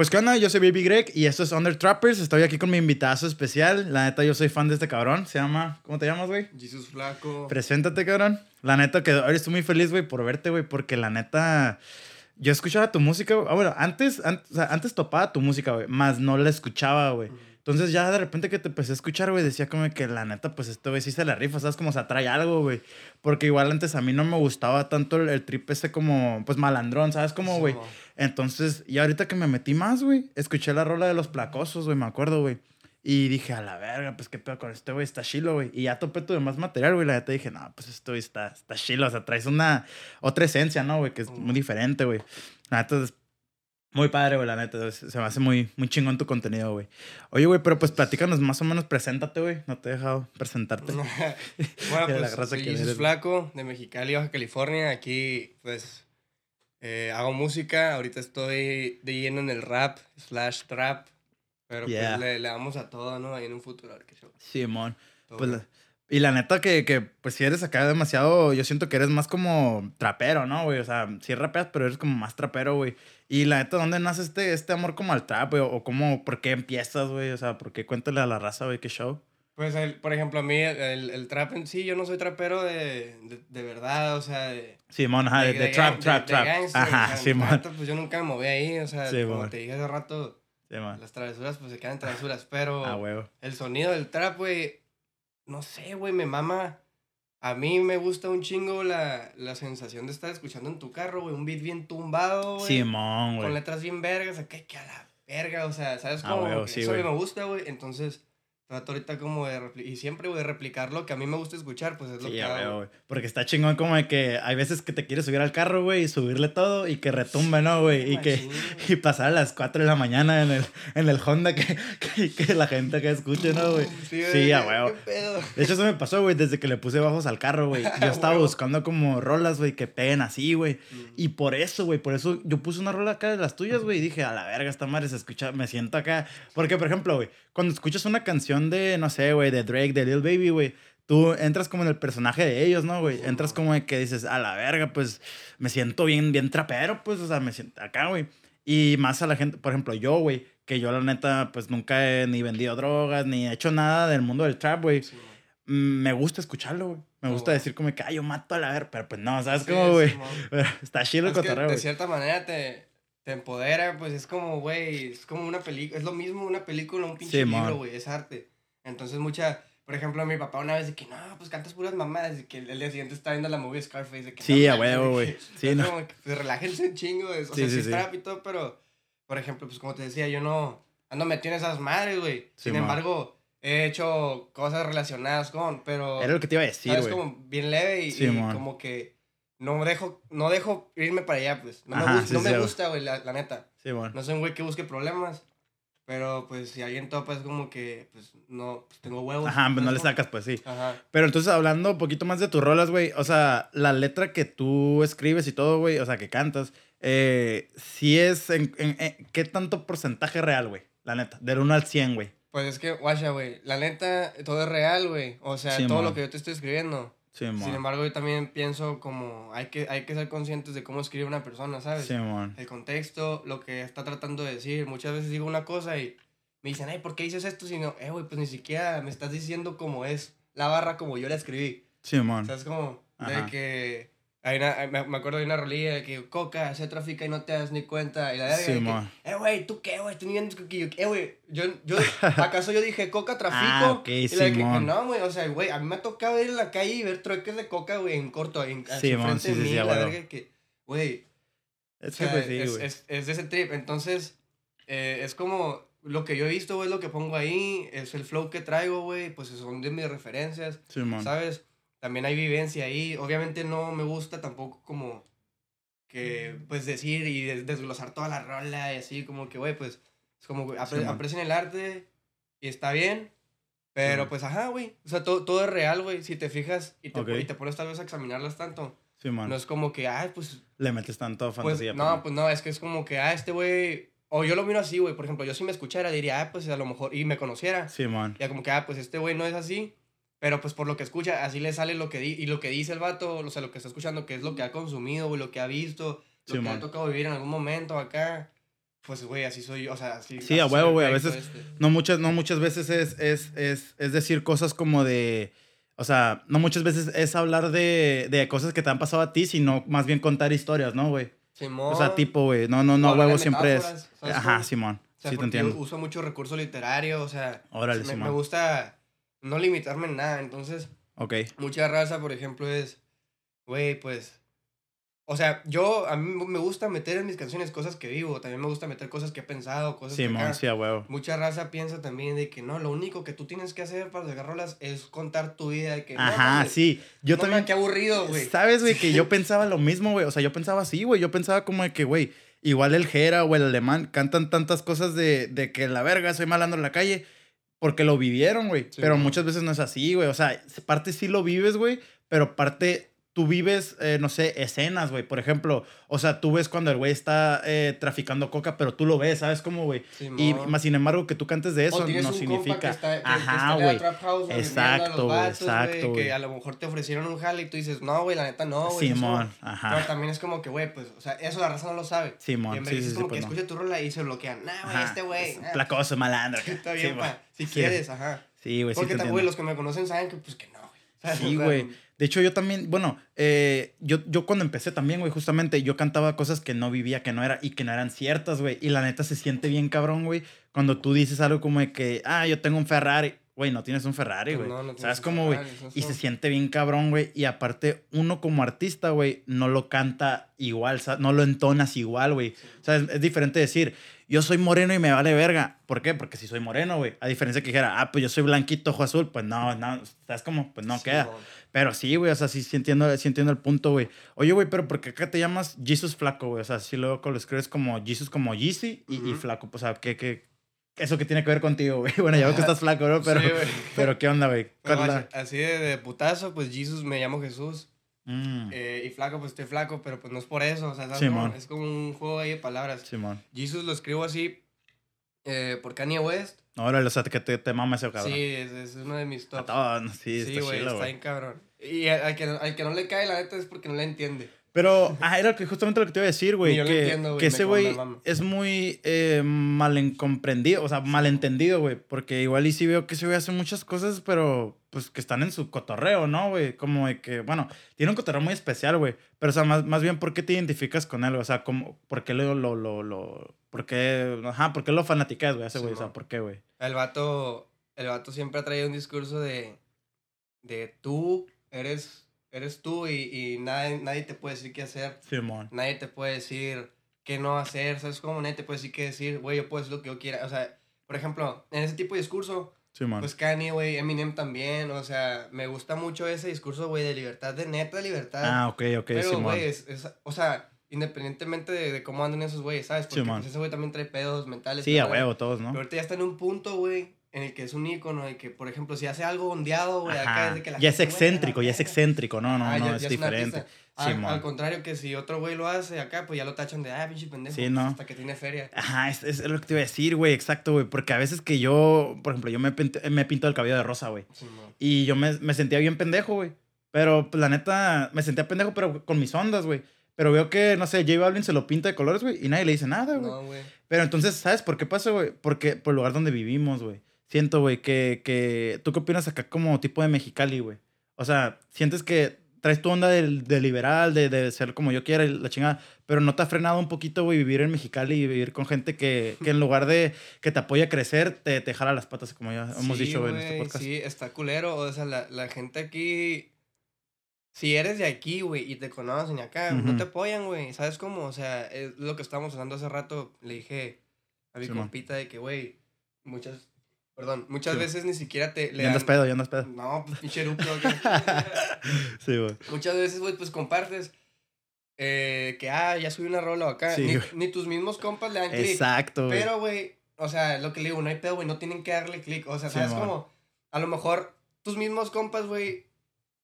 Pues qué onda, yo soy Baby Greg y esto es Under Trappers. Estoy aquí con mi invitado especial. La neta, yo soy fan de este cabrón. Se llama. ¿Cómo te llamas, güey? Jesus Flaco. Preséntate, cabrón. La neta, que ahora estoy muy feliz, güey, por verte, güey, porque la neta. Yo escuchaba tu música, güey. Ah, bueno, antes, antes, o sea, antes topaba tu música, güey, más no la escuchaba, güey. Entonces ya de repente que te empecé a escuchar, güey, decía como que la neta, pues este güey sí se la rifa, ¿sabes? Como se atrae algo, güey. Porque igual antes a mí no me gustaba tanto el, el trip ese como, pues malandrón, ¿sabes? Como, güey. Sí, Entonces, y ahorita que me metí más, güey, escuché la rola de los placosos, güey, me acuerdo, güey. Y dije, a la verga, pues qué pedo con este güey, está chilo, güey. Y ya topé tu demás material, güey. La neta dije, no, pues esto está, está chilo. O sea, traes una otra esencia, ¿no, güey? Que es muy diferente, güey. La neta muy padre, güey, la neta. Se me hace muy, muy chingón tu contenido, güey. Oye, güey, pero pues platícanos más o menos, preséntate, güey. No te he dejado presentarte. bueno, la pues soy. Flaco, de Mexicali, Baja California. Aquí, pues, eh, hago música. Ahorita estoy de lleno en el rap, slash trap. Pero Yeah. pues le, le damos a todo, ¿no? Ahí en un futuro, a ver qué show. Simón. Todo Pues, la- y la neta que, que, pues si eres acá demasiado, yo siento que eres más como trapero, ¿no, güey? O sea, sí rapeas, pero eres como más trapero, güey. Y la neta, ¿dónde nace este, este amor como al trap, güey? O cómo, por qué empiezas, güey? O sea, ¿por qué cuéntale a la raza, güey, qué show? Pues, el- por ejemplo, a mí, el, el trap en sí, yo no soy trapero de, de, de verdad, o sea, de... Simón, ajá, de, de trap, trap, trap. gangster, o Ajá, sea, Simón. neta, Pues yo nunca me moví ahí, o sea, Sí, como te dije hace rato, las travesuras pues se quedan travesuras, pero... Ah, huevo. El sonido del trap, güey, no sé, güey, me mama. A mí me gusta un chingo la, la sensación de estar escuchando en tu carro, güey, un beat bien tumbado, güey. Simón, Con güey. letras bien vergas, acá que a la verga, o sea, ¿sabes Ah, cómo? sí, eso me gusta, güey, entonces trato ahorita como de y siempre, güey, de replicar lo que a mí me gusta escuchar, pues es lo Sí, que ya hago. veo, güey. Porque está chingón como de que hay veces que te quieres subir al carro, güey, y subirle todo y que retumbe, ¿no, güey? Y que, güey. y pasar a las 4 de la mañana en el, en el Honda que, que, que la gente que escuche, ¿no, güey? Sí, Sí, a ¿qué- huevo. De hecho, eso me pasó, güey, desde que le puse bajos al carro, güey. Yo estaba buscando como rolas, güey, que peguen así, güey. Y por eso, güey, por eso yo puse una rola acá de las tuyas, güey, y dije, a la verga, esta madre se escucha, me siento acá. Porque, por ejemplo, güey, cuando escuchas una canción de, no sé, güey, de Drake, de Lil Baby, güey, tú entras como en el personaje de ellos, ¿no, güey? Sí, Entras mo. como de que dices, a la verga, pues me siento bien, bien trapero, pues, o sea, me siento acá, güey. Y más a la gente, por ejemplo, yo, güey, que yo la neta, pues nunca he ni vendido drogas, ni he hecho nada del mundo del trap, güey Sí, me gusta escucharlo, güey. Me Oh, gusta wow. decir como que, ay, yo mato a la ver, pero pues no, ¿sabes Sí, cómo, güey? Simón. Está chido el cotorreo, de cierta manera te, te empodera, pues es como, güey, es como una película, es lo mismo una película, un pinche Sí, libro, güey, es arte. Entonces mucha, por ejemplo, mi papá una vez de que, no, pues cantas puras mamadas, y que el día siguiente está viendo la movie Scarface, de que, Sí, a huevo, güey. Sí, no. como que, pues relájense un chingo, o Sí, sea, sí, sí, sí. es trap y todo, pero, por ejemplo, pues como te decía, yo no ando metido en esas madres, güey. Sin mon. embargo, he hecho cosas relacionadas con, pero... Era lo que te iba a decir, güey. Como bien leve y, y como que no dejo, no dejo irme para allá, pues. No Ajá, me, sí, no sí, me gusta, güey, la, la neta. Sí, bueno. No soy un güey que busque problemas. Pero pues si alguien topa es como que, pues no, pues tengo huevos. Ajá, pues no le ¿sabes sacas, pues sí. Ajá. Pero entonces, hablando un poquito más de tus rolas, güey, o sea, la letra que tú escribes y todo, güey, o sea, que cantas, eh, sí es, en, en- en- ¿qué tanto porcentaje real, güey? La neta, del 1 al 100, güey. Pues es que, guacha, güey, la neta, todo es real, güey. O sea, Sí, todo lo que yo te estoy escribiendo. Sí, Sin embargo, yo también pienso como, hay que, hay que ser conscientes de cómo escribe una persona, ¿sabes? Sí, el contexto, lo que está tratando de decir. Muchas veces digo una cosa y me dicen, ay, ¿por qué dices esto? Si no, eh, güey, pues ni siquiera me estás diciendo cómo es la barra como yo la escribí. Sí, mon. O sea, es como Ajá. de que... Hay una, me me acuerdo de una rolilla de que coca, se trafica y no te das ni cuenta. Y la Sí, de que, eh, güey, ¿tú qué, güey? Ni vienes coquillo. Eh, güey, yo, yo, ¿acaso yo dije coca, trafico? Ah, ok, y la de que, no, güey, o sea, güey, a mí me ha tocado ir en la calle y ver trueques de coca, güey, en corto, en, así Simón, enfrente sí, de sí, mí, sí, a la verga que, güey, Es o que, sea, pues sí, es, güey. es, es de ese trip. Entonces, eh, es como lo que yo he visto, güey, lo que pongo ahí, es el flow que traigo, güey, pues son de mis referencias, Sí. ¿sabes? También hay vivencia ahí. Obviamente no me gusta tampoco como que, pues, decir y des- desglosar toda la rola y así, como que, güey, pues, es como, apre- Sí, man. aprecien el arte y está bien. Pero, Sí. pues, ajá, güey. O sea, todo, todo es real, güey. Si te fijas y te, Ok. y te pones tal vez a examinarlas tanto, Sí, mon. no es como que, ay, pues, Le metes tanto pues, fantasía. no, pues no, es que es como que, ah, este güey. O yo lo miro así, güey. Por ejemplo, yo si me escuchara, diría, ah, pues a lo mejor. Y me conociera. Sí, mon. Ya como que, ah, pues este güey no es así. Pero pues por lo que escucha, así le sale lo que di y lo que dice el vato, o sea, lo que está escuchando, que es lo que ha consumido, güey, lo que ha visto, lo Sí, que man. ha tocado vivir en algún momento acá. pues, güey, así soy yo, o sea, así. Sí, a huevo, güey, a veces- este. No muchas, no muchas veces es, es, es, es decir cosas como de. O sea, no muchas veces es hablar de, de cosas que te han pasado a ti, sino más bien contar historias, ¿no, güey? Simón. O sea, tipo, güey. No, no, no, huevo siempre es. metáforas, ¿sabes Ajá? Simón. O sea, sí, te entiendo. yo uso mucho recurso literario, o sea, Órale, me, me Simón. gusta no limitarme en nada. Entonces, Ok. mucha raza, por ejemplo, es, güey, pues, o sea, yo, a mí me gusta meter en mis canciones cosas que vivo, también me gusta meter cosas que he pensado, cosas que Simón, acá. sí, huevo. Mucha raza piensa también de que no, lo único que tú tienes que hacer para sacar rolas es contar tu vida. Que, no, Ajá, sí. Yo no, también. Qué aburrido, güey. ¿Sabes, güey? Que yo pensaba lo mismo, güey. O sea, yo pensaba así, güey. Yo pensaba como de que, güey, igual el Jera o el alemán cantan tantas cosas de, de que la verga, soy malando en la calle. Porque lo vivieron, güey. Sí, pero güey. muchas veces no es así, güey. O sea, parte sí lo vives, güey. Pero parte tú vives, eh, no sé, escenas, güey. Por ejemplo, o sea, tú ves cuando el güey está eh, traficando coca, pero tú lo ves, ¿sabes cómo, güey? Y más sin embargo, que tú cantes de O eso tienes no un significa. que está, que- Ajá, en güey. Exacto, güey, exacto, güey. Que a lo mejor te ofrecieron un jale y tú dices, no, güey, la neta no, güey. no Simón, somos". Pero ajá. también es como que, güey, pues, o sea, eso la raza no lo sabe. Y Simón, en sí, vez sí, es sí, como pues que no. escucha tu rola y se bloquean. Nah, güey, este güey. es ah, Placoso, malandro. Está Sí, bien, pa. Si Sí. quieres, ajá. Sí, güey, sí Porque güey, los que me conocen saben que, pues, que no, güey. Sí, O güey. De hecho, yo también, bueno, eh, yo, yo cuando empecé también, güey, justamente yo cantaba cosas que no vivía, que no era, y que no eran ciertas, güey. Y la neta se siente bien cabrón, güey, cuando tú dices algo como de que, ah, yo tengo un Ferrari. Güey, no tienes un Ferrari, Pues güey. no, no ¿Sabes cómo, güey? Y se siente bien cabrón, güey. Y aparte, uno como artista, güey, no lo canta igual, sa- no lo entonas igual, güey. O sea, es, es diferente decir, yo soy moreno y me vale verga. ¿Por qué? Porque si soy moreno, güey. A diferencia que dijera, ah, pues yo soy blanquito, ojo azul. Pues no, no, ¿sabes cómo? Pues no Sí, queda. Pero sí, güey, o sea, sí, sí entiendo, sí entiendo el punto, güey. Oye, güey, pero ¿por qué acá te llamas Jesus Flaco, güey? O sea, si luego lo escribes como Jesus como Yeezy y. Flaco. O sea, ¿qué, qué, ¿eso qué tiene que ver contigo, güey? Bueno, ya veo que estás flaco, ¿no? Pero, Sí, pero ¿qué onda, güey? Pues, ¿Cuál es así- de, de putazo, pues Jesus me llamo Jesús. Mm, eh, y flaco, pues estoy flaco, pero pues no es por eso. O sea, es como un juego ahí de palabras. Simón. Jesus lo escribo así eh, por Kanye West. Órale, o sea, que te, te mama ese cabrón. Sí, es, es uno de mis top. sí, Sí, está güey, está bien cabrón. Y al que, al que no le cae, la neta, es porque no le entiende. Pero, ah, era justamente lo que te iba a decir, güey. Que, entiendo, güey, que ese güey es muy eh, mal incomprendido, o sea, malentendido, güey. Porque igual y sí veo que ese güey hace muchas cosas, pero pues que están en su cotorreo, ¿no, güey? Como de que, bueno, tiene un cotorreo muy especial, güey. Pero, o sea, más, más bien, ¿por qué te identificas con él? O sea, como, ¿por qué lo, lo, lo, lo- por qué, ajá, por qué lo fanaticas, güey, ese güey? O sea. ¿por qué, güey? El vato, el vato siempre ha traído un discurso de, de tú eres, eres tú y, y nadie, nadie te puede decir qué hacer. Simón. Nadie te puede decir qué no hacer. ¿Sabes cómo? Nadie te puede decir qué decir. Güey, yo puedo decir lo que yo quiera. O sea, por ejemplo, en ese tipo de discurso, Simón. pues Kanye, güey, Eminem también. O sea, me gusta mucho ese discurso, güey, de libertad, de neta libertad. ah, ok, ok, Pero, Simón. güey, es, es- o sea, independientemente de, de cómo andan esos güeyes, ¿sabes? Porque Simón. pues, ese güey también trae pedos mentales. Sí, a huevo, todos, ¿no? Pero ahorita ya está en un punto, güey, en el que es un ícono y que, por ejemplo, si hace algo ondeado, güey, acá es de que la Ya es gente, güey, excéntrico, ya es excéntrico, no, no, Ah, no, ya- es ya diferente. Al, al contrario, que si otro güey lo hace acá, pues ya lo tachan de, ah, pinche pendejo. Sí, pues, ¿no? Hasta que tiene feria. Ajá, es, es lo que te iba a decir, güey, exacto, güey. Porque a veces que yo, por ejemplo, yo me, me pinto el cabello de rosa, güey. Y yo me, me sentía bien pendejo, güey. Pero, pues, la neta, me sentía pendejo, pero con mis ondas, güey. Pero veo que, no sé, J Balvin se lo pinta de colores, güey, y nadie le dice nada, güey. No, güey. Pero entonces, ¿sabes por qué pasa, güey? Porque por el lugar donde vivimos, güey. Siento, güey, que, que... ¿Tú qué opinas acá como tipo de Mexicali, güey? O sea, sientes que traes tu onda de, de liberal, de, de ser como yo quiera, la chingada, pero no te ha frenado un poquito, güey, vivir en Mexicali y vivir con gente que, que en lugar de que te apoye a crecer, te, te jala las patas, como ya hemos Sí, dicho, güey, en este podcast. Sí, está culero. O sea, la, la gente aquí. Si eres de aquí, güey, y te conocen acá, no te apoyan, güey. ¿Sabes cómo? O sea, es lo que estábamos hablando hace rato. Le dije a mi Simón. compita de que, güey, muchas. Perdón, muchas Sí. veces ni siquiera te. Le Ya andas dan- pedo, ya andas pedo. No, pues pinche sí, güey. Muchas veces, güey, pues compartes. eh, que, ah, ya subí una rola acá. Sí, ni, ni tus mismos compas le dan clic. Exacto, güey. Pero, güey, o sea, lo que le digo, no hay pedo, güey, no tienen que darle clic. O sea, ¿sabes cómo? A lo mejor tus mismos compas, güey,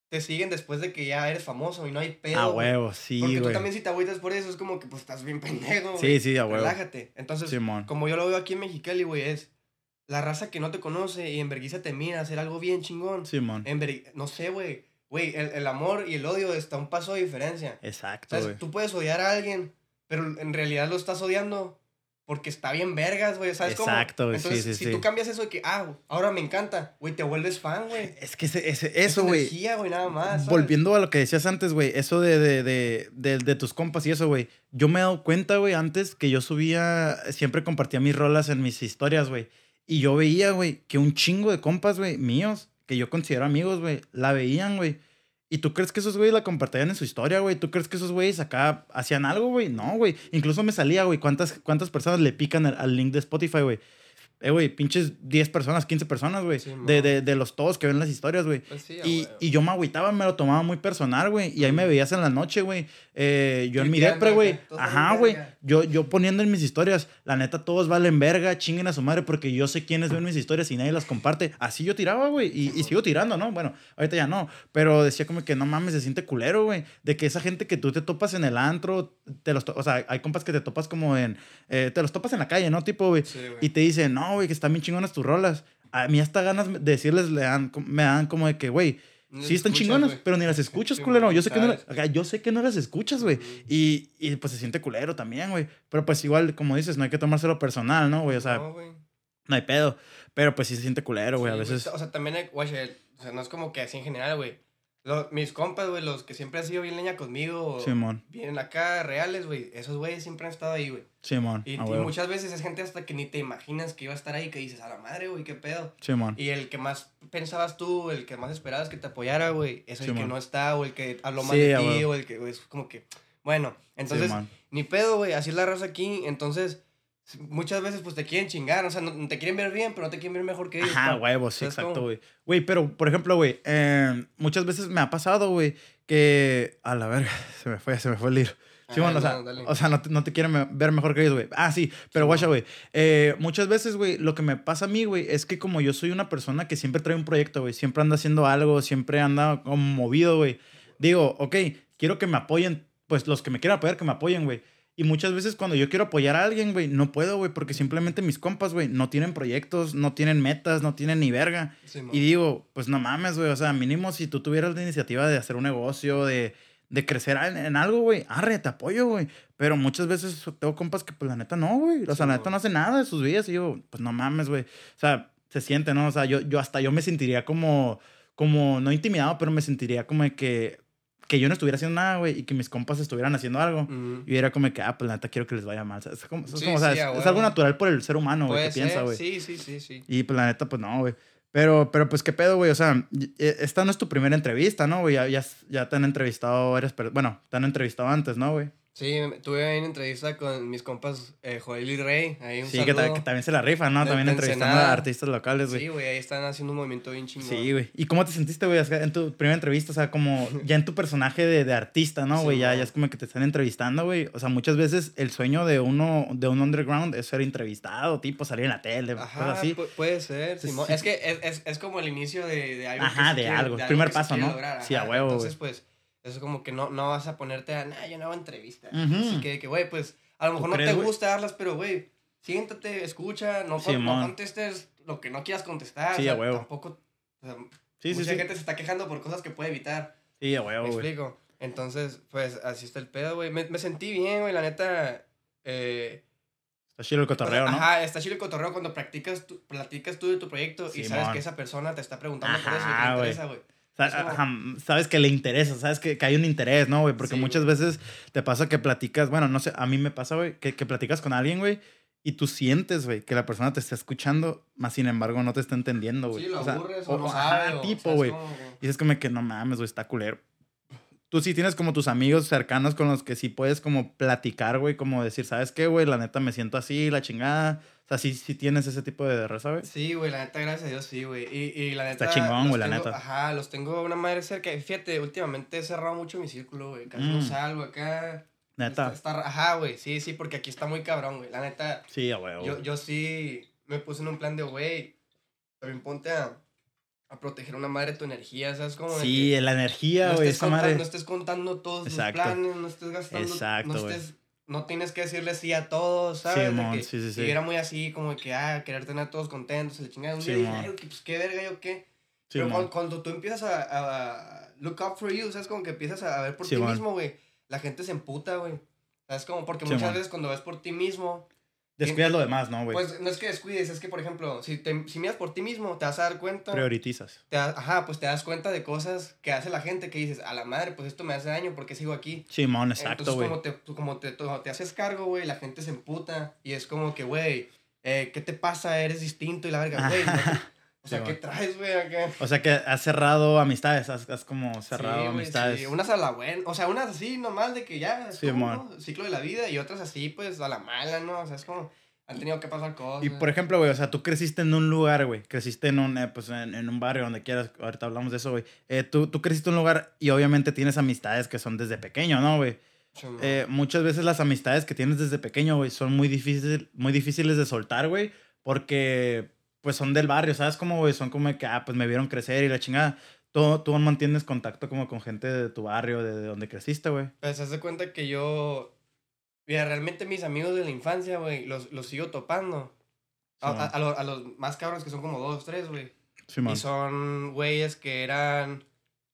te siguen después de que ya eres famoso y no hay pedo. A huevo, sí, Porque tú güey. también si te agüitas por eso, es como que pues estás bien pendejo, Sí, güey. sí, a huevo. Relájate. Entonces, Simón. como yo lo veo aquí en Mexicali, güey, es la raza que no te conoce y en vergüenza te mira hacer algo bien chingón. Simón. En no sé, güey. Güey, el, el amor y el odio está a un paso de diferencia. Exacto, güey. Tú puedes odiar a alguien, pero en realidad lo estás odiando porque está bien vergas, güey, ¿sabes cómo? Exacto, güey, Entonces, sí, sí, si tú cambias eso de que, ah, ahora me encanta, güey, te vuelves fan, güey. Es que ese, ese- Es eso, güey. energía, güey, nada más. ¿sabes? Volviendo a lo que decías antes, güey, eso de, de, de, de, de tus compas y eso, güey. Yo me he dado cuenta, güey, antes que yo subía, siempre compartía mis rolas en mis historias, güey. Y yo veía, güey, que un chingo de compas, güey, míos, que yo considero amigos, güey, la veían, güey. ¿Y tú crees que esos güeyes la compartían en su historia, güey? ¿Tú crees que esos güeyes acá hacían algo, güey? No, güey. Incluso me salía, güey, ¿cuántas, cuántas personas le pican al, al link de Spotify, güey? Eh, güey, pinches 10 personas, 15 personas, güey. Sí, de, de, de los todos que ven las historias, güey. Pues sí, Y, y yo me agüitaba, me lo tomaba muy personal, güey. Y ahí me veías en la noche, güey. Eh, yo en mi depre, güey. Ajá, güey. Yo, yo poniendo en mis historias, la neta, todos valen verga, chinguen a su madre, porque yo sé quiénes ven mis historias y nadie las comparte. Así yo tiraba, güey. Y, y sigo tirando, ¿no? Bueno, ahorita ya no. Pero decía como que no mames, se siente culero, güey. De que esa gente que tú te topas en el antro, te los o sea, hay compas que te topas como en. eh, te los topas en la calle, ¿no? Tipo, güey. Sí. Y te dicen, no, güey, que están bien chingonas tus rolas. A mí hasta ganas de decirles, le dan, me dan como de que, güey, Sí están escuchas, chingonas, pero ni las escuchas, culero. Yo sé, que no, acá, yo sé que no las escuchas, güey. Y, y pues se siente culero también, güey. Pero pues igual, como dices, no hay que tomárselo personal, ¿no, güey? O sea, No, hay pedo. Pero pues sí se siente culero, güey. Sí, a veces. O sea, también hay, o sea, no es como que así en general, güey. Lo- mis compas, güey, los que siempre han sido bien leña conmigo, Simón, bien acá reales, güey, esos güeyes siempre han estado ahí, güey. Simón. Y, muchas veces es gente hasta que ni te imaginas que iba a estar ahí, que dices, a la madre, güey, qué pedo. Simón. Y el que más pensabas tú, el que más esperabas que te apoyara, güey, es el que no está, o el que habló mal Sí, de ti, o el que, güey, es como que, bueno, entonces, Simón. ni pedo, güey, así es la raza aquí, entonces, muchas veces, pues, te quieren chingar, o sea, no, te quieren ver bien, pero no te quieren ver mejor que ellos. Ajá, pa. huevo, sí, ¿Sabes exacto, güey. Güey, pero, por ejemplo, güey, eh, muchas veces me ha pasado, güey, que. A la verga, se me fue, se me fue el ir. Sí, Ajá, bueno, o sea, no, o sea no, te, no te quieren ver mejor que ellos, güey. Ah, sí, pero guacha, güey. eh, muchas veces, güey, lo que me pasa a mí, güey, es que como yo soy una persona que siempre trae un proyecto, güey, siempre anda haciendo algo, siempre anda como movido, güey. Digo, ok, quiero que me apoyen, pues los que me quieran apoyar, que me apoyen, güey. Y muchas veces cuando yo quiero apoyar a alguien, güey, no puedo, güey, porque simplemente mis compas, güey, no tienen proyectos, no tienen metas, no tienen ni verga. Sí. Y digo, pues no mames, güey. O sea, mínimo si tú tuvieras la iniciativa de hacer un negocio, de, de crecer en, en algo, güey. Arre, te apoyo, güey. Pero muchas veces tengo compas que, pues la neta no, güey. O sea, Sí, la neta no hace nada de sus vidas. Y yo, pues no mames, güey. O sea, se siente, ¿no? O sea, yo, yo hasta yo me sentiría como, como, no intimidado, pero me sentiría como de que, que yo no estuviera haciendo nada, güey. Y que mis compas estuvieran haciendo algo. Y era como que, ah, pues la neta quiero que les vaya mal. O sea, es como, es Sí, como, o sea, sí, es, a es huevo. algo natural por el ser humano, güey, que piensa, güey. Sí, sí, sí, sí. Y pues la neta, pues no, güey. Pero, pero pues qué pedo, güey. O sea, eh, esta no es tu primera entrevista, ¿no, güey? Ya, ya, ya te han entrevistado varias personas. Bueno, te han entrevistado antes, ¿no, güey? Sí, tuve una entrevista con mis compas eh, Joel y Rey. Ahí un Sí, que, ta- saludo. que también se la rifan, ¿no? De- También de entrevistando Ensenada. a artistas locales, güey. Sí, güey, ahí están haciendo un movimiento bien chingón. Sí, güey. ¿Y cómo te sentiste, güey, en tu primera entrevista? O sea, como ya en tu personaje de, de artista, ¿no, Sí, güey? ya, ya es como que te están entrevistando, güey. O sea, muchas veces el sueño de uno, de un underground es ser entrevistado, tipo salir en la tele, cosas Ajá, así. pu- puede ser. Sí, Simón. sí. Es que es, es, es como el inicio de, de algo. Ajá, de quiere- algo, primer paso, ¿no? lograr, Sí, a huevo, Entonces, pues, es como que no, no vas a ponerte a, nah, yo no hago entrevistas. Ujú. Así que, que, güey, pues, a lo mejor no crees, te gusta darlas, pero, güey, siéntate, escucha, no, contestes lo que no quieras contestar. Sí, o sea, a huevo. Tampoco, o sea, Sí, sí, mucha gente se está quejando por cosas que puede evitar. Sí, a huevo, ¿Me explico? Entonces, pues, así está el pedo, güey. Me, me sentí bien, güey, la neta. Eh, Está chido el cotorreo, o sea, ¿no? Ajá, está chido el cotorreo cuando practicas tu, platicas tú de tu proyecto y sabes que esa persona te está preguntando por eso y güey. interesa, güey. Sabes que le interesa, sabes que, que hay un interés, ¿no, güey? Porque Sí, muchas güey. veces te pasa que platicas, bueno, no sé, a mí me pasa, güey, que, que platicas con alguien, güey, y tú sientes, güey, que la persona te está escuchando, más sin embargo no te está entendiendo, güey. Sí, lo O sea, aburres o, no ajá, sabe. o, tipo, ¿sabes güey. Y es como que no mames, güey, está culero. Tú sí tienes como tus amigos cercanos con los que sí puedes como platicar, güey, como decir, ¿sabes qué, güey? La neta me siento así, la chingada. O sea, sí, sí tienes ese tipo de raza, güey. Sí, güey, la neta, gracias a Dios, sí, güey. Y, y la neta. Está chingón, güey, la tengo- neta. Ajá, los tengo una madre cerca. Fíjate, últimamente he cerrado mucho mi círculo, güey. Casi no Mm. salgo acá. Neta. Está- está- ajá, güey, sí, sí, porque aquí está muy cabrón, güey. La neta, Sí, huevo. yo, güey. yo sí me puse en un plan de, güey, también ponte a, a proteger una madre tu energía, ¿sabes? Como de Sí, que la energía, no, güey, esa contando, madre. no estés contando todos Exacto. tus planes, no estés gastando, Exacto, no estés, no tienes que decirle sí a todos, ¿sabes? De Simón, que- sí, sí, sí. era muy así, como de que, ah, querer tener a todos contentos, el chingada. Un día Simón. dije, pues qué verga, yo qué. Sí, Pero cuando, cuando tú empiezas a, a look up for you, ¿sabes? Como que empiezas a ver por ti mismo, güey. La gente se emputa, güey. ¿Sabes? Como porque muchas veces cuando ves por ti mismo, Descuidas lo demás, ¿no, güey? Pues no es que descuides, es que, por ejemplo, si, te, si miras por ti mismo, te vas a dar cuenta. Prioritizas. Te ajá, pues te das cuenta de cosas que hace la gente que dices, a la madre, pues esto me hace daño porque sigo aquí. Simón, exacto, Entonces, güey. como te, como te, te haces cargo, güey, la gente se emputa y es como que, güey, eh, ¿qué te pasa? Eres distinto y la verga, güey. o sea, Sí, ¿qué traes, güey, acá? O sea que has cerrado amistades, has, has como cerrado Sí, amistades. sí, Unas a la buena, o sea, unas así normal de que ya, es como. ¿no? ciclo de la vida y otras así, pues, a la mala, ¿no? O sea, es como, han tenido que pasar cosas. Y por ejemplo, güey, o sea, tú creciste en un lugar, güey. Creciste en un, eh, pues, en, en un barrio, donde quieras. Ahorita hablamos de eso, güey. Eh, tú, tú creciste en un lugar y obviamente tienes amistades que son desde pequeño, ¿no, güey? Eh, muchas veces las amistades que tienes desde pequeño, güey, son muy, difícil, muy difíciles de soltar, güey. Porque, pues, son del barrio, ¿sabes cómo, güey? Son como que, ah, pues, me vieron crecer y la chingada. Tú, tú mantienes contacto como con gente de tu barrio, de, de donde creciste, güey. Pues, haz de cuenta que yo, mira, realmente mis amigos de la infancia, güey, los, los sigo topando. A, Simón. a- a los, a los más cabros que son como dos, tres, güey. Simón. Y son güeyes que eran,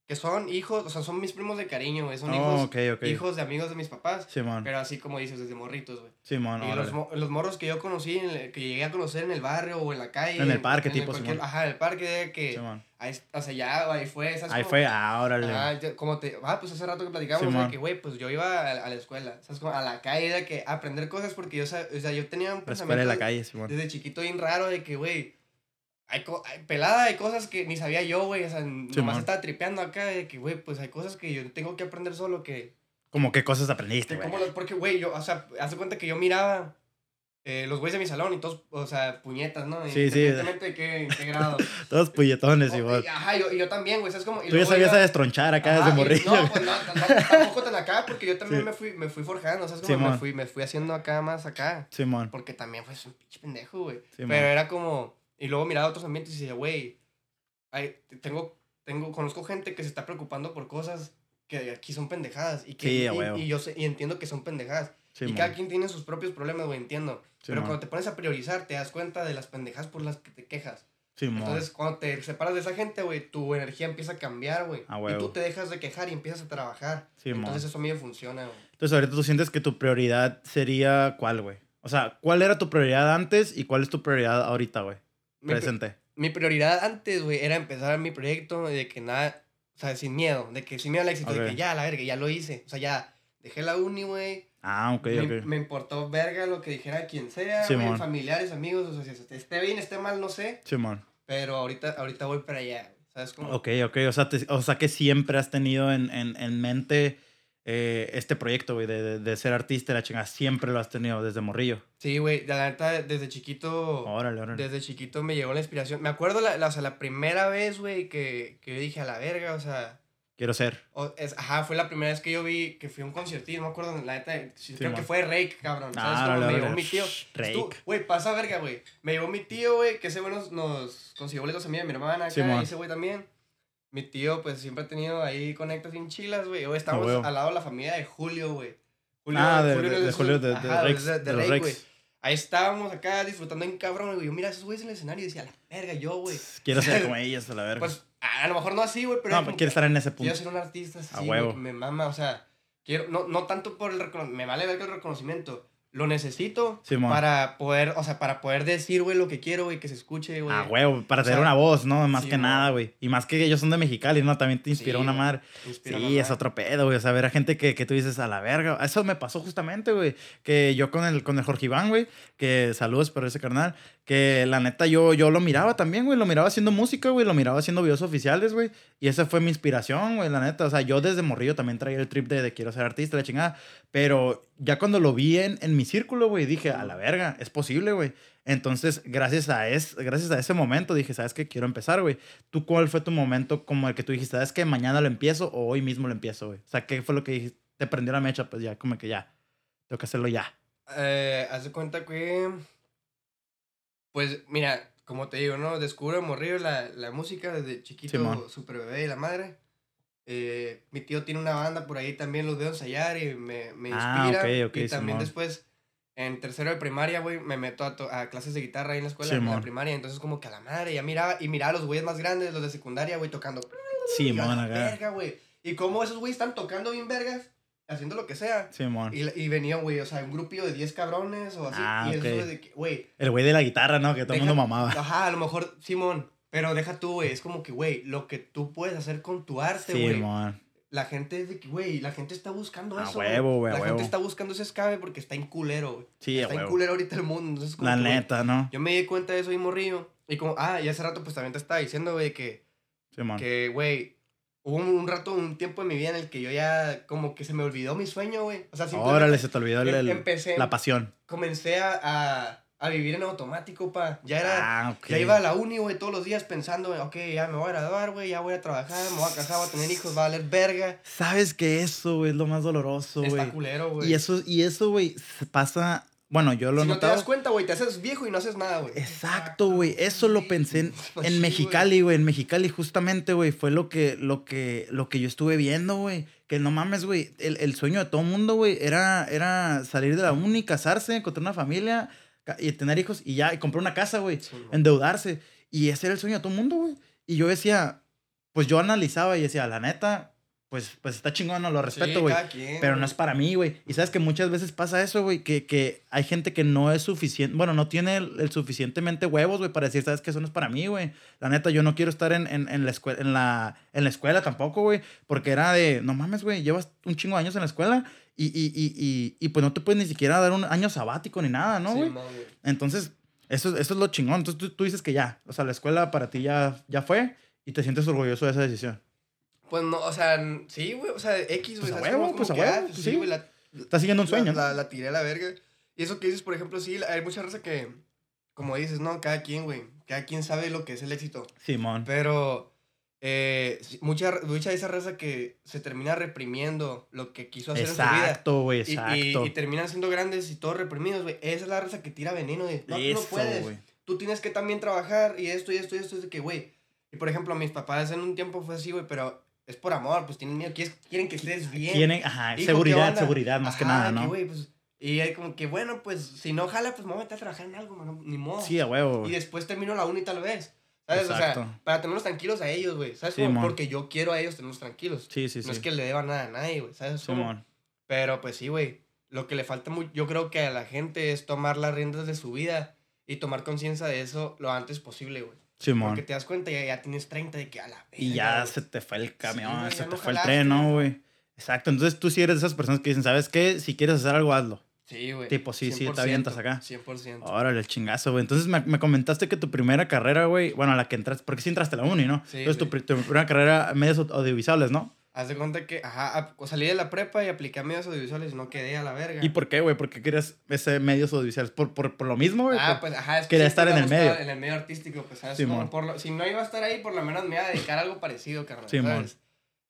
que son hijos, o sea, son mis primos de cariño, güey. Son Oh, hijos, hijos de amigos de mis papás. Simón. Pero así como dices, desde morritos, güey. Simón, Y los, mo- los morros que yo conocí, en el- que llegué a conocer en el barrio o en la calle. En el parque, tipo, cualquier- Simón. Ajá, en el parque, que. Simón. ahí, o sea, ya, ahí fue. ¿sabes Ahí fue, ah, órale. Ya- como te. Ah, pues hace rato que platicamos Simón. de que, güey, pues yo iba a, a la escuela. ¿Sabes? Como a la calle, de que aprender cosas porque yo, o sea, yo tenía un La escuela de la pensamiento calle, Simón. desde chiquito bien raro de que, güey. Hay, co- hay- pelada, hay cosas que ni sabía yo, güey. O sea, nomás Simón. estaba tripeando acá de que, güey, pues hay cosas que yo tengo que aprender solo que, Como qué cosas aprendiste, güey. como porque, güey, yo, o sea, haz de cuenta que yo miraba eh, los güeyes de mi salón y todos, o sea, puñetas, ¿no? Sí, sí. Independientemente de qué, qué grado. Todos puñetones, Oh, igual. y- Ajá, yo, y yo también, güey, ¿sabes cómo? Y Tú ya sabías a destronchar acá desde morrillo. No, pues no, tampoco, tan acá, porque yo también Sí. me, fui, me fui forjando, ¿sabes? Como me fui, me fui haciendo acá más acá. Simón. Porque también fue un pinche pendejo, güey. Pero era como. Y luego miraba otros ambientes y decía, güey, tengo, tengo, conozco gente que se está preocupando por cosas que aquí son pendejadas. Y que Sí, y- y, yo sé, y entiendo que son pendejadas. Y Simón. cada quien tiene sus propios problemas, güey, entiendo. Pero Simón. cuando te pones a priorizar, te das cuenta de las pendejadas por las que te quejas. Simón. Entonces, cuando te separas de esa gente, güey, tu energía empieza a cambiar, güey. A Y tú te dejas de quejar y empiezas a trabajar. Entonces, eso a mí me funciona, güey. Entonces, ahorita tú sientes que tu prioridad sería cuál, güey. O sea, ¿cuál era tu prioridad antes y cuál es tu prioridad ahorita, güey? Mi, Presente. mi prioridad antes, güey, era empezar mi proyecto de que nada, o sea, sin miedo, de que sin miedo al éxito, de que ya, la verga, ya lo hice. O sea, ya dejé la uni, güey. Ah, ok, me, ok. me importó verga lo que dijera quien sea, güey, Simón. familiares, amigos, o sea, si esté bien, esté mal, no sé. Simón. Pero ahorita, ahorita voy para allá, ¿sabes cómo? Ok, ok. O sea, te- o sea que siempre has tenido en, en, en mente eh, este proyecto, güey, de, de, de ser artista la chingada. Siempre lo has tenido desde morrillo. Sí, güey, la neta, desde chiquito... Órale, órale. Desde chiquito me llegó la inspiración. Me acuerdo la, la, o sea, la primera vez, güey, que, que yo dije a la verga, o sea, Quiero ser. o- es, ajá, fue la primera vez que yo vi que fui a un conciertillo, no me acuerdo, la neta, sí, creo man. que fue Rake, cabrón. ¿Sabes Ah, cómo? Me llevó mi tío. Rake. Güey, pasa verga, güey. Me llevó mi tío, güey, que ese güey nos, nos consiguió boletos a mí y a mi hermana acá, Simón. y ese güey también. Mi tío, pues, siempre ha tenido ahí conectas bien chilas, güey. Hoy estamos huevo. al lado de la familia de Julio, güey. Julio, ah, de, Julio de, de Julio, de, de, ajá, Rex, de- Rex. güey. Ahí estábamos acá disfrutando en cabrón, güey. Yo mira a esos güeyes en el escenario y decía, la verga, yo, güey. Quiero ser como ellos, a la verga. Pues a lo mejor no así, güey, pero. no, pero como quiero que estar en ese Quiero punto. ser un artista, sí, A huevo. me mama, o sea, quiero, no, no tanto por el reconocimiento, me vale ver el reconocimiento, lo necesito para poder, o sea, para poder decir, güey, lo que quiero, güey, que se escuche, güey. Ah, huevo, para O tener sea, una voz, ¿no? Más sí, que nada, güey. Y más que ellos son de Mexicali, ¿no? También te inspiró Sí, una güey. Inspira Sí, es otro pedo, güey. O sea, ver a gente que, que tú dices a la verga. Eso me pasó justamente, güey. Que yo con el, con el Jorge Iván, güey. Que saludos por ese carnal. Que la neta yo, yo lo miraba también, güey. Lo miraba haciendo música, güey. Lo miraba haciendo videos oficiales, güey. Y esa fue mi inspiración, güey, la neta. O sea, yo desde morrillo también traía el trip de, de quiero ser artista, la chingada. Pero ya cuando lo vi en, en mi círculo, güey, dije, a la verga, es posible, güey. Entonces, gracias a, es, gracias a ese momento, dije, ¿sabes qué? Quiero empezar, güey. ¿Tú cuál fue tu momento como el que tú dijiste, ¿sabes qué? Mañana lo empiezo o hoy mismo lo empiezo, güey? O sea, ¿qué fue lo que dijiste? Te prendió la mecha, pues ya, como que ya. Tengo que hacerlo ya. Eh, haz de cuenta que, pues, mira, como te digo, ¿no? Descubro morrillo la, la música desde chiquito, Simón. super bebé y la madre. Eh, mi tío tiene una banda por ahí, también los veo ensayar y me, me Ah, inspira. ok, ok, y también Simón. después, en tercero de primaria, güey, me meto a, to- a clases de guitarra ahí en la escuela, en la Simón. primaria. Entonces, como que a la madre, ya miraba, y miraba a los güeyes más grandes, los de secundaria, güey, tocando. Sí, man, verga, güey. Y como esos güeyes están tocando bien vergas, haciendo lo que sea. Simón. Y, y venía, güey, o sea, un grupillo de 10 cabrones o así. Ah, y de que, güey. El güey de la guitarra, ¿no? Que todo el mundo mamaba. Ajá, a lo mejor, Simón. Pero deja tú, güey. Es como que, güey, lo que tú puedes hacer con tu arte, güey. Simón. La gente es de que, güey, la gente está buscando A eso. huevo, güey, La huevo. gente está buscando ese escape porque está en culero, güey. Sí, Está en culero ahorita el mundo. Entonces, como La que, neta, ¿no? yo me di cuenta de eso y morrillo. Y como, ah, y hace rato, pues también te estaba diciendo, güey, que, Simón. que, güey, hubo un, un rato, un tiempo en mi vida en el que yo ya, como que se me olvidó mi sueño, güey. O sea, Órale, se te olvidó el- em- empecé, la pasión. comencé a, a, a vivir en automático, pa. Ya era, Ah, ok. ya iba a la uni, güey, todos los días pensando, ok, ya me voy a graduar, güey, ya voy a trabajar, me voy a casar, voy a tener hijos, va a valer verga. Sabes que eso, güey, es lo más doloroso, Está güey. culero, güey. Y eso, y eso, güey, se pasa. Bueno, yo lo si no te das cuenta, güey, te haces viejo y no haces nada, güey. Exacto, güey. Eso lo pensé en, Pues en sí, Mexicali, güey. En Mexicali, justamente, güey. Fue lo que, lo que, lo que yo estuve viendo, güey. Que no mames, güey. El, el sueño de todo mundo, güey, era, era salir de la uni, casarse, encontrar una familia y tener hijos y ya, y comprar una casa, güey. Sí, endeudarse. Y ese era el sueño de todo mundo, güey. Y yo decía, pues yo analizaba y decía, la neta, pues, pues está chingón, no lo respeto, Sí, güey. quien, pero no es para mí, güey. Y sabes que muchas veces pasa eso, güey, que, que hay gente que no es suficiente, bueno, no tiene el, el suficientemente huevos, güey, para decir, sabes que eso no es para mí, güey. La neta, yo no quiero estar en, en, en la, escuela, en, la, en la escuela tampoco, güey, porque era de, no mames, güey, llevas un chingo de años en la escuela y, y, y, y, y pues no te puedes ni siquiera dar un año sabático ni nada, ¿no, Sí, güey? güey. Entonces, eso, eso es lo chingón. Entonces tú, tú dices que ya, o sea, la escuela para ti ya, ya fue y te sientes orgulloso de esa decisión. Pues no, o sea, sí, güey, o sea, X, güey. Pues a ¿sabes huevo, cómo? pues a huevo, ah, pues sí. güey, la, Estás siguiendo un la- sueño. La, la tiré a la verga. Y eso que dices, por ejemplo, sí, hay mucha raza que, como dices, no, cada quien, güey, cada quien sabe lo que es el éxito. Simón. Pero eh, mucha, mucha de esa raza que se termina reprimiendo lo que quiso hacer en su vida. Exacto, güey, Y, y, exacto. y terminan siendo grandes y todos reprimidos, güey. Esa es la raza que tira veneno de, no, tú no Eso, puedes. güey. Tú tienes que también trabajar y esto y esto y esto. Es de que, güey. Y por ejemplo, mis papás en un tiempo fue así, güey, pero es por amor, pues tienen miedo, quieren, quieren que estés bien. Tienen, ajá, Hijo, ¿qué seguridad, seguridad, más que nada, que, ¿no? pues, y hay como que, bueno, pues si no jala, pues me voy a meter a trabajar en algo, mano, ni modo. Sí, a huevo. y después termino la uni tal vez. ¿Sabes? O sea, para tenerlos tranquilos a ellos, güey. ¿Sabes? Sí, Como porque yo quiero a ellos tenerlos tranquilos. Sí, sí, no sí. es que le deba nada a nadie, güey. ¿Sabes? Simón. Pero pues sí, güey. Lo que le falta muy, yo creo que a la gente es tomar las riendas de su vida y tomar conciencia de eso lo antes posible, güey. Simón. Porque te das cuenta y ya, ya tienes 30 de que a la Y ya güey. se te fue el camión, se te fue el tren, ¿no, güey? Exacto. Entonces tú sí eres de esas personas que dicen, ¿sabes qué? Si quieres hacer algo, hazlo. Sí, güey. Tipo, sí, sí, te avientas acá. 100%. Órale, el chingazo, güey. Entonces me, me comentaste que tu primera carrera, güey, bueno, la que entraste, porque sí entraste a la uni, ¿no? Sí, Entonces tu, tu primera carrera, medios au- audiovisuales, ¿no? Haz de cuenta que, ajá, salí de la prepa y apliqué a medios audiovisuales y no quedé a la verga. ¿Y por qué, güey? ¿Por qué querías ese medios audiovisuales? ¿Por, por, por lo mismo, güey? Ah, pues, ajá, es que quería estar en el medio. En el medio artístico, pues, ¿sabes? Simón. Como por lo- si no iba a estar ahí, por lo menos me iba a dedicar a algo parecido, carnal. Simón. ¿sabes?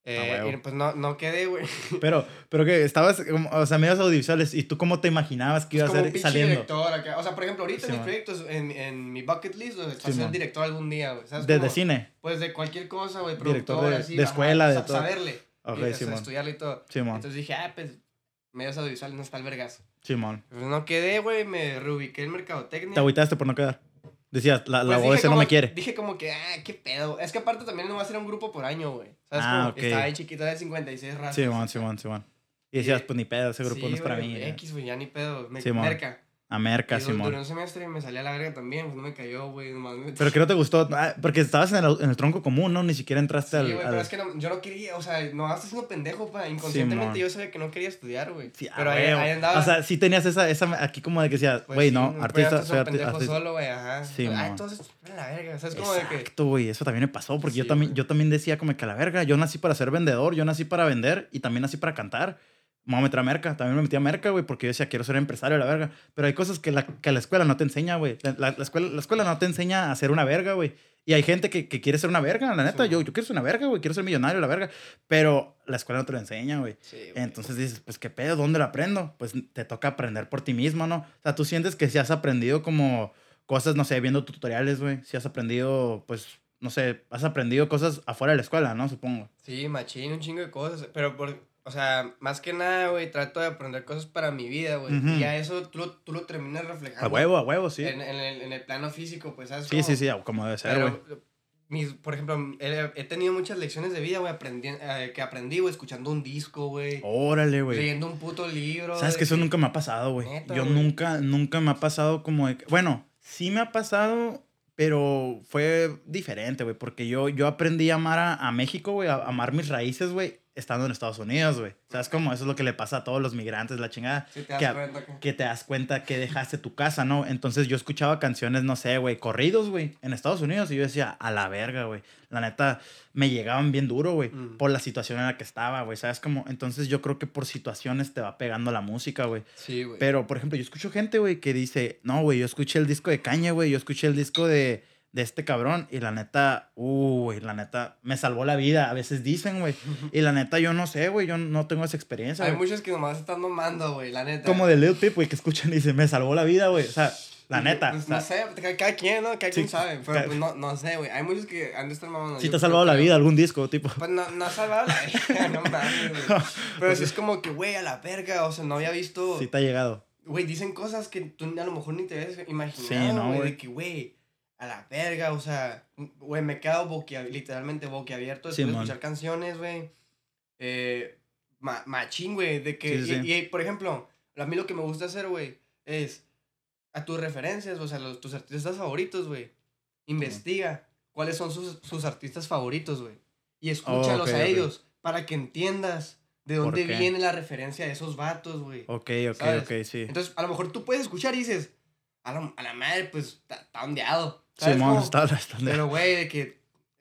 Eh, huevo. y pues no, no quedé, güey. Pero, pero que estabas, como- o sea, medios audiovisuales, ¿y tú cómo te imaginabas que iba a como un ser saliendo? director acá. O sea, por ejemplo, ahorita en mis proyectos, en, en mi bucket list, güey, está Simón. ser director algún día, güey. ¿sabes? De, de Como, cine. Pues de cualquier cosa, güey. Director Productor, de- así. de ajá, escuela, de sa- todo. Saberle. Ok, y, o sea, estudiarle y todo. Simón. Entonces dije, ah, pues, medios audiovisuales no está el vergazo. Simón. Pues no quedé, güey, me reubiqué en mercadotecnia. Te agüitaste por no quedar. Decías, la, la Pues OS dije no me quiere. Dije como que, ah, qué pedo. Es que aparte también no va a ser un grupo por año, güey. ¿Sabes? Ah, como que ok. estaba ahí chiquita de 56 razas. Simón, Simón, Simón. Y decías, Y- pues ni pedo, ese grupo Sí, no es para mí. X, güey, ya ni pedo. Me, Simón. merca. América, Y du- Duré Simón. un semestre y me salí a la verga también, pues no me cayó, güey. me- Pero que no te gustó, ah, porque estabas en el, en el tronco común, ¿no? Ni siquiera entraste Sí, al... güey, al- pero es que no- yo no quería, o sea, no estás siendo pendejo, pa. Inconscientemente Simón. yo sabía que no quería estudiar, güey. Sí, ah, pero ahí, ahí andaba. O sea, sí tenías esa, esa aquí como de que decías, pues güey, sí, no, pues, artista, soy arti- pendejo artista. solo, güey, ajá. Sí, ah, entonces, a la verga, ¿sabes? Como de que... Exacto, güey, eso también me pasó, porque yo, Sí, también, güey. yo también decía como que a la verga, yo nací para ser vendedor, yo nací para vender y también nací para cantar. Me voy a meter a merca, también me metí a merca, güey, porque yo decía, quiero ser empresario, la verga. Pero hay cosas que la, que la escuela no te enseña, güey. La, la- la escuela, la escuela no te enseña a ser una verga, güey. Y hay gente que, que quiere ser una verga, la neta. Sí. Yo, yo quiero ser una verga, güey, quiero ser millonario, la verga. Pero la escuela no te lo enseña, güey. Sí. Entonces dices, pues qué pedo, ¿dónde lo aprendo? Pues te toca aprender por ti mismo, ¿no? O sea, tú sientes que si has aprendido como cosas, no sé, viendo tutoriales, güey. Si has aprendido, pues, no sé, has aprendido cosas afuera de la escuela, ¿no? Supongo. Sí, machín, un chingo de cosas. Pero, por, o sea, más que nada, güey, trato de aprender cosas para mi vida, güey. Ujú. Y ya eso tú, tú lo terminas reflejando. A huevo, a huevo, sí. En, en el, en el plano físico, pues, ¿sabes? Sí, cómo? sí, sí, como debe ser, güey. Por ejemplo, he, he tenido muchas lecciones de vida, güey, eh, que aprendí, güey, escuchando un disco, güey. Órale, güey. Leyendo un puto libro. Sabes que eso nunca me ha pasado, güey. Yo güey. nunca, nunca me ha pasado como de... que- Bueno, sí me ha pasado, pero fue diferente, güey. Porque yo, yo aprendí a amar a, a México, güey. A, a amar mis raíces, güey. Estando en Estados Unidos, güey. ¿Sabes cómo? Eso es lo que le pasa a todos los migrantes, la chingada. Sí, te das que cuenta que... que te das cuenta que dejaste tu casa, ¿no? Entonces yo escuchaba canciones, no sé, güey, corridos, güey, en Estados Unidos y yo decía, a la verga, güey. La neta, me llegaban bien duro, güey, Mm. por la situación en la que estaba, güey, ¿sabes cómo? Entonces yo creo que por situaciones te va pegando la música, güey. Sí, güey. Pero, por ejemplo, yo escucho gente, güey, que dice, no, güey, yo escuché el disco de Caña, güey, yo escuché el disco de, de este cabrón y la neta, uy, la neta, me salvó la vida, a veces dicen, güey. Y la neta, yo no sé, güey, yo no tengo esa experiencia, Hay güey. muchos que nomás están nomando, güey, la neta. Como de Lil Peep, güey, que escuchan y dicen, me salvó la vida, güey. O sea, la neta. Pues, o sea, no sé, cada, quien, ¿no? Cada Sí, quien sabe. Pero cada- pues no, no sé, güey. Hay muchos que han de estar mamando. sí te ha salvado la vida algún disco, tipo. Pues no, no ha salvado la vida, no mames, güey. Pero sí es como que, güey, a la verga, o sea, no había visto... Sí te ha llegado. Güey, dicen cosas que tú a lo mejor ni te habías imaginado, Sí, no, güey. de que, güey, a la verga, o sea, güey, me he quedado boquia, literalmente boquiabierto después de escuchar canciones, güey. Eh, ma- machín, güey, de que... Sí, sí, y, por ejemplo, a mí lo que me gusta hacer, güey, es a tus referencias, o sea, los, tus artistas favoritos, güey. Investiga cuáles son sus, sus artistas favoritos, güey. Y escúchalos a ellos para que entiendas de ¿Por dónde viene la referencia de esos vatos, güey. Ok, ok, ¿Sabes? ok, sí. Entonces, a lo mejor tú puedes escuchar y dices, a la, a la madre, pues, está ondeado. ¿Sabes Simón, está, está- Pero, güey, de que,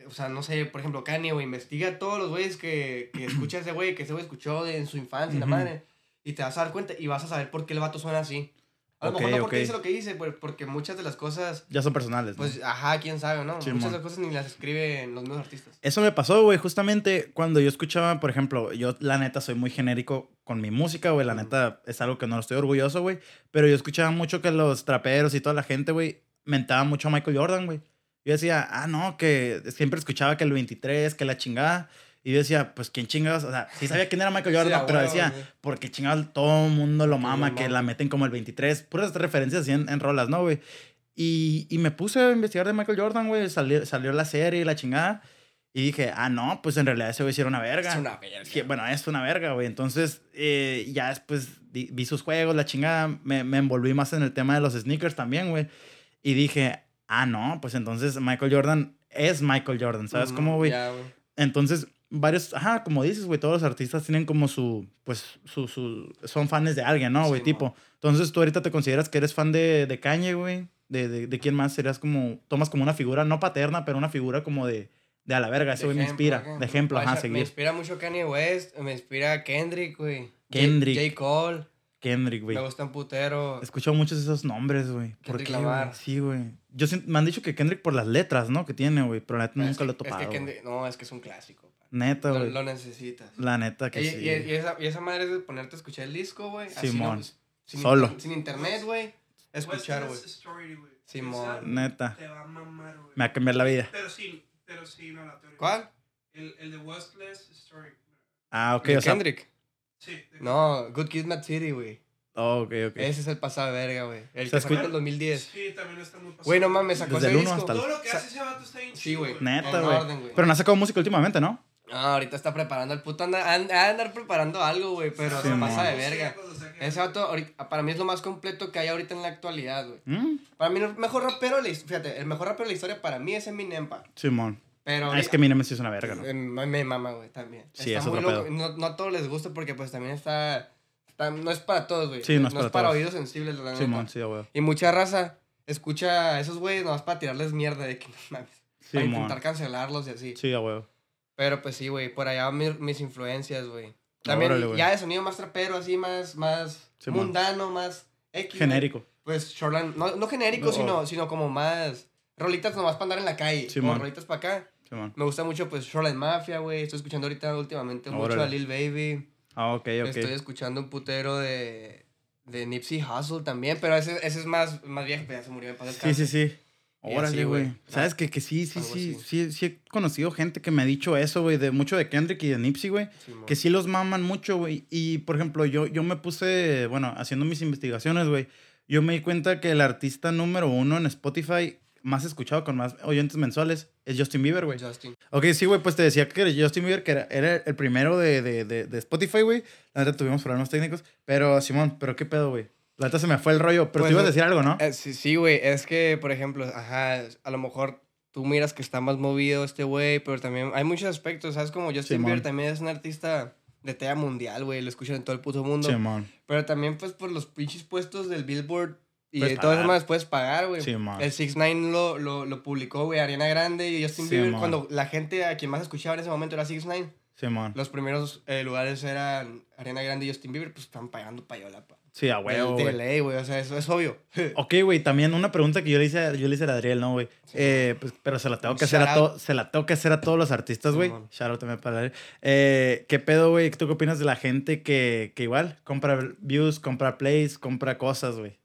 o sea, no sé, por ejemplo, Kanye, güey, investiga a todos los güeyes que, que escucha ese güey, que ese güey escuchó de, en su infancia, y la Ujú. madre, y te vas a dar cuenta y vas a saber por qué el vato suena así. A lo Ok, mejor no porque ok. dice lo que dice, porque muchas de las cosas, Ya son personales. ¿no? pues, ajá, quién sabe, ¿no? Simón. muchas de las cosas ni las escriben los mismos artistas. Eso me pasó, güey, justamente cuando yo escuchaba, por ejemplo, yo la neta soy muy genérico con mi música, güey, la neta es algo que no estoy orgulloso, güey, pero yo escuchaba mucho que los traperos y toda la gente, güey, mentaban mucho a Michael Jordan, güey. Yo decía, ah, no, que siempre escuchaba que el 23, que la chingada. Y yo decía, pues, ¿quién chingados? O sea, sí sabía quién era Michael Jordan, Sí, pero decía, güey. porque chingados todo el mundo lo mama, que la meten como el 23. Puras referencias así en, en rolas, ¿no, güey? Y, y me puse a investigar de Michael Jordan, güey. Salió, salió la serie y la chingada. Y dije, ah, no, pues en realidad ese güey sí era una verga. Es una verga. Bueno, es una verga, güey. Entonces, eh, ya después di- vi sus juegos, la chingada. Me, me envolví más en el tema de los sneakers también, güey. Y dije, ah, no, pues entonces Michael Jordan es Michael Jordan, ¿sabes cómo, güey? güey. Entonces, varios, ajá, como dices, güey, todos los artistas tienen como su, pues, su, su, son fans de alguien, ¿no, güey? Sí, tipo. Entonces, tú ahorita te consideras que eres fan de, de Kanye, güey. De, de, de quién más serías como, tomas como una figura, no paterna, pero una figura como de, de a la verga, ese güey me ejemplo, inspira. acá. De ejemplo, ajá, Vaya, Me seguir. inspira mucho Kanye West, me inspira Kendrick, güey. J- Kendrick. J. Cole, Kendrick, güey. me gusta un putero. Escucho muchos de esos nombres, güey. ¿Por Kendrick qué, güey? Sí, güey. Yo me han dicho que Kendrick por las letras, ¿no? Que tiene, güey. Pero la neta nunca que- lo he topado. Es que. Kendrick, no, es que es un clásico. pa. Neta, güey. lo necesitas. La neta que y, sí. y- y esa, y esa madre es de ponerte a escuchar el disco, güey. así, ¿no? Simón. Pues, sin Solo. sin internet, güey. Escuchar, güey. Güey. Simón. Neta. Te va a mamar, güey. Me va a cambiar la vida. Pero sí, pero sí, no la teoría. ¿Cuál? El, el de Westless Story. Ah, ok, ¿De o sea. Sí. No, Good Kid, Mad City, güey. Oh, ok, ok. Ese es el pasado de verga, güey. El O sea, que sacó en el 2010. Sí, también está muy pasado. Güey, no mames, sacó Desde ese el disco. hasta el- Todo lo que hace ese vato está bien Sí, güey. Neta, güey. orden, güey. Pero no ha sacado música últimamente, ¿no? Ah, ahorita está preparando el puto. Anda, anda, ha de andar preparando algo, güey, pero Sí, se pasa de No verga. Ese vato, ahorita- para mí es lo más completo que hay ahorita en la actualidad, güey. ¿Mm? Para mí, el mejor rapero, de la his- fíjate, el mejor rapero de la historia para mí es Eminem, pa. Simón. Pero Ah, es que Eminem sí es una verga, ¿no? Me, mama, güey, también. Sí, está es muy loco. No, no a todos les gusta porque, pues, también está. está- no es para todos, güey. Sí, no es para todos. oídos sensibles, la. Simón, sí, güey. Y mucha raza escucha a esos güeyes nomás para tirarles mierda de que no mames. Para Simón. intentar cancelarlos y así. Sí, güey. Pero pues sí, güey, por allá van mi- mis influencias, güey. También Órale, ya de sonido más trapero, así más, más Simón. mundano, más X. Genérico. Pues Shoreline, no, no genérico, No. sino, sino como más rolitas nomás para andar en la calle. Como rolitas para acá. Simón. Me gusta mucho pues Shoreline Mafia, güey. Estoy escuchando ahorita últimamente mucho a Lil Baby. Ah, ok, ok. Estoy escuchando un putero de, de Nipsey Hussle también, pero ese, ese es más, más viejo, pero ya se murió en paz Sí, sí, sí. Órale, güey. ¿Sabes que, que sí, sí, sí, sí, sí he conocido gente que me ha dicho eso, güey, de mucho de Kendrick y de Nipsey, güey. Que sí los maman mucho, güey. Y, por ejemplo, yo, yo me puse, bueno, haciendo mis investigaciones, güey. Yo me di cuenta que el artista número uno en Spotify más escuchado, con más oyentes mensuales, es Justin Bieber, güey. Justin. Ok, sí, güey, pues te decía que Justin Bieber, que era, era el primero de, de, de, de Spotify, güey. La neta tuvimos problemas técnicos. Pero, Simón, ¿pero qué pedo, güey? La neta se me fue el rollo. Pero Pues, tú ibas a decir algo, ¿no? Eh, sí, sí, güey. Es que, por ejemplo, ajá, a lo mejor tú miras que está más movido este güey, pero también hay muchos aspectos, ¿sabes? Como Justin Simón. Bieber también es un artista de talla mundial, güey. Lo escuchan en todo el puto mundo. Simón. Pero también, pues, por los pinches puestos del Billboard y Puedes de todas pagar. más puedes pagar, güey. Simón. El 6 9 lo, lo, lo publicó, güey, Ariana Grande y Justin Sí, Bieber. man. Cuando la gente a quien más escuchaba en ese momento era 6 9 Simón. los primeros eh, lugares eran Ariana Grande y Justin Bieber, pues están pagando payola, pa. Sí, a huevo, güey. o sea, eso es obvio. Ok, güey, también una pregunta que yo le hice, yo le hice a Adriel, ¿no, güey? Eh, pues, pero se la tengo que hacer a todos, se la tengo que hacer a todos los artistas, güey. Shout out también para Adriel. Eh, ¿Qué pedo, güey? ¿Tú qué opinas de la gente que, que igual compra views, compra plays, compra cosas, güey?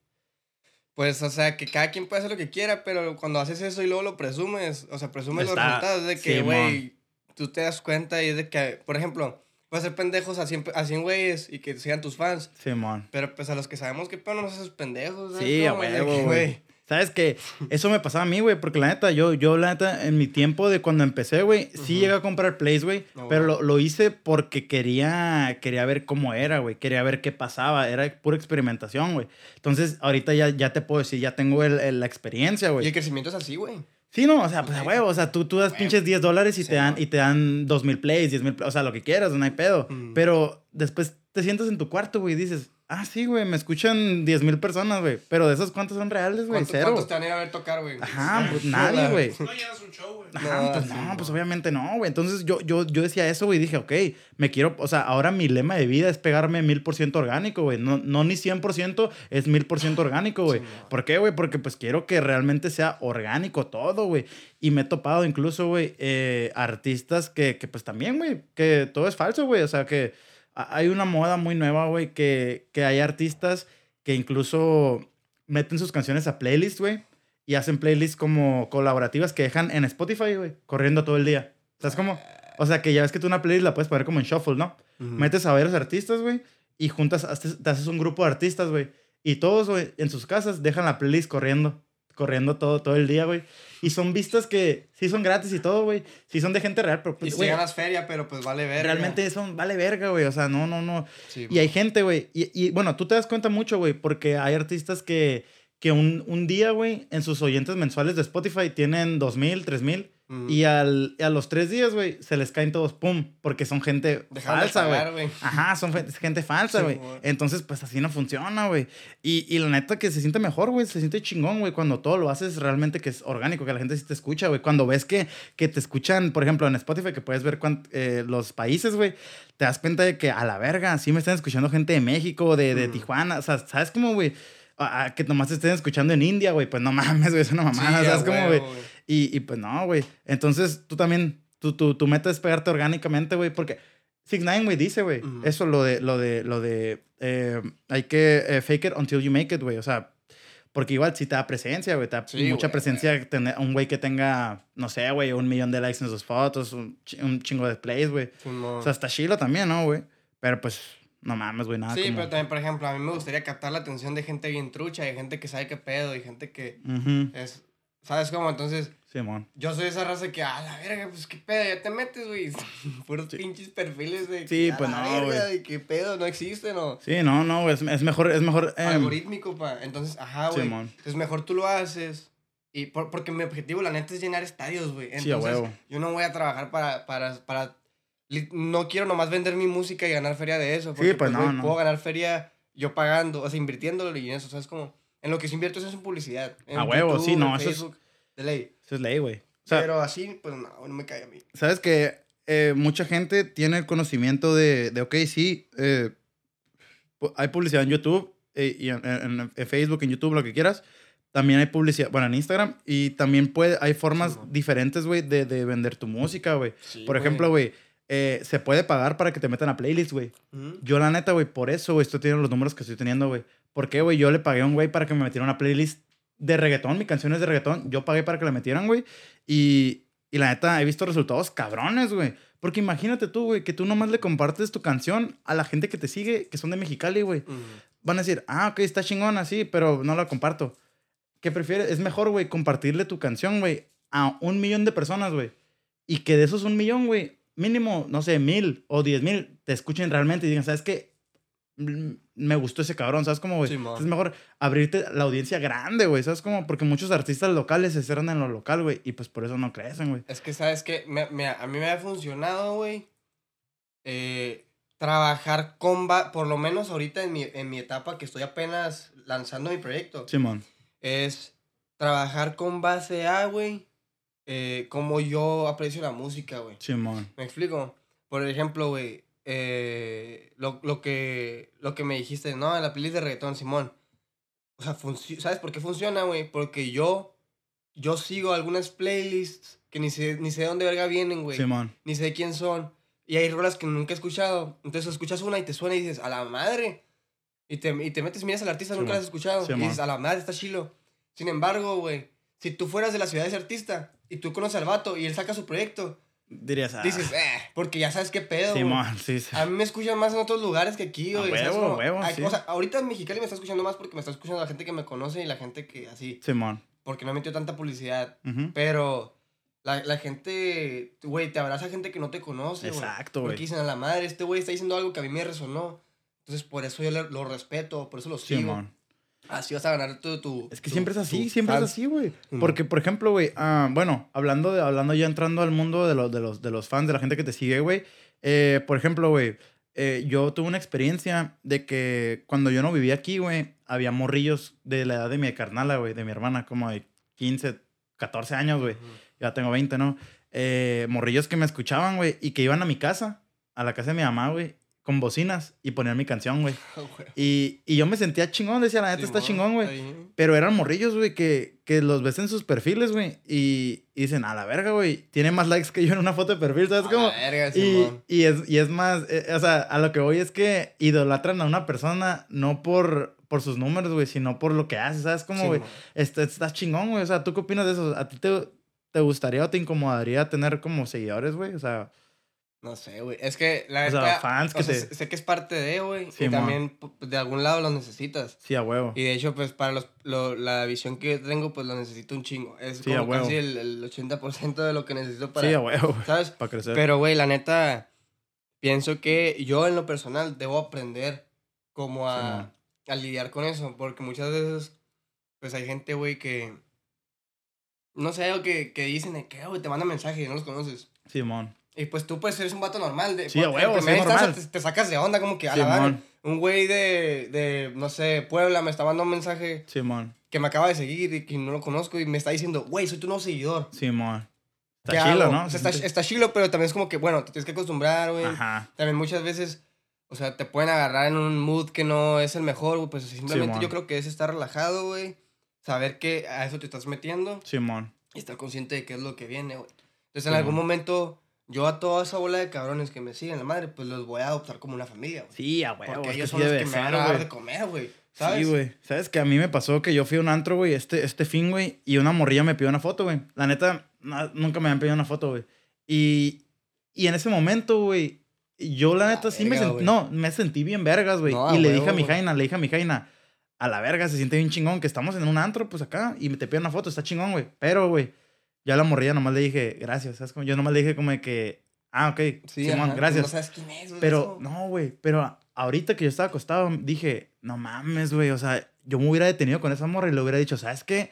Pues, o sea, que cada quien puede hacer lo que quiera, pero cuando haces eso y luego lo presumes, o sea, presumes los resultados de que, güey, tú te das cuenta y es de que, por ejemplo, puedes hacer pendejos a 100, pe- a 100 güeyes y que sigan tus fans, Simón. pero pues a los que sabemos que pedo no nos haces pendejos, ¿sabes Sí, a huevo, güey. ¿Sabes qué? Eso me pasaba a mí, güey, porque la neta, yo, yo la neta, en mi tiempo de cuando empecé, güey, sí llegué a comprar plays, güey, Ah, pero bueno. lo, lo hice porque quería, quería ver cómo era, güey, quería ver qué pasaba, era pura experimentación, güey. Entonces, ahorita ya, ya te puedo decir, ya tengo el- el- la experiencia, Y güey. el crecimiento es así, güey. Sí, no, o sea, pues Güey. o sea, tú, tú das pinches 10 dólares y, Sí, te dan, no. y te dan 2 mil plays, 10 mil, o sea, lo que quieras, no hay pedo. Mm. Pero después te sientas en tu cuarto, güey, y dices, ah, sí, güey, me escuchan 10 mil personas, güey, pero de esos, ¿cuántos son reales, güey? ¿Cuánto- Cero. ¿Cuántos te van a ir a ver tocar, güey? Ajá, pues nadie, güey. No llevas un show, güey. Ajá, No, pues no, no. pues obviamente no, güey. Entonces yo, yo, yo decía eso, güey, y dije, ok, me quiero, o sea, ahora mi lema de vida es pegarme mil por ciento orgánico, güey. No, no ni 100%, es mil por ciento orgánico, güey. Sí. ¿Por qué, güey? Porque pues quiero que realmente sea orgánico todo, güey. Y me he topado incluso, güey, eh, artistas que, que pues también, güey, que todo es falso, güey. O sea, que hay una moda muy nueva, güey, que, que hay artistas que incluso meten sus canciones a playlist, güey. Y hacen playlists como colaborativas que dejan en Spotify, güey, corriendo todo el día. ¿Sabes cómo? O sea, que ya ves que tú una playlist la puedes poner como en shuffle, ¿no? Metes a varios artistas, güey, y juntas, te haces un grupo de artistas, güey. Y todos, güey, en sus casas dejan la playlist corriendo, corriendo todo, todo el día, güey. Y son vistas que sí son gratis y todo, güey. Sí son de gente real, pero, Y pues, si güey, ganas feria, pero pues vale ver. realmente eso vale verga, güey. O sea, no, no, no. Sí, Y hay gente, güey. Y, y, bueno, tú te das cuenta mucho, güey, porque hay artistas que, que un, un día, güey, en sus oyentes mensuales de Spotify tienen 2.000, 3.000. Mm. Y al, a los tres días, güey, se les caen todos, pum, porque son gente falsa, güey. Ajá, son gente falsa, güey. Entonces, pues así no funciona, güey. Y, y la neta que se siente mejor, güey. Se siente chingón, güey, cuando todo lo haces realmente que es orgánico, que la gente sí te escucha, güey. Cuando ves que, que te escuchan, por ejemplo, en Spotify, que puedes ver cuánt- eh, los países, güey, te das cuenta de que a la verga, sí me están escuchando gente de México, de, de Mm. Tijuana. O sea, ¿sabes cómo, güey? A- a que nomás te estén escuchando en India, güey. Pues no mames, güey, es una mamada, Sí, ¿sabes cómo, güey? Y, y pues no, güey. Entonces tú también, tu, tu, tu meta es pegarte orgánicamente, güey, porque Six Nine, güey, dice, güey, Ujú. eso lo de, lo de, lo de, eh, hay que eh, fake it until you make it, güey, o sea, porque igual si te da presencia, güey, te da Sí, mucha güey. presencia tener un güey que tenga, no sé, güey, un millón de likes en sus fotos, un, chi- un chingo de plays, güey. Simón. O sea, hasta chilo también, ¿no, güey? Pero pues, no mames, güey, nada Sí, como... pero también, por ejemplo, a mí me gustaría captar la atención de gente bien trucha, de gente que sabe qué pedo y gente que Ujú, es. ¿Sabes cómo? Entonces, Simón. yo soy esa raza que, a la verga, pues qué pedo, ya te metes, güey. Puros pinches perfiles de. Sí, pues no, güey. ¿Y qué pedo? No existen, o. Sí, no, no, güey, es, es mejor, es mejor... em, Algorítmico, pa. Entonces, ajá, güey. Simón. Entonces, mejor tú lo haces. Y por- porque mi objetivo, la neta, es llenar estadios, güey. Sí, a Entonces, huevo. yo no voy a trabajar para, para, para... No quiero nomás vender mi música y ganar feria de eso. Porque, pues, no, güey, no. Puedo ganar feria yo pagando, o sea, invirtiéndolo y eso. O sea, es como... En lo que se invierte es en publicidad. En A huevo, sí, no, en eso es- Facebook, de ley. Eso es ley, güey. O sea, Pero así, pues no, no me cae a mí. Sabes que eh, mucha gente tiene el conocimiento de, de ok, sí, eh, hay publicidad en YouTube eh, y en, en- en Facebook, en YouTube, lo que quieras. También hay publicidad, bueno, en Instagram. Y también puede, hay formas Sí, diferentes, güey, de, de vender tu música, güey. Sí, Por ejemplo, güey, eh, se puede pagar para que te metan a playlist, güey. Ujú. Yo, la neta, güey, por eso, güey, estoy teniendo los números que estoy teniendo, güey. ¿Por qué, güey? Yo le pagué a un güey para que me metiera una playlist de reggaetón, mi canción es de reggaetón. Yo pagué para que la metieran, güey. Y, y la neta, he visto resultados cabrones, güey. Porque imagínate tú, güey, que tú nomás le compartes tu canción a la gente que te sigue, que son de Mexicali, güey. Ujú. Van a decir, ah, ok, está chingona, sí, pero no la comparto. ¿qué prefieres? Es mejor, güey, compartirle tu canción, güey, a un millón de personas, güey. Y que de esos un millón, güey, mínimo, no sé, mil o diez mil te escuchen realmente y digan, ¿sabes qué? Mm, Me gustó ese cabrón, ¿sabes cómo, güey? Es mejor abrirte la audiencia grande, güey, ¿sabes cómo? Porque muchos artistas locales se cerran en lo local, güey, y pues por eso no crecen, güey. Es que, ¿sabes qué? Me- me- a mí me ha funcionado, güey. eh, trabajar con... Por lo menos ahorita en mi, en mi etapa que estoy apenas lanzando mi proyecto. Simón. Es trabajar con base a, güey. eh, como yo aprecio la música, güey. Simón. ¿Me explico? Por ejemplo, güey, eh, lo, lo, que, lo que me dijiste, ¿no? En la playlist de reggaetón, Simón. O sea, ¿sabes por qué funciona, güey? Porque yo, yo sigo algunas playlists que ni sé, ni sé de dónde verga vienen, güey. Simón. Ni sé quién son. Y hay rolas que nunca he escuchado. Entonces escuchas una y te suena y dices, a la madre. Y te, y te metes miras al artista, nunca la has escuchado. y dices, a la madre, está chilo. Sin embargo, güey, si tú fueras de la ciudad de ese artista y tú conoces al vato y él saca su proyecto, Dirías, ah, dices, eh, porque ya sabes qué pedo. Simón, sí, sí. A mí me escuchan más en otros lugares que aquí, A güey. ¿sabes huevo, cómo? huevo, sí. O sea, ahorita en Mexicali me está escuchando más porque me está escuchando la gente que me conoce y la gente que así. Simón. Porque no metió tanta publicidad. Pero la, la gente, güey, te abraza gente que no te conoce, güey. Exacto, Porque güey. dicen a la madre, este güey está diciendo algo que a mí me resonó. Entonces, por eso yo lo respeto, por eso lo sigo. Simón. Así vas a ganar tu. tu Es que tu- siempre es así, siempre es así, güey. Porque, por ejemplo, güey, ah, bueno, hablando, de, hablando ya entrando al mundo de los, de los, de los fans, de la gente que te sigue, güey. eh, por ejemplo, güey, eh, yo tuve una experiencia de que cuando yo no vivía aquí, güey, había morrillos de la edad de mi carnala, güey, de mi hermana, como de 15, 14 años, güey. Ujú. Ya tengo 20, ¿no? Eh, morrillos que me escuchaban, güey, y que iban a mi casa, a la casa de mi mamá, güey, con bocinas y ponían mi canción, güey. Güey. Y, y yo me sentía chingón, decía, la neta está chingón, güey. Pero eran morrillos, güey, que, que los ves en sus perfiles, güey. Y, y dicen, a la verga, güey. Tiene más likes que yo en una foto de perfil, ¿sabes A cómo? la verga, Y, Simón. y, es, y es más, eh, o sea, a lo que voy es que idolatran a una persona no por, por sus números, güey, sino por lo que hace, ¿sabes cómo, güey? Simón. Está, está chingón, güey. O sea, ¿tú qué opinas de eso? ¿A ti te, te gustaría o te incomodaría tener como seguidores, güey? O sea, No sé, güey. Es que la O sea, neta, fans o que sea, te- sé- que es parte de, güey. Sí, y también pu- de algún lado lo necesitas. sí, a huevo. Y de hecho, pues para los, lo- la visión que yo tengo, pues lo necesito un chingo. Es Sí, a como huevo. casi el, el 80% de lo que necesito para... Sí, a huevo. ¿Sabes? Para crecer. Pero, güey, la neta, pienso que yo en lo personal debo aprender como a, a lidiar con eso. Porque muchas veces, pues hay gente, güey, que... No sé, o que, que dicen de que, güey, te mandan mensajes y no los conoces. Simón. Y pues tú pues eres un vato normal. De, Sí, en huevo, primera instancia normal. Te, te sacas de onda como que a la. Un güey de, de, no sé, Puebla me está mandando un mensaje Simón. que me acaba de seguir y que no lo conozco y me está diciendo, güey, soy tu nuevo seguidor. Simón. ¿Qué Está chilo? ¿no? O sea, Se está, está chilo, pero también es como que, bueno, te tienes que acostumbrar, güey. Ajá. También muchas veces, o sea, te pueden agarrar en un mood que no es el mejor, güey. Pues simplemente Simón. yo creo que es estar relajado, güey. Saber que a eso te estás metiendo Simón. y estar consciente de qué es lo que viene, güey. Entonces, en Simón. algún momento, yo a toda esa bola de cabrones que me siguen, la madre, pues los voy a adoptar como una familia, güey. Sí, a huevo. Porque ellos son los que me van a dar de comer, güey. ¿Sabes? Sí, güey. ¿Sabes que a mí me pasó que yo fui a un antro, güey, este, este fin, güey, y una morrilla me pidió una foto, güey? La neta, na- nunca me habían pedido una foto, güey. Y, y en ese momento, güey, yo la La neta sí me sentí, no, me sentí bien vergas, güey. No, y le dije a mi jaina, le dije a mi jaina, a la verga, se siente bien chingón que estamos en un antro, pues acá, y me te piden una foto, está chingón, güey. Pero, güey, yo a la morrilla nomás le dije, gracias, ¿sabes? Como yo nomás le dije como de que, ah, ok, Sí, Simón, ajá, gracias. No sabes quién es, güey. Pero, eso. no, güey. Pero ahorita que yo estaba acostado, dije, no mames, güey. O sea, yo me hubiera detenido con esa morra y le hubiera dicho, ¿sabes qué?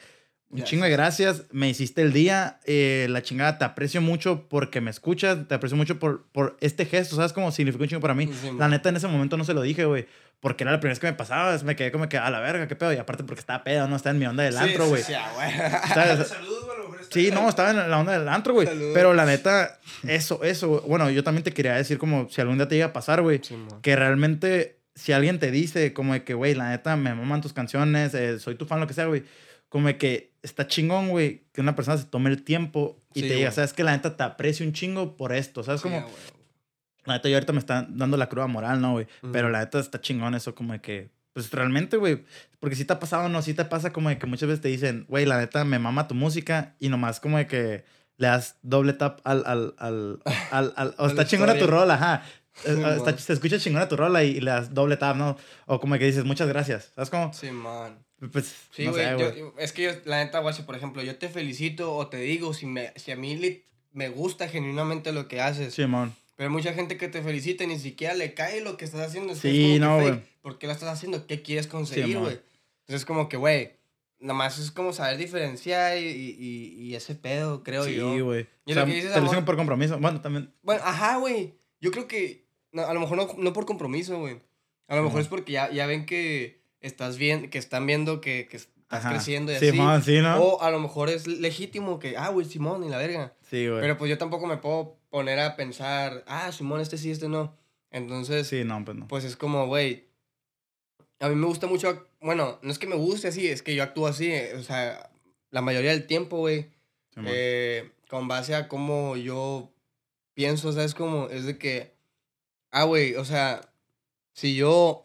Un chingo de gracias, me hiciste el día, eh, la chingada, te aprecio mucho porque me escuchas, te aprecio mucho por, por este gesto, ¿sabes? Como significó un chingo para mí. Sí, La neta, en ese momento no se lo dije, güey, porque era la primera vez que me pasaba, me quedé como que, a la verga, qué pedo, y aparte porque estaba pedo, no estaba en mi onda del Sí, antro, sí, güey. Sí, ah, güey. Sí, no, estaba en la onda del antro, güey. Pero la neta, eso, eso, bueno, yo también te quería decir como si algún día te llega a pasar, güey, Simón. que realmente si alguien te dice como de que, güey, la neta, me maman tus canciones, eh, soy tu fan, lo que sea, güey, como de que está chingón, güey, que una persona se tome el tiempo y Sí, te diga, sabes que la neta te aprecio un chingo por esto, ¿sabes? Sí, como, la neta, yo ahorita me está dando la cruda moral, ¿no, güey? Pero la neta está chingón eso, como de que, pues realmente, güey, porque si te ha pasado, no, si te pasa como de que muchas veces te dicen, güey, la neta, me mama tu música y nomás como de que le das doble tap al, al, al, al, al- o está chingona tu historia. rol, ajá. eh, Sí, está- man. se escucha chingona tu rola y, y le das doble tap, ¿no? O como que dices, muchas gracias. ¿Sabes cómo? Sí, man. Pues, Sí, güey. es que yo, la neta, guache, por ejemplo, yo te felicito o te digo si, me, si a mí me gusta genuinamente lo que haces. Simón. Pero hay mucha gente que te felicita y ni siquiera le cae lo que estás haciendo. Es Sí, no, güey. ¿Por qué lo estás haciendo? ¿Qué quieres conseguir, güey? Entonces, como que, güey, nada más es como saber diferenciar y, y, y- ese pedo, creo Sí, yo. güey. Y O lo sea, que dices, te lo dicen por compromiso. Bueno, también. Bueno, ajá, güey. Yo creo que no, a lo mejor no, no por compromiso, güey. A lo mejor es porque ya, ya ven que estás bien, que están viendo que, que estás Ajá. creciendo y así. Simón, sí, ¿no? O a lo mejor es legítimo que, ah, güey, Simón y la verga. Sí, güey. Pero pues yo tampoco me puedo poner a pensar, ah, Simón, este sí, este no. Entonces, Sí, no, pues no. pues es como, güey, a mí me gusta mucho, bueno, no es que me guste así, es que yo actúo así, o sea, la mayoría del tiempo, güey, eh, con base a cómo yo pienso, ¿sabes? Como, es de que, ah, güey, o sea, si yo,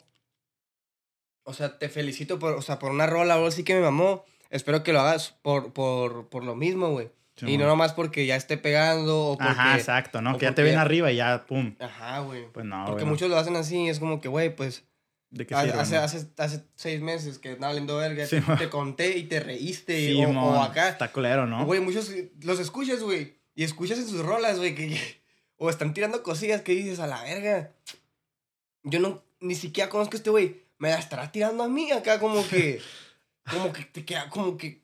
o sea, te felicito por, o sea, por una rola o algo así que me mamó, espero que lo hagas por, por, por lo mismo, güey. Y no nomás porque ya esté pegando o porque... Ajá, exacto, ¿no? Que ya te ven arriba y ya, pum. Ajá, güey. Pues no, Porque muchos lo hacen así, es como que, güey, pues, ¿De qué sirve, hace, no? hace, hace seis meses que estaba leyendo verga, Sí, te, conté y te reíste, y- Sí, o, o acá, Está culero, ¿no? Güey, muchos los escuchas, güey. Y escuchas en sus rolas, güey, que... O están tirando cosillas que dices, a la verga. Yo no... Ni siquiera conozco a este güey. Me la estará tirando a mí acá como que... como que te queda como que...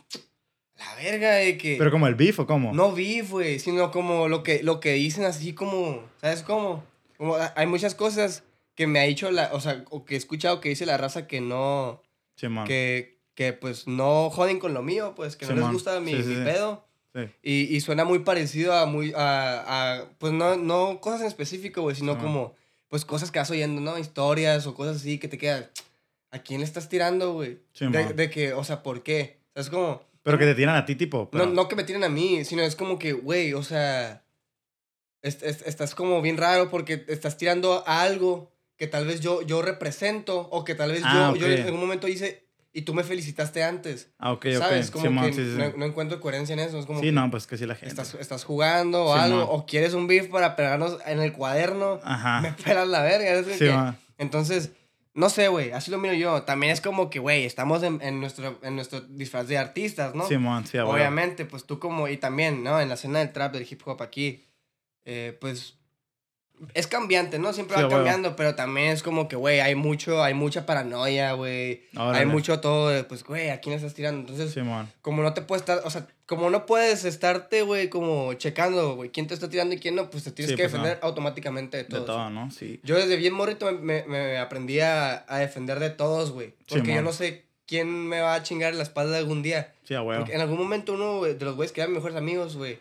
La verga de que... Pero como el beef o cómo? No vi, güey, sino como lo que, lo que dicen así como... ¿Sabes cómo? Como a- hay muchas cosas que me ha dicho la... O sea, o que he escuchado que dice la raza que no Simón. que, que pues no joden con lo mío, pues que no les Simón. gusta mi, Sí, sí, mi sí. pedo. Sí. Y, y suena muy parecido a muy, a, a, pues no, no cosas en específico, güey, sino como, pues cosas que vas oyendo, ¿no? Historias o cosas así que te quedan, ¿a quién le estás tirando, güey? De, de que, o sea, ¿por qué? O sea, es como, Pero que te tiran a ti, tipo. no, pero- no que me tiren a mí, sino es como que, güey, o sea, es- es- estás como bien raro porque estás tirando a algo que tal vez yo, yo represento o que tal vez Ah, yo, yo ok. en algún momento hice y tú me felicitaste antes. Ah, ok, ok. ¿Sabes? Como Simón, que sí, sí. No, no encuentro coherencia en eso. Es como Sí, no, pues que sí la gente. estás, estás jugando o algo, o quieres un beef para pegarnos en el cuaderno. Ajá. Me pelas la verga. es que- entonces, no sé, güey, así lo miro yo. También es como que, güey, estamos en, en nuestro, en nuestro disfraz de artistas, ¿no? Simón, sí. Obviamente, pues tú como, y también, ¿no? En la escena del trap, del hip hop aquí, eh, pues es cambiante, ¿no? Siempre Sí, va cambiando, pero también es como que, güey, hay mucho, hay mucha paranoia, güey. Hay mucho todo de, pues, güey, ¿a quién estás tirando? Entonces, como no te puedes estar, o sea, como no puedes estarte, güey, como checando, güey, quién te está tirando y quién no, pues te tienes Sí, que pues, no. defender automáticamente de De todos. todo, ¿no? Sí. Yo desde bien morrito me, me, me aprendí a, a defender de todos, güey. Porque yo no sé quién me va a chingar la espalda algún día. Sí. Porque en algún momento uno güey, de los güeyes que eran mejores amigos, güey,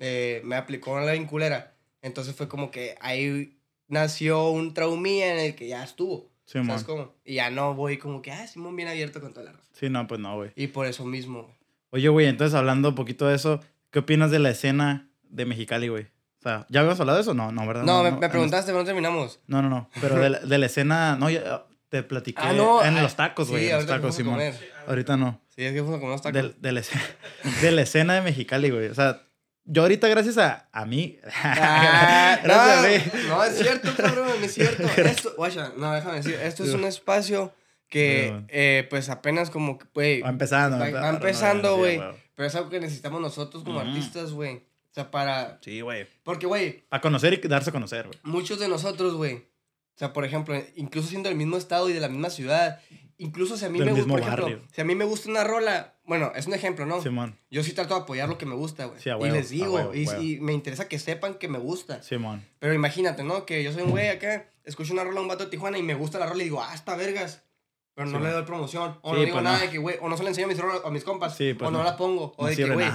eh, me aplicó una vinculera. Entonces fue como que ahí nació un traumía en el que ya estuvo. Simón. ¿Sabes cómo? Y ya no voy como que, ah, Simón bien abierto con toda la raza. Sí, no, pues no, güey. Y por eso mismo. Oye, güey, entonces hablando un poquito de eso, ¿qué opinas de la escena de Mexicali, güey? O sea, ¿ya habíamos hablado de eso? No, no, ¿verdad? No, me, me en- preguntaste, pero no terminamos. No, no, no. Pero de la, de la escena, no, ya te platiqué Ah, no. en ah, los tacos, güey. Sí, en los tacos, Simón. comer. Ahorita no. Sí, es que fuimos a comer unos tacos. De, de la de la escena de Mexicali, güey. O sea, yo ahorita, gracias a, a mí. Ah, gracias a no, mí. no, es cierto, cabrón, es cierto. Esto, guacha, no, déjame decir, esto es un espacio que, eh, pues apenas como que, güey, Va empezando. Va- va empezando, güey. pero es algo que necesitamos nosotros como artistas, güey. O sea, para, Sí, güey. porque, güey, A conocer y darse a conocer, güey. muchos de nosotros, güey, o sea, por ejemplo, incluso siendo del mismo estado y de la misma ciudad, incluso si a mí Del me gusta, por ejemplo, si a mí me gusta una rola, bueno, es un ejemplo, ¿no? Simón. Yo sí trato de apoyar lo que me gusta, güey. Sí, y les digo, huevo, y, huevo. y me interesa que sepan que me gusta. Simón. Pero imagínate, ¿no? Que yo soy un güey acá, escucho una rola un vato de Tijuana y me gusta la rola y digo, ah, está vergas. Pero no le doy promoción. O Sí, no digo pues nada no. de que, güey, o no se le enseño a mis, rolas- a mis compas. Sí, pues o no, no. la pongo. O No de que, güey,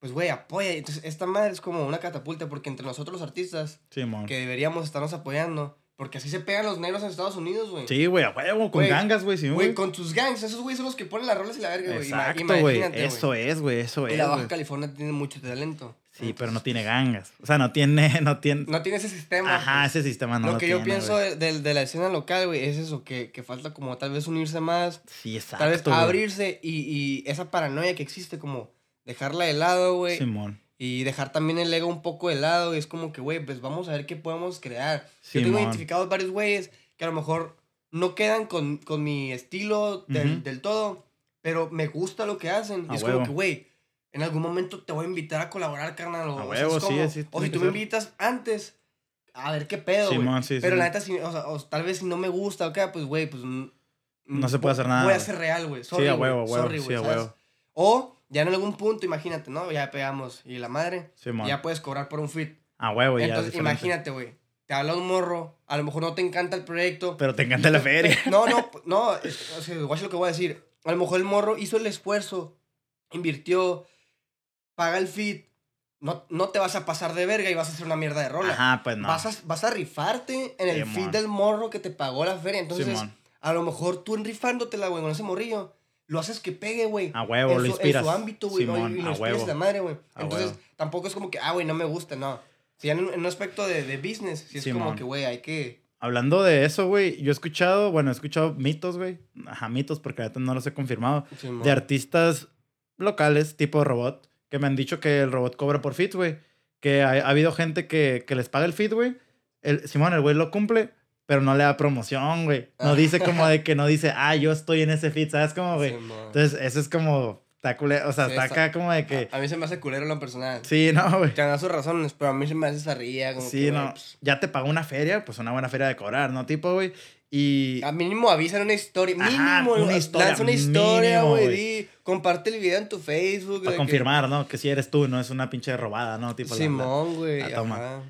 pues, güey, apoya. Entonces, esta madre es como una catapulta porque entre nosotros los artistas que deberíamos estarnos apoyando. Porque así se pegan los negros en Estados Unidos, güey. Sí, güey, a huevo, con gangas, güey. Sí, Güey, con tus gangs, esos güeyes son los que ponen las rolas y la verga, güey. Exacto, güey. imagínate, Eso es, güey. Eso Y es, la Baja. California tiene mucho talento. Sí, pero no tiene gangas. O sea, no tiene, no tiene... No tiene ese sistema. Ajá, ese sistema no lo lo que yo pienso de, de- de la escena local, güey, es eso, que, que falta como tal vez unirse más, Sí, exacto, tal vez abrirse y, y esa paranoia que existe, como dejarla de lado, güey, Simón. Y dejar también el ego un poco de lado. Y es como que, güey, pues vamos a ver qué podemos crear. Yo tengo Simón. identificados varios güeyes que a lo mejor no quedan con, con mi estilo del, Ujú. del todo, pero me gusta lo que hacen. Y A es huevo. como que, güey, en algún momento te voy a invitar a colaborar, carnal. O, A huevo, sí, sí, O si tú me invitas antes, a ver qué pedo, sí, pero sí. la neta, si, o sea, o tal vez si no me gusta o qué, pues, güey, pues... No se puede hacer nada, Voy a ser real, güey. Sí, a huevo, a huevo. sorry, Sí, güey, a huevo. O ya en algún punto, imagínate, ¿no? Ya pegamos y la madre, Simón. ya puedes cobrar por un fit. A huevo, ya. es Entonces, imagínate, güey. Te habla un morro, a lo mejor no te encanta el proyecto. Pero te encanta la feria. No, no, no, es- o sea, guacha lo que voy a decir. A lo mejor el morro hizo el esfuerzo, invirtió, paga el feed. No, no te vas a pasar de verga y vas a hacer una mierda de rola. Ajá, pues no. Vas, a, vas a rifarte en el Simón. feed del morro que te pagó la feria. Entonces, Simón. a lo mejor tú enrifándotela, güey, con ese morrillo, lo haces que pegue, güey. A huevo, en lo su- inspiras. En su ámbito, güey, ¿no? Y, lo inspiras la madre, güey. Entonces, huevo. tampoco es como que, ah, güey, no me gusta, no. Si en, un- en un aspecto de, de business, si es como Simón. que, güey, hay que... Hablando de eso, güey, yo he escuchado, bueno, he escuchado mitos, güey. Ajá, mitos, porque ahorita no los he confirmado. Simón. De artistas locales, tipo robot, que me han dicho que el robot cobra por feed, güey. Que ha, ha habido gente que, que les paga el feed, güey. El, Simón, el güey lo cumple, pero no le da promoción, güey. No Ah. dice como de que no dice, ah, yo estoy en ese feed, ¿sabes cómo, güey? Entonces, eso es como, está culero, o sea, Sí, está acá como de que, A, a mí se me hace culero lo personal. sí, no, güey. Dan sus razones, pero a mí se me hace esa ría. Como Sí, que, no. güey, pues, Ya te pagó una feria, pues una buena feria de cobrar, ¿no? Tipo, güey. Y. a mínimo avisan una historia. Ajá, Mínimo, una historia, Lanza una historia, güey. Comparte el video en tu Facebook. Para que- confirmar, ¿no? Que si eres tú, no es una pinche robada, ¿no? Tipo, Simón, güey.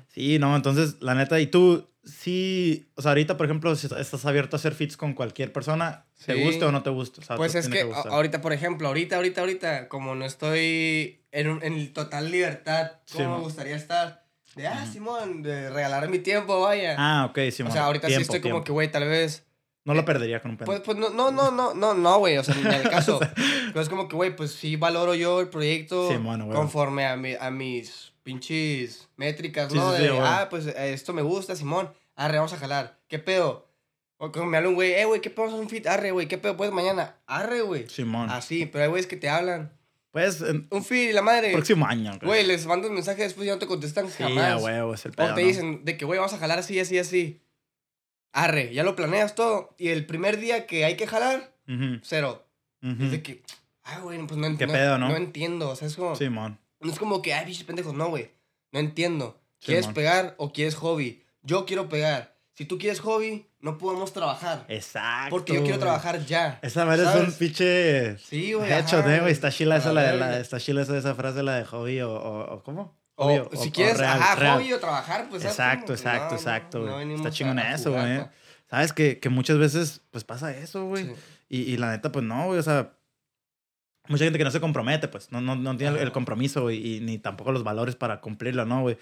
Sí, no, entonces, la neta, y tú, sí. O sea, ahorita, por ejemplo, si estás abierto a hacer fits con cualquier persona, ¿te Sí. guste o no te gusta? O sea, Pues te es que ahorita, por ejemplo, ahorita, ahorita, ahorita, como no estoy en, un- en total libertad, Simón. me gustaría estar. De, ah, Simón, de regalar mi tiempo, vaya. Ah, ok, sí, o sea, ahorita sí estoy como que, güey, tal vez. No lo perdería con un pendejo. Pues, pues no, no, no, no, no, no, güey, o sea, ni el caso. Pero es como que, güey, pues sí valoro yo el proyecto Simón, güey. conforme a, mi, a mis pinches métricas, Sí, ¿no? sí, sí, de, ah, pues eh, esto me gusta, Simón, arre, vamos a jalar. ¿Qué pedo? O como me habla un güey, eh, güey, ¿qué pedo? Un fit, arre, güey, ¿qué pedo? Pues mañana, arre, güey. Simón. Así, pero hay güeyes que te hablan. Pues, en Un feed y la madre. próximo año, Güey, les mandas mensaje después y ya no te contestan Sí, jamás. es el pedo. o te ¿no? dicen de que, güey, vamos a jalar así, así, así. Arre, ya lo planeas todo. Y el primer día que hay que jalar, cero. ujú. Es de que, ah, güey, pues no, ¿Qué no- pedo, no? no entiendo. O sea, es como. Simón. No es como que, ay, bichos pendejos, no, güey. No entiendo. ¿Quieres pegar o quieres hobby? Yo quiero pegar. Si tú quieres hobby, no podemos trabajar. Exacto. porque yo quiero trabajar ya. Esa madre es un pinche. Sí, güey. Hecho, ¿eh, güey? Está chila esa, la de la, está chila esa, esa frase, la de hobby o, o, o ¿cómo? O Hobby si quieres, real, ajá, real. hobby o trabajar, pues. ¿sabes Exacto, exacto, No, no, exacto, no venimos Está chingón a- a eso, güey. Sabes que, que muchas veces, pues pasa eso, güey. Sí. Y, y la neta, pues no, güey. O sea, mucha gente que no se compromete, pues. No, no, no tiene el- compromiso, güey. Y ni tampoco los valores para cumplirlo, ¿no, güey?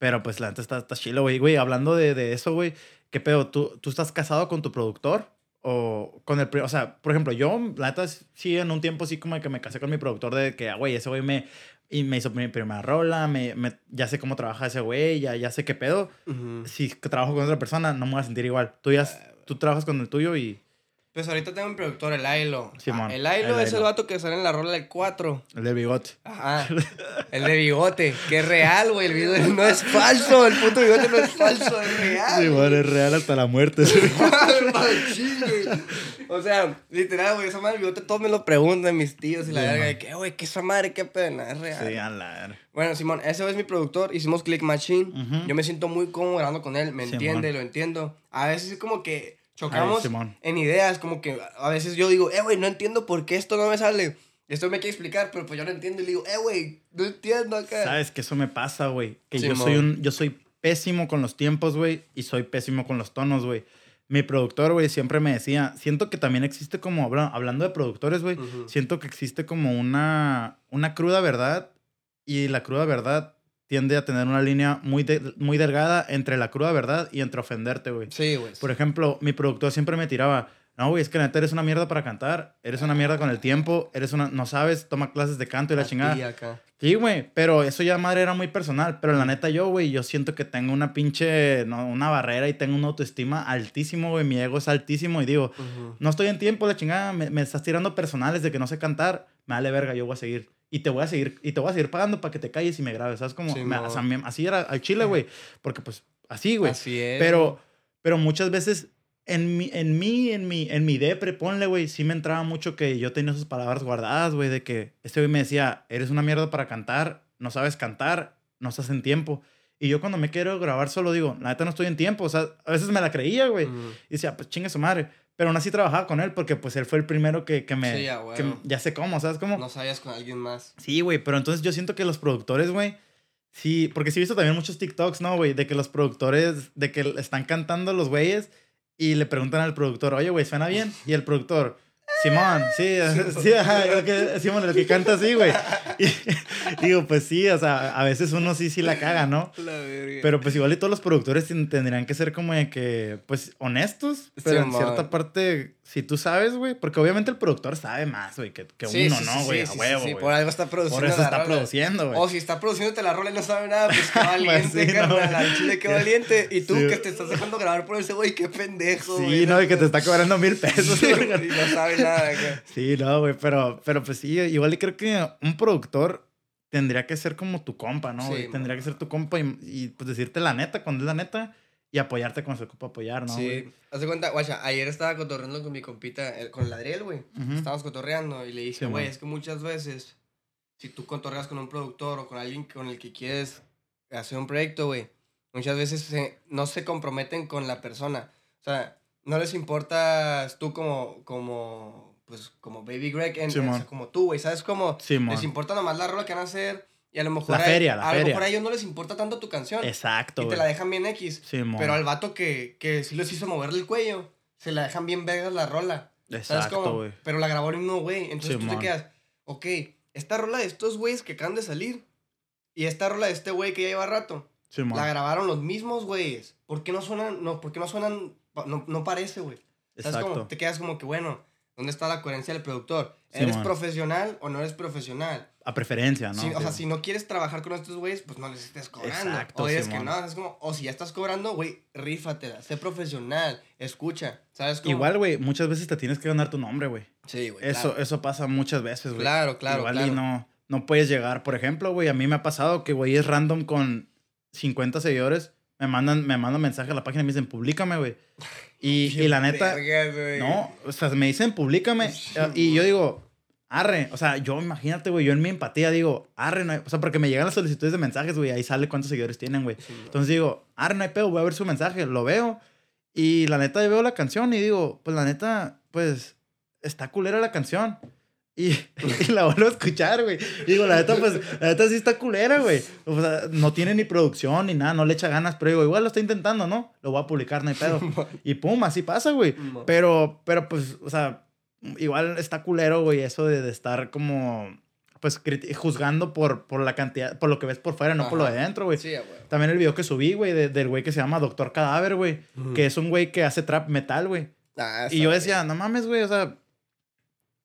Pero pues la neta está, está chilo, güey. Güey, hablando de, de eso, güey. ¿Qué pedo? ¿Tú, ¿Tú estás casado con tu productor? O con el... O sea, por ejemplo, yo, la neta, sí, en un tiempo sí como que me casé con mi productor de que, ah, güey, ese güey me... Y me hizo mi primera rola, me, me- ya sé cómo trabaja ese güey, ya, ya sé qué pedo Ujú. si que trabajo con otra persona, no me voy a sentir igual. Tú ya, tú trabajas con el tuyo y Pues ahorita tengo un productor, el Ailo. Simón, Ah, el Ailo el es el Ailo. vato que sale en la rola del 4. el de bigote. Ajá. El de bigote, que es real, güey. El video no es falso. El puto bigote no es falso, es real. Sí, bueno, es real hasta la muerte. O sea, literal, güey, esa madre del bigote todos me lo preguntan mis tíos y la Sí, verga. De que, "Eh, güey, ¿qué esa madre? ¿Qué pena? Es real. sí, a la verga. Bueno, Simón, ese es mi productor. Hicimos Click Machine. Yo me siento muy cómodo grabando con él. Me entiende, lo entiendo. A veces es como que chocamos Simón. en ideas. Como que a veces yo digo, eh, güey, no entiendo por qué esto no me sale. Esto me quiere explicar, pero pues yo no entiendo. Y le digo, eh, güey, no entiendo acá. Sabes que eso me pasa, güey. Que yo soy un, yo soy pésimo con los tiempos, güey, y soy pésimo con los tonos, güey. Mi productor, güey, siempre me decía, siento que también existe como, habla- hablando de productores, güey, Ujú. siento que existe como una, una cruda verdad y la cruda verdad tiende a tener una línea muy, de- muy delgada entre la cruda verdad y entre ofenderte, güey. Sí, güey. Por ejemplo, mi productor siempre me tiraba, no, güey, es que la neta eres una mierda para cantar, eres una mierda con el tiempo, eres una, no sabes, toma clases de canto y la A ti chingada. acá. Sí, güey, pero eso ya madre era muy personal, pero la neta yo, güey, yo siento que tengo una pinche, no, una barrera y tengo una autoestima altísimo, güey, mi ego es altísimo y digo, no estoy en tiempo, la chingada, me, me estás tirando personales de que no sé cantar, me vale verga, yo voy a seguir. Y te voy a seguir, y te voy a seguir pagando para que te calles y me grabes, ¿sabes? Como, Sí, me- mo. o sea, me- así era al chile, güey, porque pues, así, güey. Así es. Pero, pero muchas veces en mi, en mí, en mi, en mi depre, ponle, güey, sí me entraba mucho que yo tenía sus palabras guardadas, güey, de que este güey me decía, eres una mierda para cantar, no sabes cantar, no estás en tiempo. Y yo cuando me quiero grabar solo digo, la neta no estoy en tiempo, o sea, a veces me la creía, güey. Mm. Y decía, pues chingue su madre. Pero aún así trabajaba con él porque pues él fue el primero que, que me... Sí, a huevo. que ya sé cómo, ¿sabes cómo? No sabías con alguien más. Sí, güey, pero entonces yo siento que los productores, güey, sí, porque sí he visto también muchos TikToks, ¿no, güey? De que los productores, de que están cantando los güeyes y le preguntan al productor, oye, güey, ¿suena bien? Y el productor, Simón, sí, sí, ajá, el que, Simón, el que canta así, güey. Y digo, pues sí, o sea, a veces uno sí, sí la caga, ¿no? La verga. Pero pues igual y todos los productores ten- tendrían que ser como de que, pues, honestos. Pero en cierta parte, si tú sabes, güey, porque obviamente el productor sabe más, güey, que, que Sí, uno, sí, ¿no, güey? sí, a sí, huevo, sí. Por algo está produciendo. Por eso la está rola. produciendo, güey. O si está produciéndote la rola y no sabe nada, pues qué valiente, carnal. Al chile, qué valiente. Y tú que te estás dejando grabar por ese güey, qué pendejo. Sí, no, y que te está cobrando mil pesos. Y no sabe nada, güey. Sí, no, güey, pero, pero pues sí, igual y creo que un productor tendría que ser como tu compa, ¿no? Tendría que ser tu compa y, y, pues decirte la neta cuando es la neta y apoyarte cuando se ocupa apoyar, ¿no? Sí, haz de cuenta, guacha, ayer estaba cotorreando con mi compita, el- con el Adriel, güey. Ujú. Estábamos cotorreando y le dije, Sí, güey, man. es que muchas veces, si tú cotorreas con un productor o con alguien con el que quieres hacer un proyecto, güey, muchas veces se- no se comprometen con la persona. O sea, no les importas tú como, como, pues, como Baby Greg, en, Sí, o sea, como tú, güey, ¿sabes? Como Simón. les importa nomás la rola que van a hacer y a lo mejor La a- feria, la a, lo feria. mejor a ellos no les importa tanto tu canción Exacto, y te la dejan bien X. Simón. Pero al vato que, que sí les hizo moverle el cuello, se la dejan bien vergas la rola. ¿Sabes Exacto, güey. Pero la grabó el mismo güey. Entonces tú Simón. te quedas, ok, esta rola de estos güeyes que acaban de salir y esta rola de este güey que ya lleva rato, Simón. la grabaron los mismos güeyes. ¿Por qué no suenan, no, por qué no suenan, no, no parece, güey? Exacto. Te quedas como que, bueno, ¿dónde está la coherencia del productor? ¿Eres profesional o no eres profesional? A preferencia, ¿no? O sea, si no quieres trabajar con estos güeyes, pues no les estés cobrando. Exacto, o dices que no, es como, o si ya estás cobrando, güey, rífatela, sé profesional, escucha, ¿sabes cómo? Igual, güey, muchas veces te tienes que ganar tu nombre, güey. Sí, güey. Eso, eso pasa muchas veces, güey. Claro, claro, Igual claro. y no, no puedes llegar. Por ejemplo, güey, a mí me ha pasado que, güey, es random con 50 seguidores. Me mandan, me mandan mensaje a la página y me dicen, públicame, güey. Y, y la neta, Vergas, no, o sea, me dicen, públicame. y yo digo, arre. O sea, yo imagínate, güey, yo en mi empatía digo, arre, no hay- O sea, porque me llegan las solicitudes de mensajes, güey, ahí sale cuántos seguidores tienen, güey. Sí. Entonces digo, arre, no hay pedo, voy a ver su mensaje, lo veo. Y la neta, yo veo la canción y digo, pues la neta, pues está culera la canción. Y, y la vuelvo a escuchar, güey. Digo, la neta, pues, la neta sí está culera, güey. O sea, no tiene ni producción ni nada, no le echa ganas, pero digo, igual lo está intentando, ¿no? Lo voy a publicar, no hay pedo. Y pum, así pasa, güey. Pero, pero pues, o sea, igual está culero, güey, eso de, de estar como, pues, juzgando por, por la cantidad, por lo que ves por fuera, no por lo de Ajá. dentro, güey. Sí, güey. También el video que subí, güey, de- del güey que se llama Doctor Cadáver, güey. Que es un güey que hace trap metal, güey. Ah, Y yo decía, no mames, güey, o sea,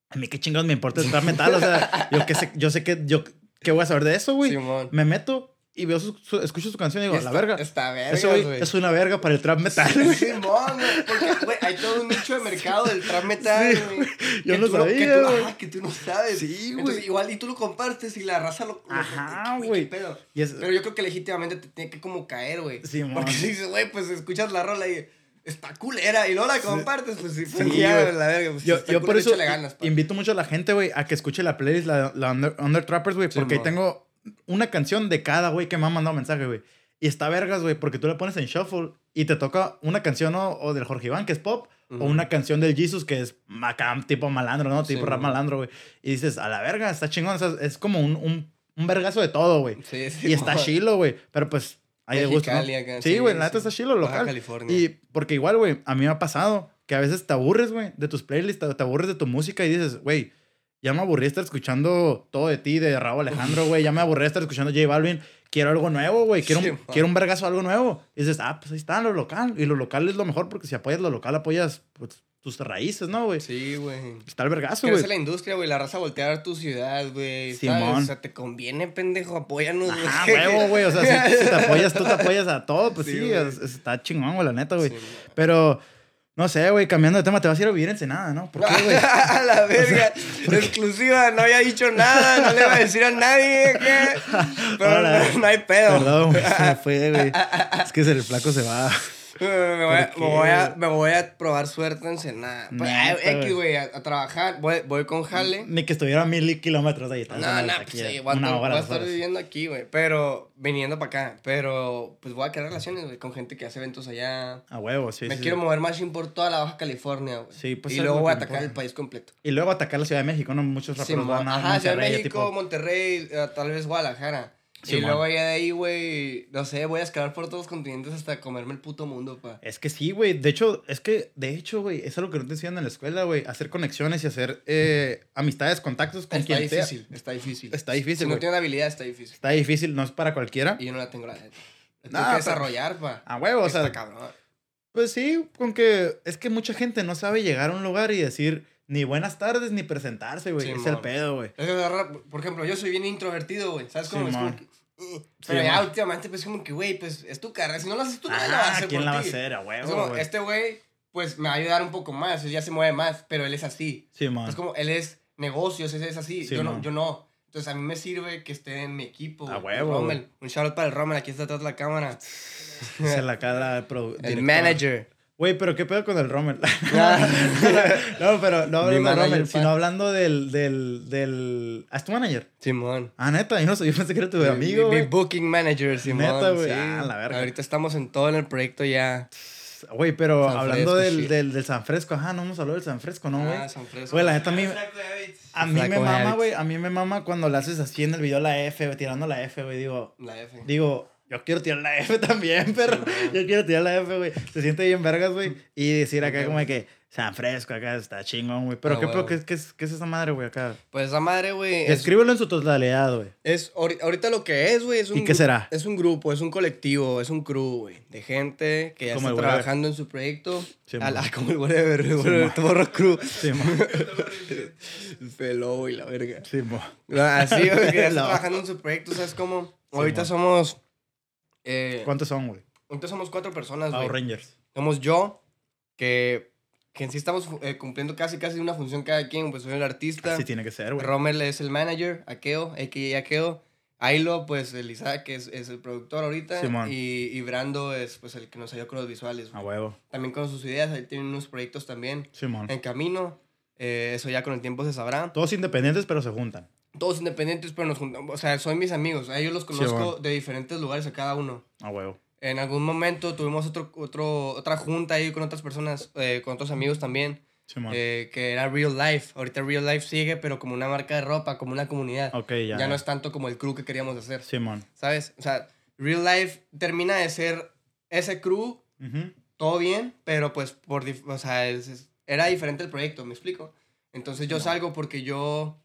a mí qué chingados me importa el trap metal, o sea, yo que sé, yo sé que, yo, ¿qué voy a saber de eso, güey? Me meto y veo su, su- escucho su canción y digo, la verga. Está verga, güey. es una verga para el trap metal. Simón, güey, porque, güey, hay todo un nicho de mercado del trap metal, Sí, güey. yo no lo- que sabía, tú- ajá, que tú no sabes. Sí, güey. Igual, y tú lo compartes y la raza lo... lo- Ajá, güey. Pero yo creo que legítimamente te tiene que como caer, güey. Porque si dices, güey, pues escuchas la rola y está culera y luego la compartes, pues sí, pues Sí, ya, la verga. Pues, Yo, por eso ganas, invito mucho a la gente, güey, a que escuche la playlist, la, la Under, Under Trappers, güey, Sí, porque ahí tengo una canción de cada güey que me ha mandado mensaje, güey. Y está vergas, güey, porque tú le pones en shuffle y te toca una canción o, o del Jorge Iván, que es pop, o una canción del Jesus, que es acá, tipo malandro, ¿no? Sí, Tipo rap malandro, güey. Y dices, a la verga, está chingón. o sea, es como un, un, un vergazo de todo, güey. Sí, sí, Y está chilo, güey. Pero pues, hay de gusto, ¿no? Acá, Sí, güey, la neta está chilo, Baja local. California. Y porque igual, güey, a mí me ha pasado que a veces te aburres, güey, de tus playlists, te aburres de tu música y dices, güey, ya me aburrí de estar escuchando todo de ti, de Raúl Alejandro, güey, ya me aburrí de estar escuchando J Balvin, quiero algo nuevo, güey, quiero, Sí, un, quiero un vergazo, algo nuevo. Y dices, ah, pues ahí está, lo local. Y lo local es lo mejor porque si apoyas lo local, apoyas pues, tus raíces, ¿no, güey? Sí, güey. Está el vergazo, güey. la industria, güey. La raza voltea a ver tu ciudad, güey. Simón. O sea, te conviene, pendejo. Apóyanos, güey. Ah, huevo, güey. O sea, si, si te apoyas, tú te apoyas a todo, pues Sí, sí, güey. es- está chingón, güey, la neta, güey. Sí, Pero, No sé, güey, cambiando de tema, te vas a ir a vivir en Ensenada, ¿no? ¿Por qué, güey? a la verga. Exclusiva, no había dicho nada, no le iba a decir a nadie que. Pero no, no hay pedo. Perdón, se me fue, güey. Es que el flaco se va. Me voy, a, ¿Por me, voy a, qué? me voy a probar suerte en Senada. Pues, ay, X, güey. a, trabajar. Voy, voy con Jale. Ni que estuviera a mil kilómetros de ahí. No, no, pues sí, voy a, estar- voy a viviendo aquí, güey. Pero viniendo para acá. Pero pues voy a crear relaciones, güey, con gente que hace eventos allá. A huevo, sí, Me sí, quiero sí. mover más por toda la Baja California, güey. Sí, pues y luego voy a atacar el país completo. Y luego atacar la Ciudad de México, ¿no? Muchos raperos van a Ajá, Ciudad de México. Monterrey, eh, tal vez Guadalajara. Sí, y man. luego ya de ahí, güey, no sé, voy a escalar por todos los continentes hasta comerme el puto mundo, pa. Es que sí, güey. De hecho, es que, de hecho, güey, es algo que no te enseñan en la escuela, güey. Hacer conexiones y hacer eh, amistades, contactos con Está quien sea. difícil, está difícil. Está difícil, Si no güey. tienes habilidad, está difícil. Está difícil, no es para cualquiera. Y yo no la tengo la neta. Nah, que desarrollar, pa. A huevo, o sea, cabrón. pues sí, con que es que mucha gente no sabe llegar a un lugar y decir ni buenas tardes ni presentarse, güey. es el Simón. pedo, güey. Es Por ejemplo, yo soy bien introvertido, güey. ¿Sabes cómo? Sí, es como man. que, eh, Pero ya man. últimamente, pues como que, güey, pues es tu carrera. Si no lo haces tú, nadie la va a Ah, hacer ¿quién por la va a hacer? A Es huevo, como, güey. este güey, pues me va a ayudar un poco más. Ya se mueve más, pero él es así. Sí, man. Es como, él es negocios, ese es así. Sí, yo, no, man. yo no. Entonces a mí me sirve que esté en mi equipo. A huevo, Rommel. Un shout out para el Rommel, aquí está atrás de la cámara. Se la cara el El manager. Güey, pero qué pedo con el Rommel. No, pero no hablando del Rommel, sino hablando del, del, del... ¿Ah, es tu manager? Simón. Ah, neta, yo no sé, yo pensé que era tu Mi- amigo, mi, mi booking manager, Simón. Neta, güey. sí. Ah, la verga. Ahorita estamos en todo en el proyecto ya. Güey, pero San hablando Fresco, del, del, del San Fresco, ajá, no hemos hablado del San Fresco, ¿no, güey? Ah, San Fresco. Güey, la neta a mí, a mí me mama, güey, a mí me mama cuando le haces así en el video la F, güey, tirando la F, güey, digo, La F. digo, yo quiero tirar la F también, pero Sí, yo quiero tirar la F, güey. Se siente bien vergas, güey, y decir acá como de que San Fresco acá está chingón, güey. Pero Ah, qué, ¿qué, qué, es, qué es esa madre, güey, acá? Pues esa madre, güey. Es, Escríbelo en su totalidad, güey. es ahori- ahorita lo que es, güey. Es un ¿Y qué será? Es un grupo, es un colectivo, es un crew, güey. De gente que ya Como está trabajando en su proyecto. Sí, A la- como el whatever, el whatever, crew. Sí, pelo, güey, la verga. Sí, mo. Así, güey, que ya está trabajando en su proyecto, ¿sabes cómo? Ahorita somos. Eh, ¿Cuántos son, güey? ahorita somos cuatro personas, güey. Power Rangers. Somos yo, que, que en sí estamos eh, cumpliendo casi casi una función cada quien, pues soy el artista. Así tiene que ser, güey. Rommel es el manager, Akeo, a.k.a. Akeo. Ailo, pues el Isaac que es, es el productor ahorita. Simón. y, y Brando es pues el que nos ayudó con los visuales. A güey. huevo. También con sus ideas, él tiene unos proyectos también Simón. en camino. Eh, eso ya con el tiempo se sabrá. Todos independientes, pero se juntan. Todos independientes, pero nos juntamos. O sea, son mis amigos. A ellos los conozco bueno. de diferentes lugares a cada uno. A huevo. En algún momento tuvimos otro, otro, otra junta ahí con otras personas, eh, con otros amigos también, Simón. eh, que era Real Life. Ahorita Real Life sigue, pero como una marca de ropa, como una comunidad. ok, ya. ya, no es tanto como el crew que queríamos hacer, Simón. ¿sabes? O sea, Real Life termina de ser ese crew, Ujú. todo bien, pero pues por, o sea, es- era diferente el proyecto, ¿me explico? Entonces yo salgo porque yo,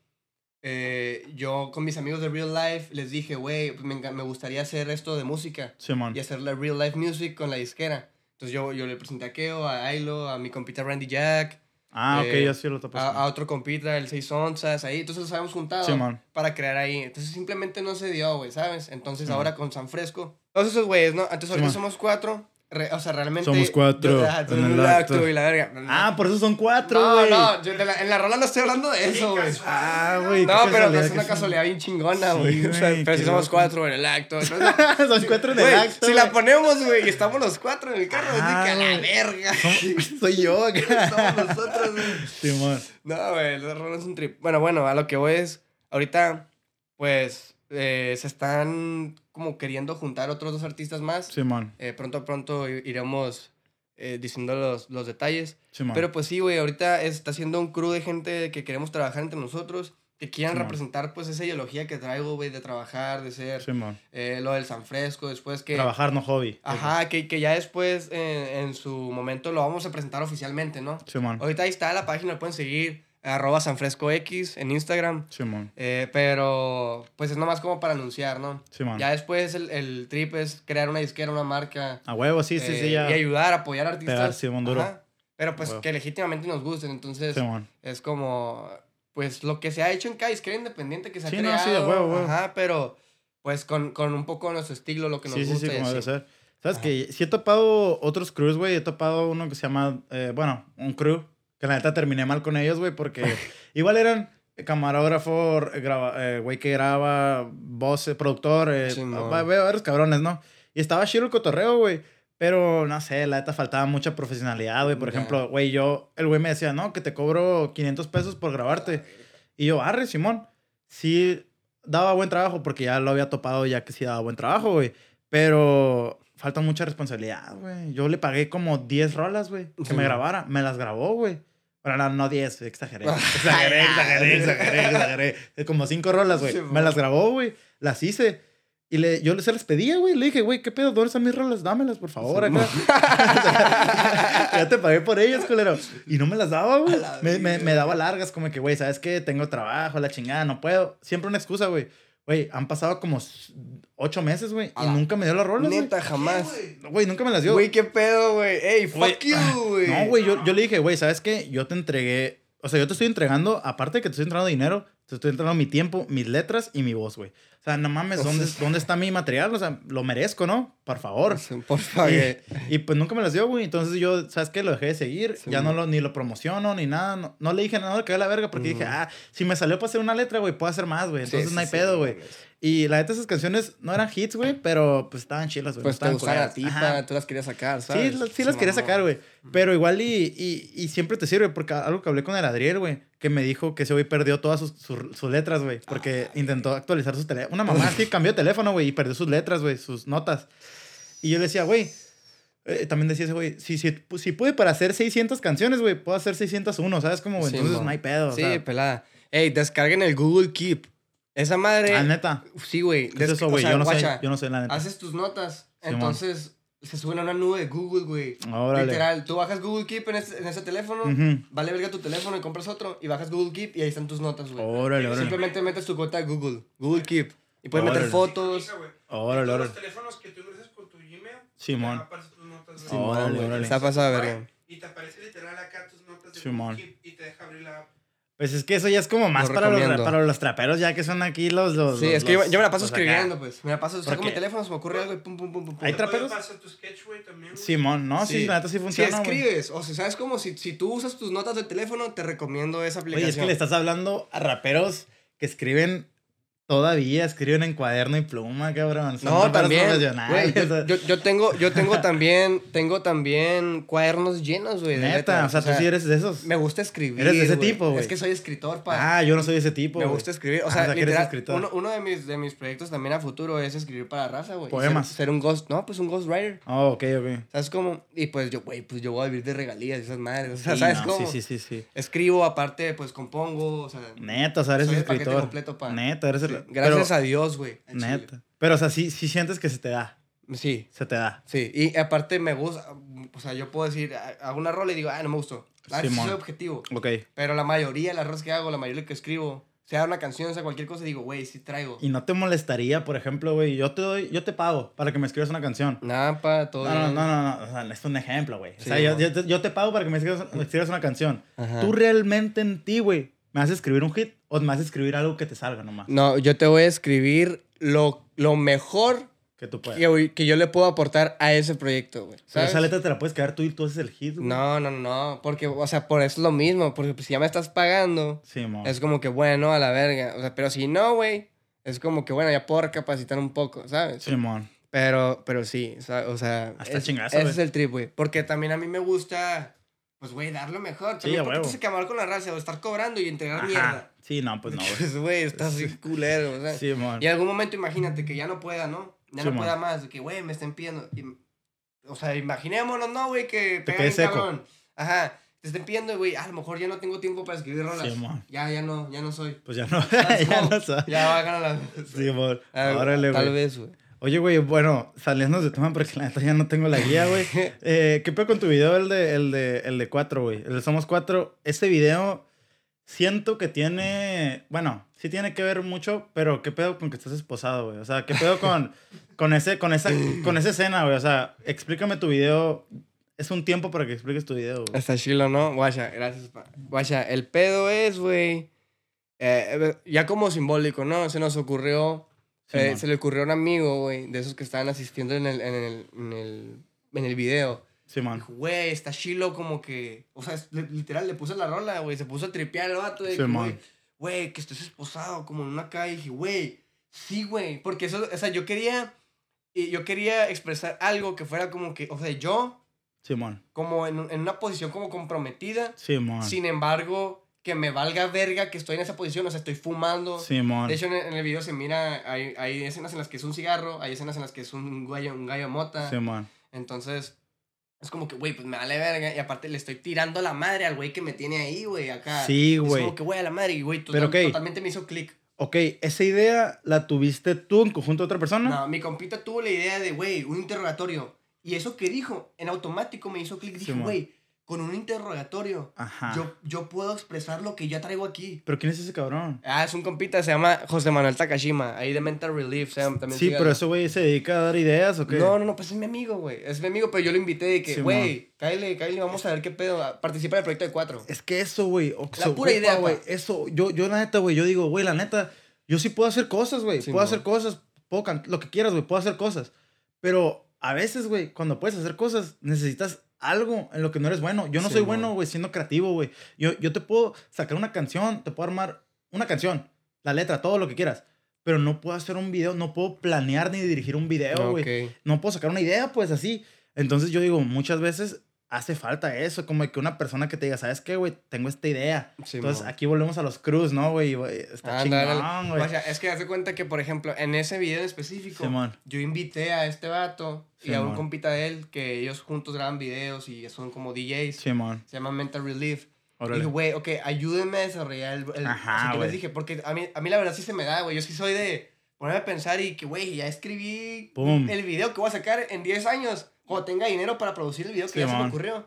eh, yo con mis amigos de Real Life les dije, güey, pues me, me gustaría hacer esto de música Simón. y hacer la real life music con la disquera. Entonces yo, yo le presenté a Keo, a Ailo, a mi compita Randy Jack, Ah, ok, eh, yo sí lo topo. a, a otro compita, el 6 onzas, ahí. Entonces nos habíamos juntado para crear ahí. Entonces simplemente no se dio, güey, ¿sabes? Entonces ahora con San Fresco. Todos esos güeyes, ¿no? Entonces ahorita somos cuatro. Re- o sea, realmente... Somos cuatro Yo- ah, en en el acto. acto y la verga. Ah, por eso son cuatro, no, no, yo de la- en la rola no estoy hablando de eso, güey. Ah, güey. No, pero es una casualidad bien chingona, Sí, güey. O sea, güey, pero si somos loco. cuatro en el acto. Entonces, son cuatro en el acto. si la ponemos, güey, y estamos los cuatro en el carro, es Ah, de que a la güey. verga. Soy yo. Somos nosotros, güey. Simón. No, güey, el rola es un trip. Bueno, bueno, a lo que voy es, ahorita, pues, eh, se están como queriendo juntar otros dos artistas más. Simón. Eh, pronto, pronto i- iremos eh, diciendo los, los detalles. Simón. Pero pues sí, güey, ahorita está haciendo un crew de gente que queremos trabajar entre nosotros, que quieran Simón. representar pues esa ideología que traigo, güey, de trabajar, de ser Simón. eh, lo del San Fresco, después que... Trabajar, no hobby. Ajá, que, que ya después eh, en su momento lo vamos a presentar oficialmente, ¿no? Ahorita ahí está la página, lo pueden seguir, arroba sanfrescox en Instagram. Simón. eh, pero pues es nomás como para anunciar, ¿no? Simón. Ya después el, el trip es crear una disquera, una marca. A huevo, sí, sí, eh, sí, ya. Y ayudar, apoyar artistas. Pegar, Simón, duro. Ajá, Pero pues que legítimamente nos gusten, entonces Simón. es como, pues lo que se ha hecho en cada disquera independiente que se ha Sí, no, creado. sí, de huevo, huevo. Ajá, pero pues con, con un poco de nuestro estilo, lo que nos Sí, sí, gusta. sí, y como debe ser. ¿Sabes Ajá. que Sí he topado otros crews, güey. He topado uno que se llama, eh, bueno, un crew. Que la neta terminé mal con ellos, güey, porque igual eran camarógrafo, eh, eh, güey que graba, voz, productor, eh, va- veo varios cabrones, ¿no? Y estaba chido el cotorreo, güey. Pero, no sé, la neta faltaba mucha profesionalidad, güey. Por Ya. ejemplo, güey, yo, el güey me decía, no, que te cobro 500 pesos por grabarte. Y yo, arre, Simón. Sí, daba buen trabajo porque ya lo había topado, ya que sí daba buen trabajo, güey. Pero falta mucha responsabilidad, güey. Yo le pagué como 10 rolas, güey, que Sí. me grabara. Me las grabó, güey. Bueno, no, no 10, exageré. Exageré, exageré, exageré, exageré. Como 5 rolas, güey. Me las grabó, güey. Las hice. Y le, yo se las pedía, güey. Le dije, güey, ¿qué pedo? ¿Dónde están mis rolas? Dámelas, por favor, acá. ya te pagué por ellas, culero. Y no me las daba, güey. Me, me, me daba largas, como que, güey, ¿sabes qué? Tengo trabajo, la chingada, no puedo. Siempre una excusa, güey. Güey, han pasado como ocho meses, güey. Y nunca me dio las rolas, güey. Neta, jamás. Güey, nunca me las dio. Güey, qué pedo, güey. Ey, fuck you, güey. No, güey, yo, yo le dije, güey, ¿sabes qué? Yo te entregué, o sea, yo te estoy entregando, aparte de que te estoy entregando dinero, estoy entregando mi tiempo, mis letras y mi voz, güey. O sea, no mames, ¿dónde, ¿dónde está mi material? O sea, lo merezco, ¿no? Por favor. Por favor. Y, y, pues nunca me las dio, güey. Entonces yo, ¿sabes qué? Lo dejé de seguir. Sí, ya no lo, ni lo promociono ni nada. No, no le dije nada, le cagué la verga porque dije, ah, si me salió para hacer una letra, güey, puedo hacer más, güey. Entonces sí, no hay pedo, güey. Y la neta, esas canciones no eran hits, güey, pero pues estaban chilas, güey. Pues no te estaban gustaba la tipa, Ajá. tú las querías sacar, Sí, ¿sabes? las- sí las quería sacar, güey. Pero igual y, y, y siempre te sirve, porque algo que hablé con el Adriel, güey, que me dijo que ese güey perdió todas sus, sus, sus letras, güey, porque Ah, intentó actualizar sus teléfonos. Una mamá sí cambió de teléfono, güey, y perdió sus letras, güey, sus notas. Y yo le decía, güey, eh, también decía ese güey, si, si, si pude para hacer 600 canciones, güey, puedo hacer 601, ¿sabes? Como, güey, Sí, entonces no hay pedo. o Sí, sea, pelada. Ey, descarguen el Google Keep. Esa madre. ah, neta. Sí, güey. ¿Qué es eso, güey? yo no yo no sé la neta. Haces tus notas. Simón. entonces se suben a una nube de Google, güey. Literal, tú bajas Google Keep en ese, en ese teléfono, Ujú. vale verga tu teléfono y compras otro, y bajas Google Keep y ahí están tus notas, güey. Órale, órale. Simplemente metes tu cuenta de Google, Google Keep. Y puedes meter Órale. fotos. Hija, güey. Órale, órale. los teléfonos que tú ingresas con tu Gmail, Simón. te aparecen tus notas. Simón. Órale, órale. Está pasado verga. Y te aparece literal acá tus notas de Simón. Google Keep y te deja abrir la app. Pues es que eso ya es como más Lo para los, para los traperos, ya que son aquí los. los Sí, los- es que yo, me la paso escribiendo, pues. Me la paso, saco ¿Por mi teléfono, se me ocurre algo y pum, pum, pum, pum. ¿Hay traperos? pasar tu sketch, güey, también, güey. Simón, no, sí, la neta sí Si funciona. güey. escribes, o sea, ¿sabes cómo? Si, si tú usas tus notas del teléfono, te recomiendo esa aplicación. Oye, es que le estás hablando a raperos que escriben todavía, escriben en cuaderno y pluma, cabrón. Son No, también. yo, yo, yo tengo, yo tengo también, tengo también cuadernos llenos, güey. de Neta, o sea, tú sí eres de esos. Me gusta escribir. Eres de ese tipo, güey. Es que soy escritor, pa. Ah, yo no soy ese tipo. me gusta escribir. O Ah, sea, eres literal, escritor. uno, uno de, mis, de mis proyectos también a futuro es escribir para raza, güey. Poemas. Ser, ser un ghost, no, pues un ghostwriter. Oh, ok, ok. ¿Sabes cómo? Y pues yo, güey, pues yo voy a vivir de regalías y esas madres. O sea, Sí, ¿sabes no, cómo? Sí, sí, sí, sí. Escribo, aparte, pues compongo, o sea. Neta, o sea, eres Soy el escritor. completo, pa. Neta, eres el. Gracias pero- a Dios, güey. al chile. Neta. Pero, o sea, sí, sí sientes que se te da. Sí, Se te da. Sí, y aparte me gusta, o sea, yo puedo decir, a- hago una rola y digo, ah, no me gustó. Ah, Simón. soy objetivo. Ok. Pero la mayoría de las rolas que hago, la mayoría que escribo, sea una canción, sea cualquier cosa, digo, güey, sí traigo. Y no te molestaría, por ejemplo, güey, yo te doy, yo te pago para que me escribas una canción. Nada, pa, todo No, no, no, no, no, o sea, es un ejemplo, güey. O Sí, sea, yo, yo te, yo te pago para que me escribas, me escribas una canción. Ajá. ¿Tú realmente en ti, güey, me a escribir un hit o a escribir algo que te salga nomás? No, yo te voy a escribir lo, lo mejor Que tú puedas. que, que yo le puedo aportar a ese proyecto, güey. Pero esa letra te la puedes quedar tú y tú haces el hit, güey. No, no, no, porque, o sea, por eso es lo mismo, porque pues, si ya me estás pagando, Sí, es como que, bueno, a la verga. O sea, pero si no, güey, es como que, bueno, ya puedo recapacitar un poco, ¿sabes? Simón. Pero, pero sí, o sea, Hasta es- chingazo, ese güey. es el trip, güey. Porque también a mí me gusta, pues, güey, dar lo mejor. Sí, También porque huevo. te se quemar con la raza o estar cobrando y entregar Ajá. mierda. Sí, no, pues no. Pues, güey, estás así culero, o sea. Simón. Y en algún momento imagínate que ya no pueda, ¿no? Ya no Simón. pueda más, que, güey, me estén pidiendo. Y- o sea, imaginémonos, ¿no, güey? Que pega seco. cabrón. Ajá. Te estén pidiendo, güey, a lo mejor ya no tengo tiempo para escribir rolas. Simón. ya, ya no, ya no soy. Pues ya no, ¿Sabes ya no sabes. Ya va a ganar la... Simón. Ah, Órale, Tal güey. vez, güey. Oye, güey, bueno, saliendo de tema porque la neta ya no tengo la guía, güey. Eh, ¿Qué pedo con tu video, el de, el de, el de cuatro, güey? El de Somos Cuatro. Ese video siento que tiene, bueno, sí tiene que ver mucho, pero ¿qué pedo con que estás esposado, güey? O sea, ¿qué pedo con, con, ese, con, esa, con esa escena, güey? O sea, explícame tu video. Es un tiempo para que expliques tu video, güey. Está chilo, ¿no? Guacha, gracias. Guacha, el pedo es, güey. eh, ya como simbólico, ¿no? Se nos ocurrió eh, Simón. se le ocurrió a un amigo, güey, de esos que estaban asistiendo en el, en el, en el, en el video. Simón. Dijo, güey, está chilo como que... O sea, literal, le puse la rola, güey. Se puso a tripear el vato. De que, Simón. güey, que estés esposado como en una calle. Y dije, güey, sí, güey. Porque eso, o sea, yo quería... Yo quería expresar algo que fuera como que... O sea, yo Simón. como en, en una posición como comprometida. Simón. Sin embargo, que me valga verga que estoy en esa posición. O sea, estoy fumando. Simón. De hecho, en el, en el video se mira, hay, hay escenas en las que es un cigarro, hay escenas en las que es un gallo, un gallo mota. Simón. Entonces, es como que, güey, pues me vale verga. Y aparte le estoy tirando la madre al güey que me tiene ahí, güey, acá. Sí, Es güey. como que, güey, a la madre. Y, güey, total- ok. totalmente me hizo clic. Ok, ¿esa idea la tuviste tú en conjunto de otra persona? No, mi compita tuvo la idea de, güey, un interrogatorio. Y eso que dijo, en automático me hizo clic. Dije, güey, con un interrogatorio, Ajá. yo, yo puedo expresar lo que ya traigo aquí. ¿Pero quién es ese cabrón? Ah, es un compita, se llama José Manuel Takashima, ahí de Mental Relief. se llama- también Sí, pero ese güey se dedica a dar ideas o qué? No, no, no, pues es mi amigo, güey. Es mi amigo, pero yo lo invité de que, güey, cállale, cállale, vamos a ver qué pedo. Participa en el proyecto de cuatro. Es que eso, güey. La pura idea, güey. Eso, yo, yo la neta, güey, yo digo, güey, la neta, yo sí puedo hacer cosas, güey. Sí, puedo hacer cosas, puedo lo que quieras, güey, puedo hacer cosas. Pero a veces, güey, cuando puedes hacer cosas, necesitas algo en lo que no eres bueno. Yo no Sí, soy bueno, güey, siendo creativo, güey. Yo, yo te puedo sacar una canción, te puedo armar una canción, la letra, todo lo que quieras. Pero no puedo hacer un video, no puedo planear ni dirigir un video, güey Ok. no puedo sacar una idea, pues así. Entonces yo digo, muchas veces hace falta eso, como que una persona que te diga, ¿sabes qué, güey? Tengo esta idea. Sí, Entonces mo. aquí volvemos a los cruz, ¿no, güey? Está Ándale. chingón, güey. O sea, es que hace cuenta que, por ejemplo, en ese video en específico, Simón. yo invité a este vato y a un Simón. compita de él que ellos juntos graban videos y son como DJs. Se llama Mental Relief. Y dije, güey, ok, ayúdenme a desarrollar el... el Ajá, yo güey. les dije, porque a mí, a mí la verdad sí se me da, güey. Yo sí soy de ponerme a pensar y que, güey, ya escribí Pum. el video que voy a sacar en 10 años. Cuando tenga dinero para producir el video que ya se me ocurrió.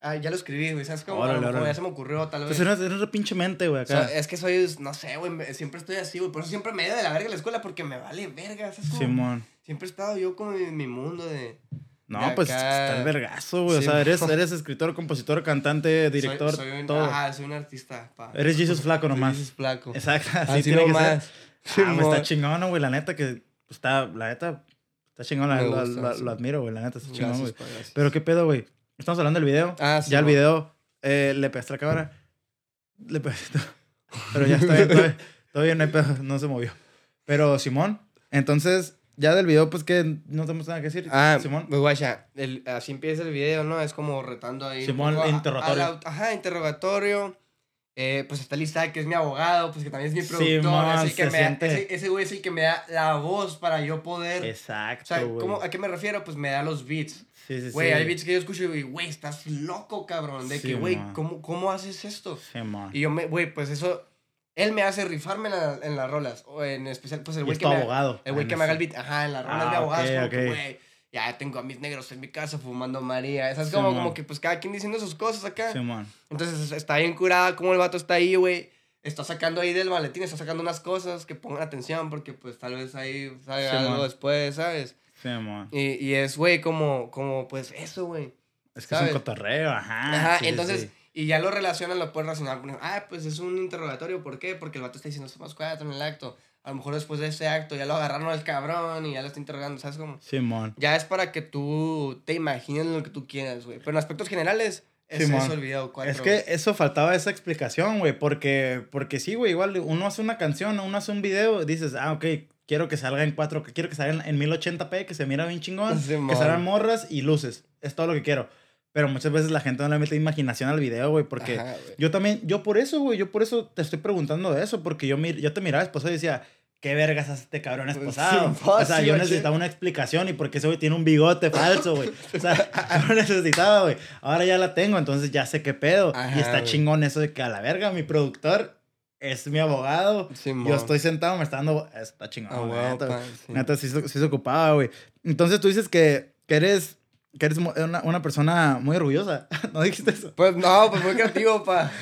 Ah, ya lo escribí, güey. ¿Sabes cómo? Órale, órale. ya se me ocurrió, tal vez. Entonces eres, eres pinche mente, güey, O sea, acá. es que soy, no sé, güey, siempre estoy así, güey. Por eso siempre me he ido de la verga a la escuela, porque me vale verga, ¿sabes? Simón. Siempre he estado yo como en mi mundo de... No, de pues acá. está el vergazo, güey. o Sí, sea, eres, eres escritor, compositor, cantante, director, soy, soy un, todo. Ajá, soy un artista, pa. Eres Jesus Flaco Soy nomás. Jesus flaco. Exacto, así, Así tiene que nomás. ser. Ah, Simón. está chingón, güey, la neta que pues, está, la neta, está chingón, la- gusta, la- sí. lo admiro, güey, la neta, está chingón, güey. Pero qué pedo, güey. Estamos hablando del video. Ah, sí, ya el mo. video eh, le pegaste la cámara. Le pegaste. Pero ya está bien, todo bien, todo bien, no hay pedo, no se movió. Pero Simón, entonces, ya del video, pues que no tenemos nada que decir. Ah, Simón. pues guacha, el- así empieza el video, ¿no? Es como retando ahí. Simón, poco a- interrogatorio. a la- ajá, interrogatorio. Eh, pues está lista que es mi abogado, pues que también es mi productor. Simón, es el que me da- ese, ese güey es el que me da la voz para yo poder. o Exacto, sea, güey. ¿cómo- ¿a qué me refiero? Pues me da los beats. Sí, sí, Güey, sí. hay beats que yo escucho y digo, güey, estás loco, cabrón. De que, Sí, güey. ¿cómo, ¿cómo haces esto? Y yo me, güey, pues eso, él me hace rifarme en, la- en las rolas. O en especial, pues el güey es que tu me. abogado. El güey que me haga el beat, ajá, en las rolas Ah, de abogado. es ok, como que, güey, ya tengo a mis negros en mi casa fumando María. Esas como, Simón. como que, pues cada quien diciendo sus cosas acá. Simón. Entonces está bien curada como el vato está ahí, güey. Está sacando ahí del maletín, está sacando unas cosas que pongan atención porque, pues tal vez ahí salga algo después, ¿sabes? Simón. Y, y es, güey, como, como, pues eso, güey. Es que es un cotorreo, ajá. Ajá, sí, sí, entonces, sí. Y ya lo relacionan, lo puedes relacionar. Ah, pues es un interrogatorio, ¿por qué? Porque el vato está diciendo, somos cuatro en el acto. A lo mejor después de ese acto ya lo agarraron al cabrón y ya lo está interrogando, ¿sabes cómo? Simón. Ya es para que tú te imagines lo que tú quieras, güey. Pero en aspectos generales, es eso el video cuatro. Es que eso faltaba esa explicación, güey, porque, porque sí, güey, igual uno hace una canción, uno hace un video, dices, ah, ok, quiero que salga en 4, quiero que salga en, en 1080p, que se mira bien chingón, Simón. que salgan morras y luces, es todo lo que quiero. Pero muchas veces la gente no le mete imaginación al video, güey, porque Ajá, güey. yo también, yo por eso, güey, yo por eso te estoy preguntando de eso, porque yo, mir- yo te miraba esposado y decía, ¿qué vergas hace este cabrón esposado? Simón, o sea, sí, yo necesitaba una explicación y porque ese güey tiene un bigote falso, güey. O sea, yo necesitaba, güey. Ahora ya la tengo, entonces ya sé qué pedo. Ajá, y está güey. chingón eso de que a la verga, mi productor es mi abogado. Simón. Yo estoy sentado, me está dando. Está chingón, güey, huevo, neta, sí. neta, sí, sí se ocupaba, güey. Entonces tú dices que, que eres que eres una, una persona muy orgullosa. ¿No dijiste eso? Pues no, pues muy creativo, pa.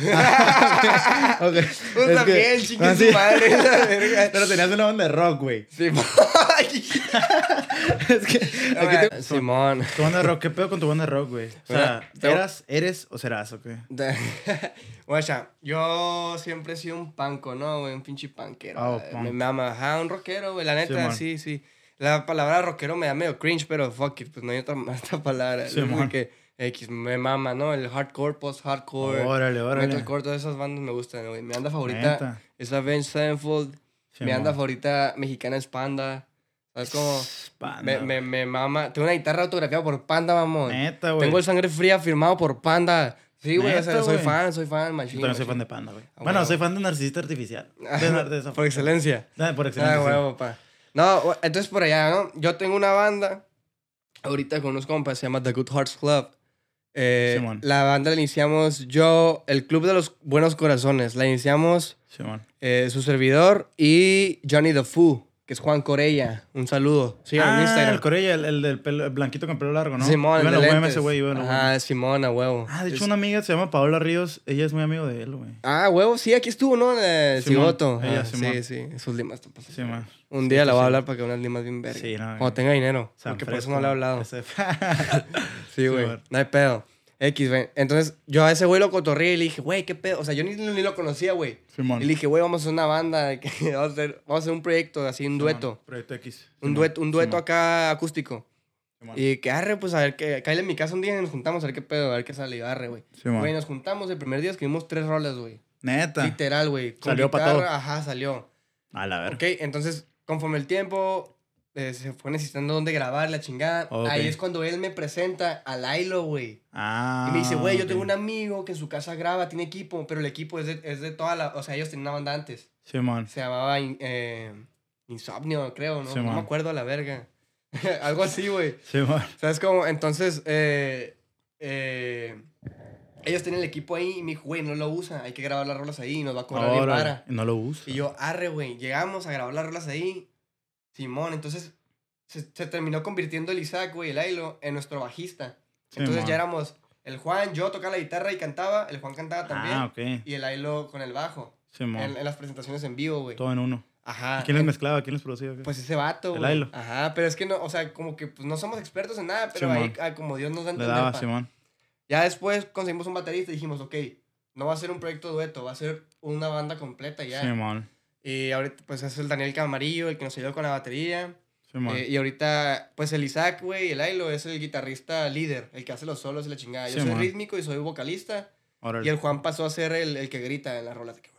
Ok. Pues Es que- también, Ah, sí. madre, la verga. Pero tenías una banda de rock, güey. Simón. es que. aquí te- Simón. Tu banda de rock, ¿qué pedo con tu banda de rock, güey? O sea, ¿eras, eres o serás o qué? Guacha, yo siempre he sido un panco, ¿no, güey? Un pinche panquero. Oh, eh, punk. Me mama, ajá, un rockero, güey. La neta, sí, sí. La palabra rockero me da medio cringe, pero fuck it, pues no hay otra, otra palabra. Como que X me mama, ¿no? El hardcore, post-hardcore, Órale, órale. metalcore, todas esas bandas me gustan, güey. Mi banda favorita Neta. es Avenged Sevenfold. Mi Simón. banda favorita mexicana es Panda. ¿Sabes cómo? Panda, Me, me, me mama. Tengo una guitarra autografiada por Panda, mamón. Neta, güey. Tengo el sangre fría firmado por Panda. Sí, güey, o sea, Neta, soy güey. fan, soy fan, Yo machine. también soy fan de Panda, güey. Ah, Bueno, soy fan de Narcisista Artificial. De, nar- de esa- Por excelencia. Ah, por excelencia. Ah, sí. huevo, pa. No, entonces por allá, ¿no? Yo tengo una banda, ahorita con unos compas, se llama The Good Hearts Club. Eh, Simón. la banda la iniciamos yo, el Club de los Buenos Corazones. La iniciamos Simón. eh, su servidor y Johnny the Foo, que es Juan Corella. Un saludo. En ah, Instagram. el Corella, el, el del pelo, el blanquito con pelo largo, ¿no? Simón, el en de ese güey, en. Ah, Simón, a huevo. Ah, de hecho, Es- una amiga se llama Paola Ríos. Ella es muy amigo de él, güey. Ah, huevo, sí, aquí estuvo, ¿no? Eh, Simón, Cigoto. ella, Ah, Simón. sí, sí, sus limas. Sí, man. Un Sí, día sí, la voy a sí. hablar para que unas limas bien verga. Sí, no, Cuando güey. tenga dinero. San porque por eso no le he hablado. Sí, güey. No hay pedo. X, güey. Entonces, yo a ese güey lo cotorreé y le dije, güey, ¿qué pedo? O sea, yo ni, ni lo conocía, güey. Simón. Y le dije, güey, vamos a hacer una banda. que vamos, a hacer, vamos a hacer un proyecto, así, un Simón. dueto. Proyecto X. Un Simón. dueto, un dueto acá acústico. Simón. Y que arre, pues a ver, que cállale en mi casa un día y nos juntamos a ver qué pedo, a ver qué sale. Y arre, güey. Güey, nos juntamos el primer día, escribimos tres rolas, güey. Neta. Literal, güey. Salió pa' guitarra, todo. Ajá, salió. A la ver. Ok, entonces, conforme el tiempo eh, se fue necesitando dónde grabar la chingada, ahí es cuando él me presenta a Lailo, güey. Ah. Y me dice, güey, yo tengo un amigo que en su casa graba, tiene equipo, pero el equipo es de, es de toda la... O sea, ellos tenían una banda antes. Simón. Se llamaba eh, Insomnio, creo, ¿no? Sí, no me man. acuerdo a la verga. Algo así, güey. Simón. ¿Sabes cómo? Entonces, eh, eh, ellos tenían el equipo ahí y me dijo, güey, no lo usa, hay que grabar las rolas ahí y nos va a cobrar bien para. No lo uso. Y yo, arre, güey, llegamos a grabar las rolas ahí. Simón, entonces se, se terminó convirtiendo el Isaac, güey, el Ailo, en nuestro bajista. Entonces ya éramos el Juan, yo tocaba la guitarra y cantaba, el Juan cantaba también. Ah, ok. Y el Ailo con el bajo. Simón. En, en las presentaciones en vivo, güey. Todo en uno. Ajá. ¿Quién les en- mezclaba? ¿Quién les producía? qué? Pues ese vato, El güey. Ailo. Ajá, pero es que no, o sea, como que pues no somos expertos en nada, pero Simón. ahí ah, como Dios nos da a Le entender, daba, pa. Simón. Ya después conseguimos un baterista y dijimos, ok, no va a ser un proyecto dueto, va a ser una banda completa ya. Simón. Y ahorita pues es el Daniel Camarillo, el que nos ayudó con la batería. Simón. Eh, y ahorita, pues el Isaac, güey, el Ailo es el guitarrista líder, el que hace los solos y la chingada. Yo Sí, soy man. rítmico y soy vocalista. Y el Juan pasó a ser el, el que grita en las rolas. que,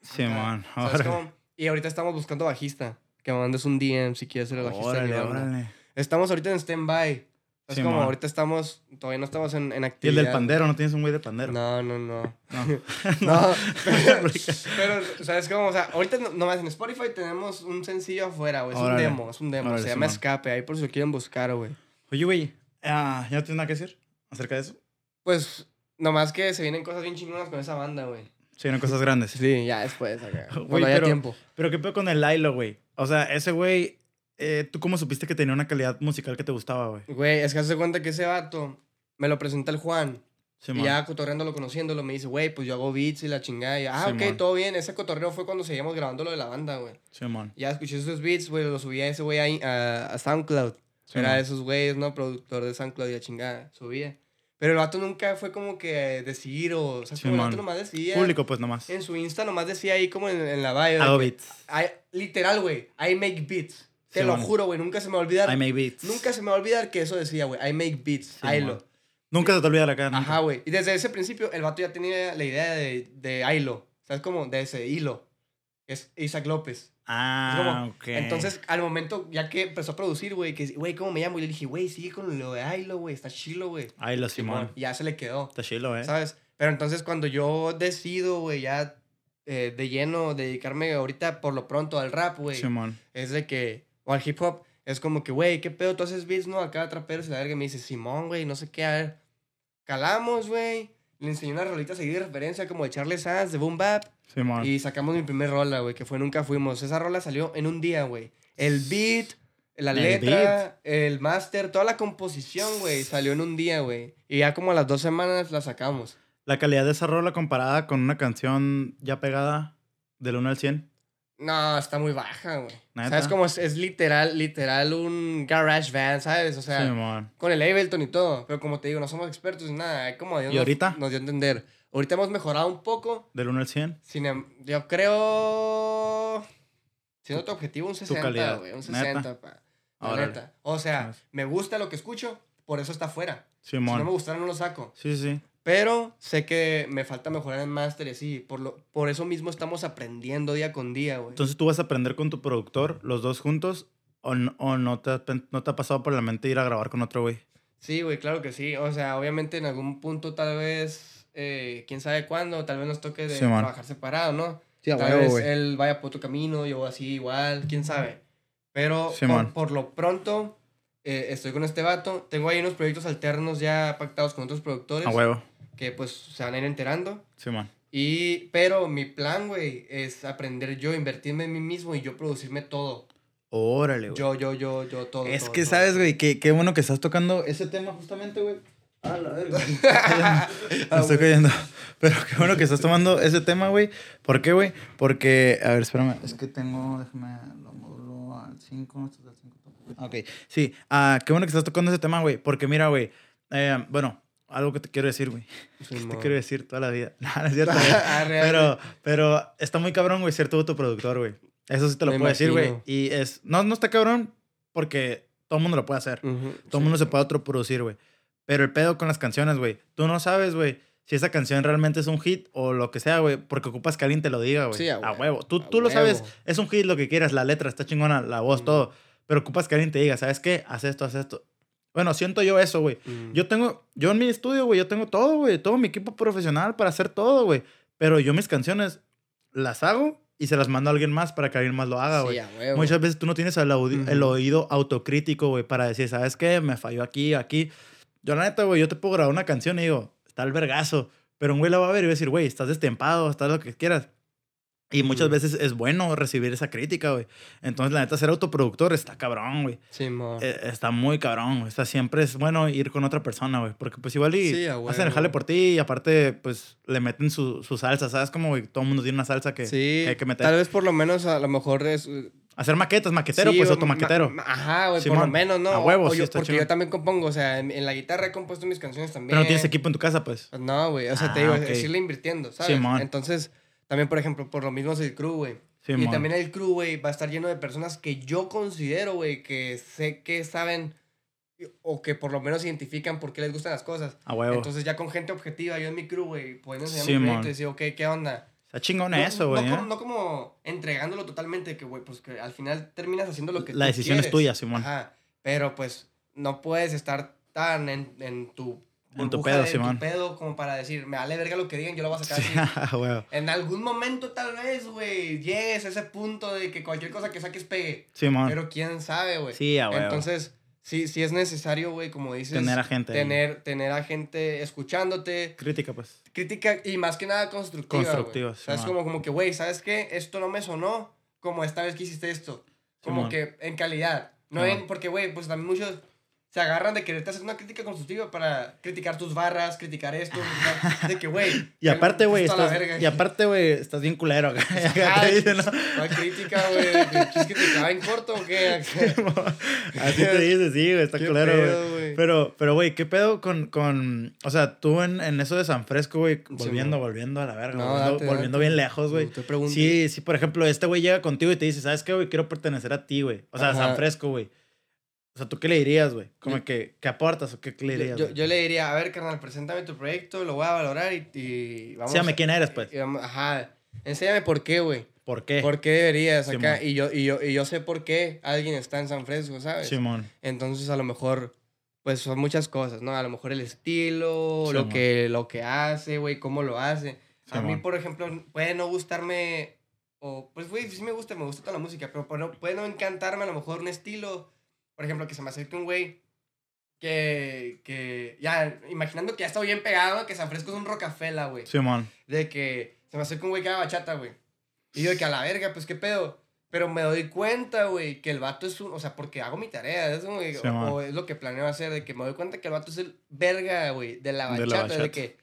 Simón. ¿sabes Órale. cómo? Y ahorita estamos buscando bajista. Que me mandes un DM si quieres ser el bajista Órale, órale. Estamos ahorita en stand-by. Es Sí, como man. ahorita estamos, todavía no estamos en, en ¿Y el actividad. del pandero? ¿No tienes un güey de pandero? No, no, no. No. No, pero, pero, ¿sabes cómo? O sea, ahorita no- nomás en Spotify tenemos un sencillo afuera, güey. Es Órale. un demo, es un demo. Órale, se llama. Escape, ahí por si lo quieren buscar, güey. Oye, güey. ah, ¿Ya no tienes nada que decir acerca de eso? Pues, nomás que se vienen cosas bien chingonas con esa banda, güey. Sí, eran cosas grandes. Sí, ya después, acá. Cuando haya pero- tiempo. Pero qué pedo con el Lilo, güey. O sea, ese güey, eh, ¿tú cómo supiste que tenía una calidad musical que te gustaba, güey? Güey, es que hace cuenta que ese vato me lo presenta el Juan. Sí, y man. ya cotorreándolo, conociéndolo, me dice, güey, pues yo hago beats y la chingada. Y, ah, ok, Simón. todo bien. Ese cotorreo fue cuando seguíamos grabando lo de la banda, güey. Sí, man. Ya escuché esos beats, güey, los subía ese güey a, a SoundCloud. Sí, Era man. de esos güeyes, ¿no? Productor de SoundCloud y la chingada, subía. Pero el vato nunca fue como que decir o... O sea, Sí, como el man. vato nomás decía... Público, pues, nomás. En su Insta nomás decía ahí como en, en la bio. Hago beats. I- literal, güey, I make beats. Te Sí, lo man. juro, güey, nunca se me va a olvidar. I make beats. Nunca se me va a olvidar que eso decía, güey, I make beats, Sí, Ailo. Nunca se te olvida la cara. Ajá, güey. Y desde ese principio el vato ya tenía la idea de, de Ailo. ¿Sabes cómo? De ese hilo. Es Isaac López. Ah, como- ok. Entonces, al momento, ya que empezó a producir, güey, que, güey, ¿cómo me llamo? Y le dije, güey, sigue con lo de Ailo, güey, está chilo, güey. Ay, lo Simón. Y ya se le quedó, Está chilo, eh. ¿sabes? Pero entonces, cuando yo decido, güey, ya eh, de lleno dedicarme ahorita por lo pronto al rap, güey, Simón. es de que, o al hip hop, es como que, güey, ¿qué pedo? Tú haces beats, ¿no? Acá traperos y la verga y me dice, Simón, güey, no sé qué, a ver. Calamos, güey. Le enseñé una rolita seguida de referencia como de Charles Sands, de Boom Bap. Simón. Y sacamos mi primer rola, güey, que fue Nunca Fuimos. Esa rola salió en un día, güey. El beat, La El letra, el máster, toda la composición, güey, salió en un día, güey. Y ya como a las dos semanas la sacamos. La calidad de esa rola comparada con una canción ya pegada del 1 al 100. No, está muy baja, güey. ¿Sabes cómo es, es literal, literal un garage band, ¿sabes? O sea, con el Ableton y todo. Pero como te digo, no somos expertos en nada. Como Dios ¿Y nos- ahorita? Nos dio a entender. Ahorita hemos mejorado un poco. Del 1 al 100. Sin em- yo creo. Siendo tu objetivo, un 60, calidad. güey. Un ¿Neta? 60, pa. La Órale. neta. O sea, me gusta lo que escucho, por eso está fuera. Si Simón. no me gustara, no lo saco. Sí, sí. Pero sé que me falta mejorar en máster y así. Por, lo, por eso mismo estamos aprendiendo día con día, güey. Entonces tú vas a aprender con tu productor, los dos juntos, o, n- o no, te, no te ha pasado por la mente ir a grabar con otro güey. Sí, güey, claro que sí. O sea, obviamente en algún punto tal vez, eh, quién sabe cuándo, tal vez nos toque de Sí, trabajar separado, ¿no? Sí, a Tal huevo, vez güey. él vaya por otro camino, yo así igual, quién sabe. Pero Sí, por, por lo pronto eh, estoy con este vato. Tengo ahí unos proyectos alternos ya pactados con otros productores A huevo. Que pues se van a ir enterando. Simón. Y, pero mi plan, güey, es aprender yo, invertirme en mí mismo y yo producirme todo. Órale, güey. Yo, yo, yo, yo, todo. es todo, que, todo. ¿sabes, güey? Qué, qué bueno que estás tocando ese tema justamente, güey. A la verga. Me estoy cayendo. Pero qué bueno que estás tomando ese tema, güey. ¿Por qué, güey? Porque, a ver, espérame. Es que tengo, déjame, lo modulo al 5. Esto es al 5. Ok, sí. Ah, qué bueno que estás tocando ese tema, güey. Porque mira, güey. eh, bueno, algo que te quiero decir, güey. Sí, Te quiero decir toda la vida. No, no es cierto, arre. Pero, pero está muy cabrón, güey, ser tu autoproductor, güey. Eso sí te lo Me puedo decir, güey. imagino. Y es... No, no está cabrón porque todo el mundo lo puede hacer. Ujú, Todo el mundo se puede autoproducir, güey. Pero el pedo con las canciones, güey. Tú no sabes, güey, si esa canción realmente es un hit o lo que sea, güey. Porque ocupas que alguien te lo diga, güey. Sí, a a huevo, huevo. Tú, a tú lo sabes. huevo. Es un hit lo que quieras. La letra está chingona, la voz, todo. Pero ocupas que alguien te diga, ¿sabes qué? Haz esto, haz esto. Bueno, siento yo eso, güey. Mm. Yo tengo, yo en mi estudio, güey, yo tengo todo, güey, todo mi equipo profesional para hacer todo, güey. Pero yo mis canciones las hago y se las mando a alguien más para que alguien más lo haga, güey. Sí. Muchas veces tú no tienes el, el oído autocrítico, güey, para decir, ¿sabes qué? Me falló aquí, aquí. Yo, la neta, güey, yo te puedo grabar una canción y digo, está el vergazo. Pero un güey la va a ver y va a decir, güey, estás destempado, estás lo que quieras. Y muchas veces es bueno recibir esa crítica, güey. Entonces, la neta, ser autoproductor está cabrón, güey. Sí, mo. Eh, está muy cabrón, güey. Está siempre es bueno ir con otra persona, güey. Porque pues igual y Sí, hacen el jale por ti y aparte, pues, le meten su, su salsa. ¿Sabes? Como, güey, todo el mundo tiene una salsa que, sí, que hay que meter. tal vez por lo menos a lo mejor es... Hacer maquetas, maquetero, pues, ma- automaquetero. ma- Ajá, güey, por lo menos, ¿no? a huevo, O sí, yo- Porque chido. yo también compongo, o sea, en, en la guitarra he compuesto mis canciones también. Pero no tienes equipo en tu casa, pues. No, güey, o sea, Ah, te digo, ok. es irle invirtiendo, ¿sabes? Simón. Entonces, también, por ejemplo, por lo mismo es el crew, güey. Sí, y también el crew, güey, va a estar lleno de personas que yo considero, güey, que sé que saben o que por lo menos identifican por qué les gustan las cosas. A huevo. Entonces, ya con gente objetiva, yo en mi crew, güey, pueden enseñar Sí, mi mon. proyecto y decir, ok, ¿qué onda? Está chingón No- eso, güey. no, ¿eh? como, no como entregándolo totalmente, que, güey, pues que al final terminas haciendo lo que La tú decisión es tuya, Simón. Ajá, pero pues no puedes estar tan en, en tu En tu pedo, de- Simón. tu pedo como para decir, me vale verga lo que digan, yo lo voy a sacar Sí, así. a huevo. En algún momento tal vez, güey, llegues a ese punto de que cualquier cosa que saques pegue. Simón. Pero quién sabe, güey. Sí, a huevo. Entonces, sí, sí es necesario, güey, como dices. Tener a gente ahí. Tener, tener a gente escuchándote. Crítica, pues. Crítica y más que nada constructiva. Constructiva. O sea, es como, como que, güey, ¿sabes qué? Esto no me sonó como esta vez que hiciste esto. Como Simón. que en calidad. No en, porque, güey, pues también muchos se agarran de quererte hacer una crítica constructiva para criticar tus barras, criticar esto, criticar- de que, güey. Y aparte, güey, la y aparte, güey, estás bien culero acá. Acá Ay, te dicen, ¿no? ¿Cuál crítica, güey? ¿Es que te en corto o qué? Así te dices, sí, güey, está ¿Qué culero, güey. Pero, pero, güey, ¿qué pedo con, con... O sea, tú en, en eso de San Fresco, güey, volviendo, volviendo a la verga, No, volviendo, date, volviendo date. bien lejos, güey. Sí, sí, por ejemplo, este güey llega contigo y te dice, ¿sabes qué, güey? Quiero pertenecer a ti, güey. O sea, Ajá. San Fresco, güey. O sea, ¿tú qué le dirías, güey? Como Yo- que, ¿qué aportas o qué, qué le dirías? yo, yo le diría, a ver, carnal, preséntame tu proyecto, lo voy a valorar y, y vamos. A- quién eres, pues. y vamos- ajá. Enséñame por qué, güey. ¿Por qué? ¿Por qué deberías acá? Simón. y, yo, y, yo, y yo sé por qué alguien está en San Fresco, ¿sabes? Simón. Entonces, a lo mejor, pues son muchas cosas, ¿no? A lo mejor el estilo, Simón. lo, que, lo que hace, güey, cómo lo hace. A mí, Simón. por ejemplo, puede no gustarme, o pues, güey, sí me gusta, me gusta toda la música, pero puede no encantarme a lo mejor un estilo, por ejemplo, que se me acerque un güey que, que, ya, imaginando que ya está bien pegado, que San Fresco es un rocafela, güey. Simón. De que se me acerca un güey que haga bachata, güey. Y yo de que a la verga, pues qué pedo. Pero me doy cuenta, güey, que el vato es un. O sea, porque hago mi tarea. Es, como- Sí, o, man. o es lo que planeo hacer. De que me doy cuenta que el vato es el verga, güey, de la De bachata. la De, bachata. que.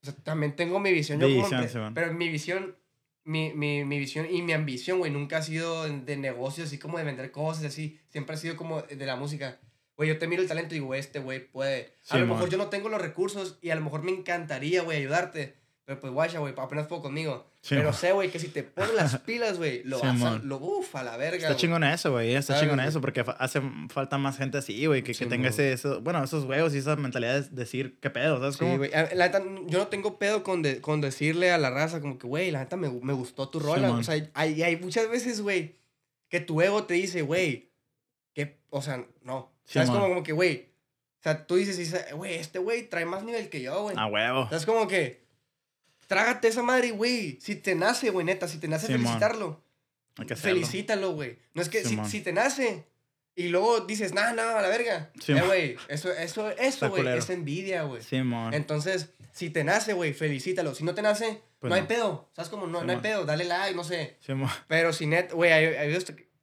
O sea, también tengo mi visión. Yo De como visión, que- sí, man. pero mi visión. Mi, mi, mi visión y mi ambición, güey, nunca ha sido de negocios, así como de vender cosas, así. Siempre ha sido como de la música. Güey, yo te miro el talento y digo, este güey puede. Sí, a lo man. mejor yo no tengo los recursos y a lo mejor me encantaría, güey, ayudarte. Pero pues, guacha, güey, apenas puedo conmigo. Sí, pero man. sé, güey, que si te pones las pilas, güey, lo Sí, vas a, lo uf, a la verga. Está chingón eso, güey. Está ¿Sabes, chingón eso porque hace falta más gente así, güey, que, que Sí, tenga man. ese, eso, bueno, esos huevos y esa mentalidad de decir qué pedo, ¿sabes? Sí, cómo? güey. A- La neta, yo no tengo pedo con, de- con decirle a la raza como que, güey, la neta me, me gustó tu rola. o sea, hay, hay muchas veces, güey, que tu ego te dice, güey, que, o sea, no. ¿Sabes? como, como que, güey, o sea, tú dices, dices, güey, este güey trae más nivel que yo, güey. A huevo. ¿Sabes? Como que, trágate esa madre, güey. Si te nace, güey, neta, si te nace Sí, man. felicitarlo, Hay que felicítalo, güey. No es que si, si te nace y luego dices, nah, no, a la verga. Eh, güey, eso, eso, eso, güey, es envidia, güey. Entonces, si te nace, güey, felicítalo. Si no te nace, Pues no, hay pedo. ¿Sabes cómo? No, no hay pedo, dale like, no sé. Sí, mon. Pero si net, güey,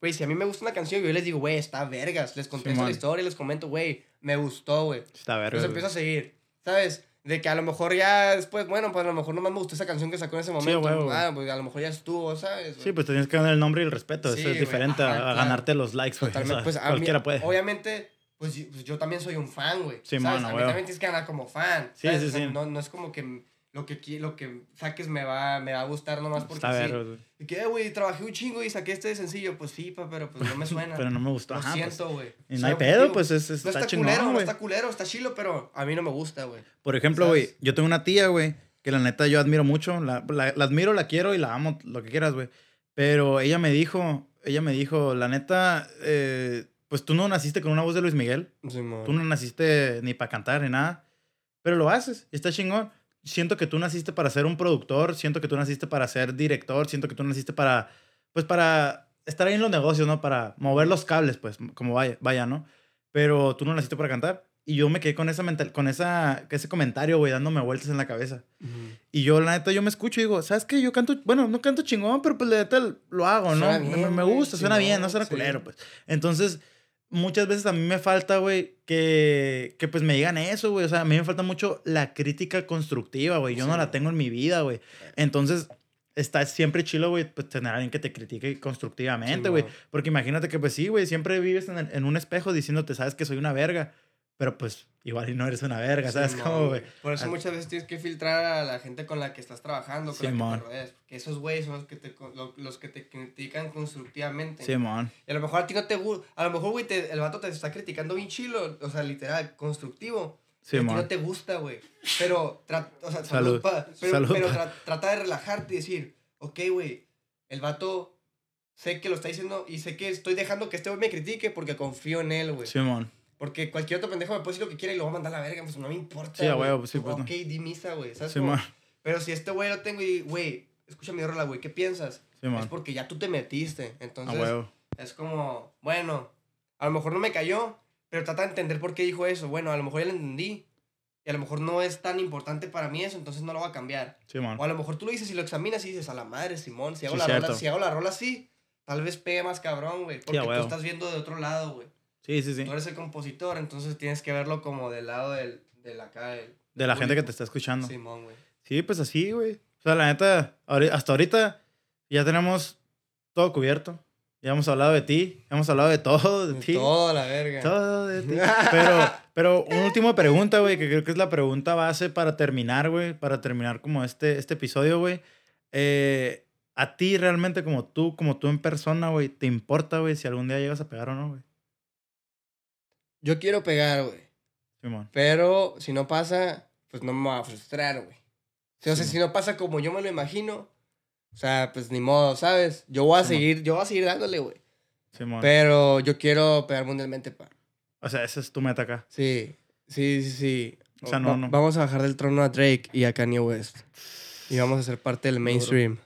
güey, si a mí me gusta una canción, yo les digo, güey, está vergas. Les contesto la historia, les comento, güey, me gustó, güey. Está verga. Los güey. empiezo a seguir, ¿sabes? De que a lo mejor ya después, bueno, pues a lo mejor nomás me gustó esa canción que sacó en ese momento. huevo, güey. ah, pues a lo mejor ya estuvo, ¿sabes? Sí, pues tienes que ganar el nombre y el respeto. Sí, Eso es güey, diferente ajá, a, a claro. ganarte los likes, güey. O Totalmente, sea, pues a mí- cualquiera puede. Obviamente, pues yo, pues yo también soy un fan, güey. Sí, ¿sabes? mano, A mí también tienes que ganar como fan. Sí, ¿sabes? sí, O sea, sí. No, no es como que lo que, lo que saques me va, me va a gustar nomás porque Está sí. güey. Y que, "Eh, güey, trabajé un chingo y saqué este sencillo. Pues sí, pa, pero pues no me suena. Pero no me gustó. Lo Ajá, pues. siento, güey. Y no hay pedo, pues es, es- No está, chingón, culero, no está culero, está chilo, pero a mí no me gusta, güey. Por ejemplo, güey, yo tengo una tía, güey, que la neta yo admiro mucho. La, la- la admiro, la quiero y la amo, lo que quieras, güey. Pero ella me dijo, ella me dijo, la neta, eh, pues tú no naciste con una voz de Luis Miguel. Tú no naciste ni para cantar ni nada. Pero lo haces y está chingón. Siento que tú naciste para ser un productor, siento que tú naciste para ser director, siento que tú naciste para, pues para estar ahí en los negocios, ¿no? Para mover los cables, pues, como vaya, vaya ¿no? Pero tú no naciste para cantar. Y yo me quedé con esa mental, con esa, ese comentario, güey, dándome vueltas en la cabeza. Y yo, la neta, yo me escucho y digo, ¿sabes qué? Yo canto, bueno, no canto chingón, pero pues la neta lo hago, ¿no? Me- bien, me, güey, gusta, suena bien, no suena sí. culero, pues. Entonces, muchas veces a mí me falta, güey, que, que pues me digan eso, güey. O sea, a mí me falta mucho la crítica constructiva, güey. Yo Sí. no la tengo en mi vida, güey. Entonces, está siempre chilo, güey, pues tener a alguien que te critique constructivamente, güey. Porque imagínate que, pues sí, güey, siempre vives en, el- en un espejo diciéndote, sabes que soy una verga. Pero pues igual y no eres una verga, ¿sabes Simón, cómo, güey? Por eso muchas veces tienes que filtrar a la gente con la que estás trabajando, con la Simón. que te rodeas. Porque esos güeyes son los que te, los que te critican constructivamente. Simón. Y a lo mejor a ti no te gusta. A lo mejor, güey, el vato te está criticando bien chilo. O sea, literal, constructivo. y a ti no te gusta, güey. Pero, o sea, Salud. salud, pa. Pero, Salud, pero tra- trata de relajarte y decir, ok, güey, el vato sé que lo está diciendo y sé que estoy dejando que este güey me critique porque confío en él, güey. Simón. Porque cualquier otro pendejo me puede decir lo que quiera y lo va a mandar a la verga, pues no me importa. Sí, güey. pues sí, pues, no. Ok, di misa, güey. ¿Sabes Simón. cómo? Pero si este güey lo tengo y, güey, escucha mi rola, güey, ¿qué piensas? Es Simón. porque ya tú te metiste. Entonces, huevo. es como, bueno, a lo mejor no me cayó, pero trata de entender por qué dijo eso. Bueno, a lo mejor ya lo entendí. Y a lo mejor no es tan importante para mí eso, entonces no lo voy a cambiar. Simón. O a lo mejor tú lo dices y lo examinas y dices, a la madre, Simón, si hago, Sí, la, rola, si hago la rola así, tal vez pegue más cabrón, güey. Porque tú estás viendo de otro lado, güey. Sí, sí, sí. Tú eres el compositor, entonces tienes que verlo como del lado del, del acá. Del, De la gente que te público. está escuchando. Simón, güey. Sí, pues así, güey. O sea, la neta, hasta ahorita ya tenemos todo cubierto. Ya hemos hablado de ti, hemos hablado de todo, de ti. Todo la verga. Todo de ti. Pero, pero una última pregunta, güey, que creo que es la pregunta base para terminar, güey, para terminar como este, este episodio, güey. Eh, a ti realmente, como tú, como tú en persona, güey, ¿te importa, güey, si algún día llegas a pegar o no, güey? Yo quiero pegar, güey. Pero si no pasa, pues no me va a frustrar, güey. O sea, Sí. si no pasa como yo me lo imagino, o sea, pues ni modo, ¿sabes? Yo voy a Sí, seguir, yo voy a seguir dándole, güey. Pero yo quiero pegar mundialmente, pa. O sea, esa es tu meta acá. Sí, sí, sí, sí. O sea, no, no. Vamos a bajar del trono a Drake y a Kanye West. Y vamos a ser parte del mainstream.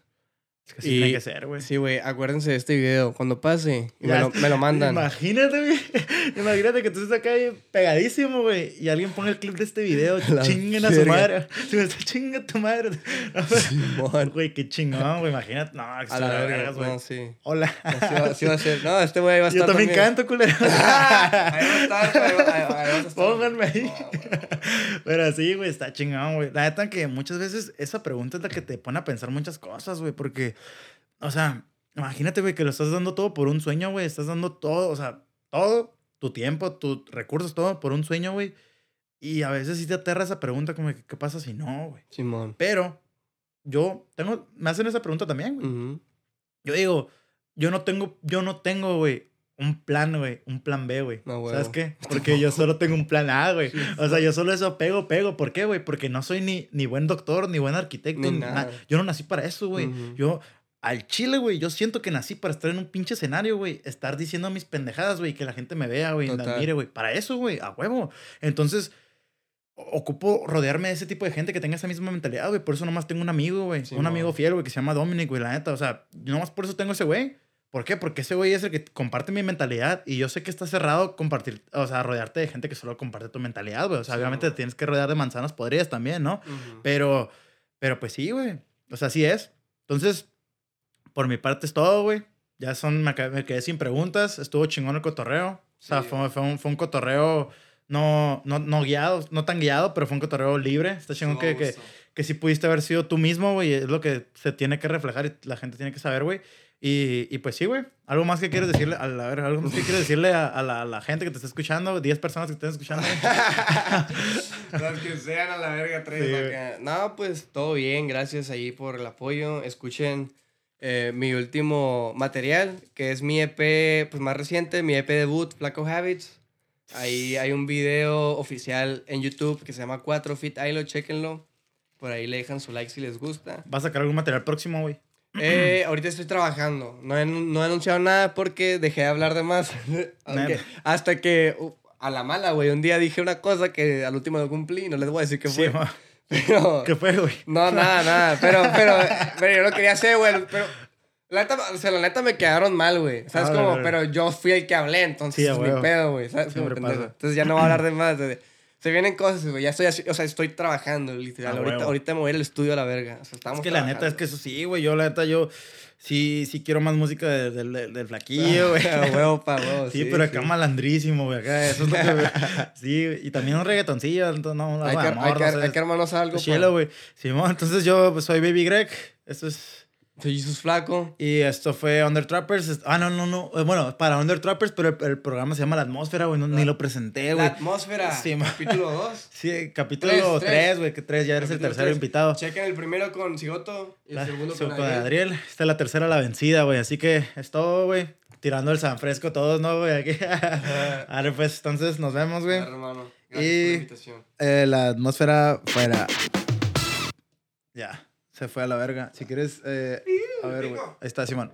Es que sí Y- tiene que ser, güey. Sí, güey, acuérdense de este video. Cuando pase, y me lo, me lo mandan. Imagínate, güey. Imagínate que tú estás acá ahí pegadísimo, güey. Y alguien pone el clip de este video. La Chinguen a su madre. Si me está chinga tu madre. Güey, qué chingón, güey. Imagínate. No, que A la vergas, verga, güey. no, sí. Hola. Así va, así va a ser. No, este güey va a estar Yo también canto, culero. ahí va a estar, ahí va- a estar. Pónganme ahí. Pero sí, güey, está chingón, güey. La neta que muchas veces esa pregunta es la que te pone a pensar muchas cosas, güey. Porque, o sea, imagínate, güey, que lo estás dando todo por un sueño, güey. Estás dando todo, o sea, todo, tu tiempo, tus recursos, todo por un sueño, güey. Y a veces sí te aterra esa pregunta, como, que, ¿qué pasa si no, güey? Simón. Pero yo tengo, me hacen esa pregunta también, güey. Ujú. Yo digo, yo no tengo, yo no tengo, güey, un plan, güey, un plan B, güey. No. ¿Sabes qué? Porque yo solo tengo un plan A, güey. O sea, yo solo eso pego, pego. ¿Por qué, güey? Porque no soy ni, ni buen doctor, ni buen arquitecto. Ni na- nada. Yo no nací para eso, güey. Yo, al chile, güey, yo siento que nací para estar en un pinche escenario, güey. Estar diciendo mis pendejadas, güey, que la gente me vea, güey, y me admire, güey. Para eso, güey, a huevo. Entonces, ocupo rodearme de ese tipo de gente que tenga esa misma mentalidad, güey. Por eso nomás tengo un amigo, güey. Sí, un amigo fiel, güey, que se llama Dominic, güey, la neta. O sea, nomás por eso tengo ese güey. ¿Por qué? Porque ese güey es el que comparte mi mentalidad y yo sé que está cerrado compartir, o sea, rodearte de gente que solo comparte tu mentalidad, güey. O sea, Sí, obviamente te tienes que rodear de manzanas podridas también, ¿no? Ujú. Pero, pero pues sí, güey. O sea, así es. Entonces, por mi parte es todo, güey. Ya son, me, quedé- me quedé sin preguntas. Estuvo chingón el cotorreo. O sea, fue, fue, un, fue un cotorreo no, no, no guiado, no tan guiado, pero fue un cotorreo libre. Está chingón que, que, que sí pudiste haber sido tú mismo, güey. Es lo que se tiene que reflejar y la gente tiene que saber, güey. Y, y pues sí, güey. ¿Algo más que quieres decirle? A la, a ver, ¿algo más que quieres decirle a, a la, a la gente que te está escuchando? 10 personas que te están escuchando. Los que sean a la verga tres Sí. No, pues todo bien, gracias ahí por el apoyo. Escuchen eh, mi último material, que es mi EP pues, más reciente, mi EP debut, Flaco Habits. Ahí hay un video oficial en YouTube que se llama 4 Fit Hilo, chequenlo. Por ahí le dejan su like si les gusta. ¿Vas a sacar algún material próximo, güey? Eh, ahorita estoy trabajando. No he, no he anunciado nada porque dejé de hablar de más. Aunque- hasta que, uh, a la mala, güey, un día dije una cosa que al último no cumplí. No les voy a decir qué Sí, fue. pero, ¿Qué fue, güey? no, nada, nada. Pero, pero, pero yo lo quería hacer, güey. Pero, la neta, o sea, la neta me quedaron mal, güey. ¿Sabes Ah, cómo? la verga. Pero yo fui el que hablé, entonces Sí, es mi pedo, güey. ¿Sabes? cómo. Entonces ya no voy a hablar de más. de- se vienen cosas, güey. Ya estoy así, o sea, estoy trabajando, literal. A ahorita, huevo. ahorita me voy al estudio a la verga. O sea, estamos Es que la neta es trabajando. que eso sí, güey. Yo, la neta, yo sí, sí quiero más música del del- del flaquillo, güey. A huevo, pa, huevo. Sí, pero acá malandrísimo, güey. Acá, eso es lo que. sí, y también un reggaetoncillo. Entonces, no, Hay que, de amor, hay, que, no hay que armarnos algo. Chilo, güey. Simón, entonces yo pues, soy Baby Greg. Esto es. Soy Jesus Flaco. Y esto fue Under Trappers. Ah, no, no, no. Eh, Bueno, para Under Trappers, pero el, el programa se llama La Atmósfera, güey. no- ni lo presenté, La güey. atmósfera. Sí, capítulo 2. Sí, capítulo Tres, 3, tres. güey. Que 3, ya eres el tercero tres. invitado. Chequen el primero con Sigoto y el La- segundo con Adriel. Adriel. Esta es la tercera la vencida, güey. Así que es todo, güey. Tirando el San Fresco todos, ¿no, güey? Aquí. Ahora pues, entonces nos vemos, güey. Hermano. Gracias por la Y invitación. eh, la atmósfera fuera. Ya, se fue a la verga. Si quieres, eh, a ver, güey. Ahí está, Simón.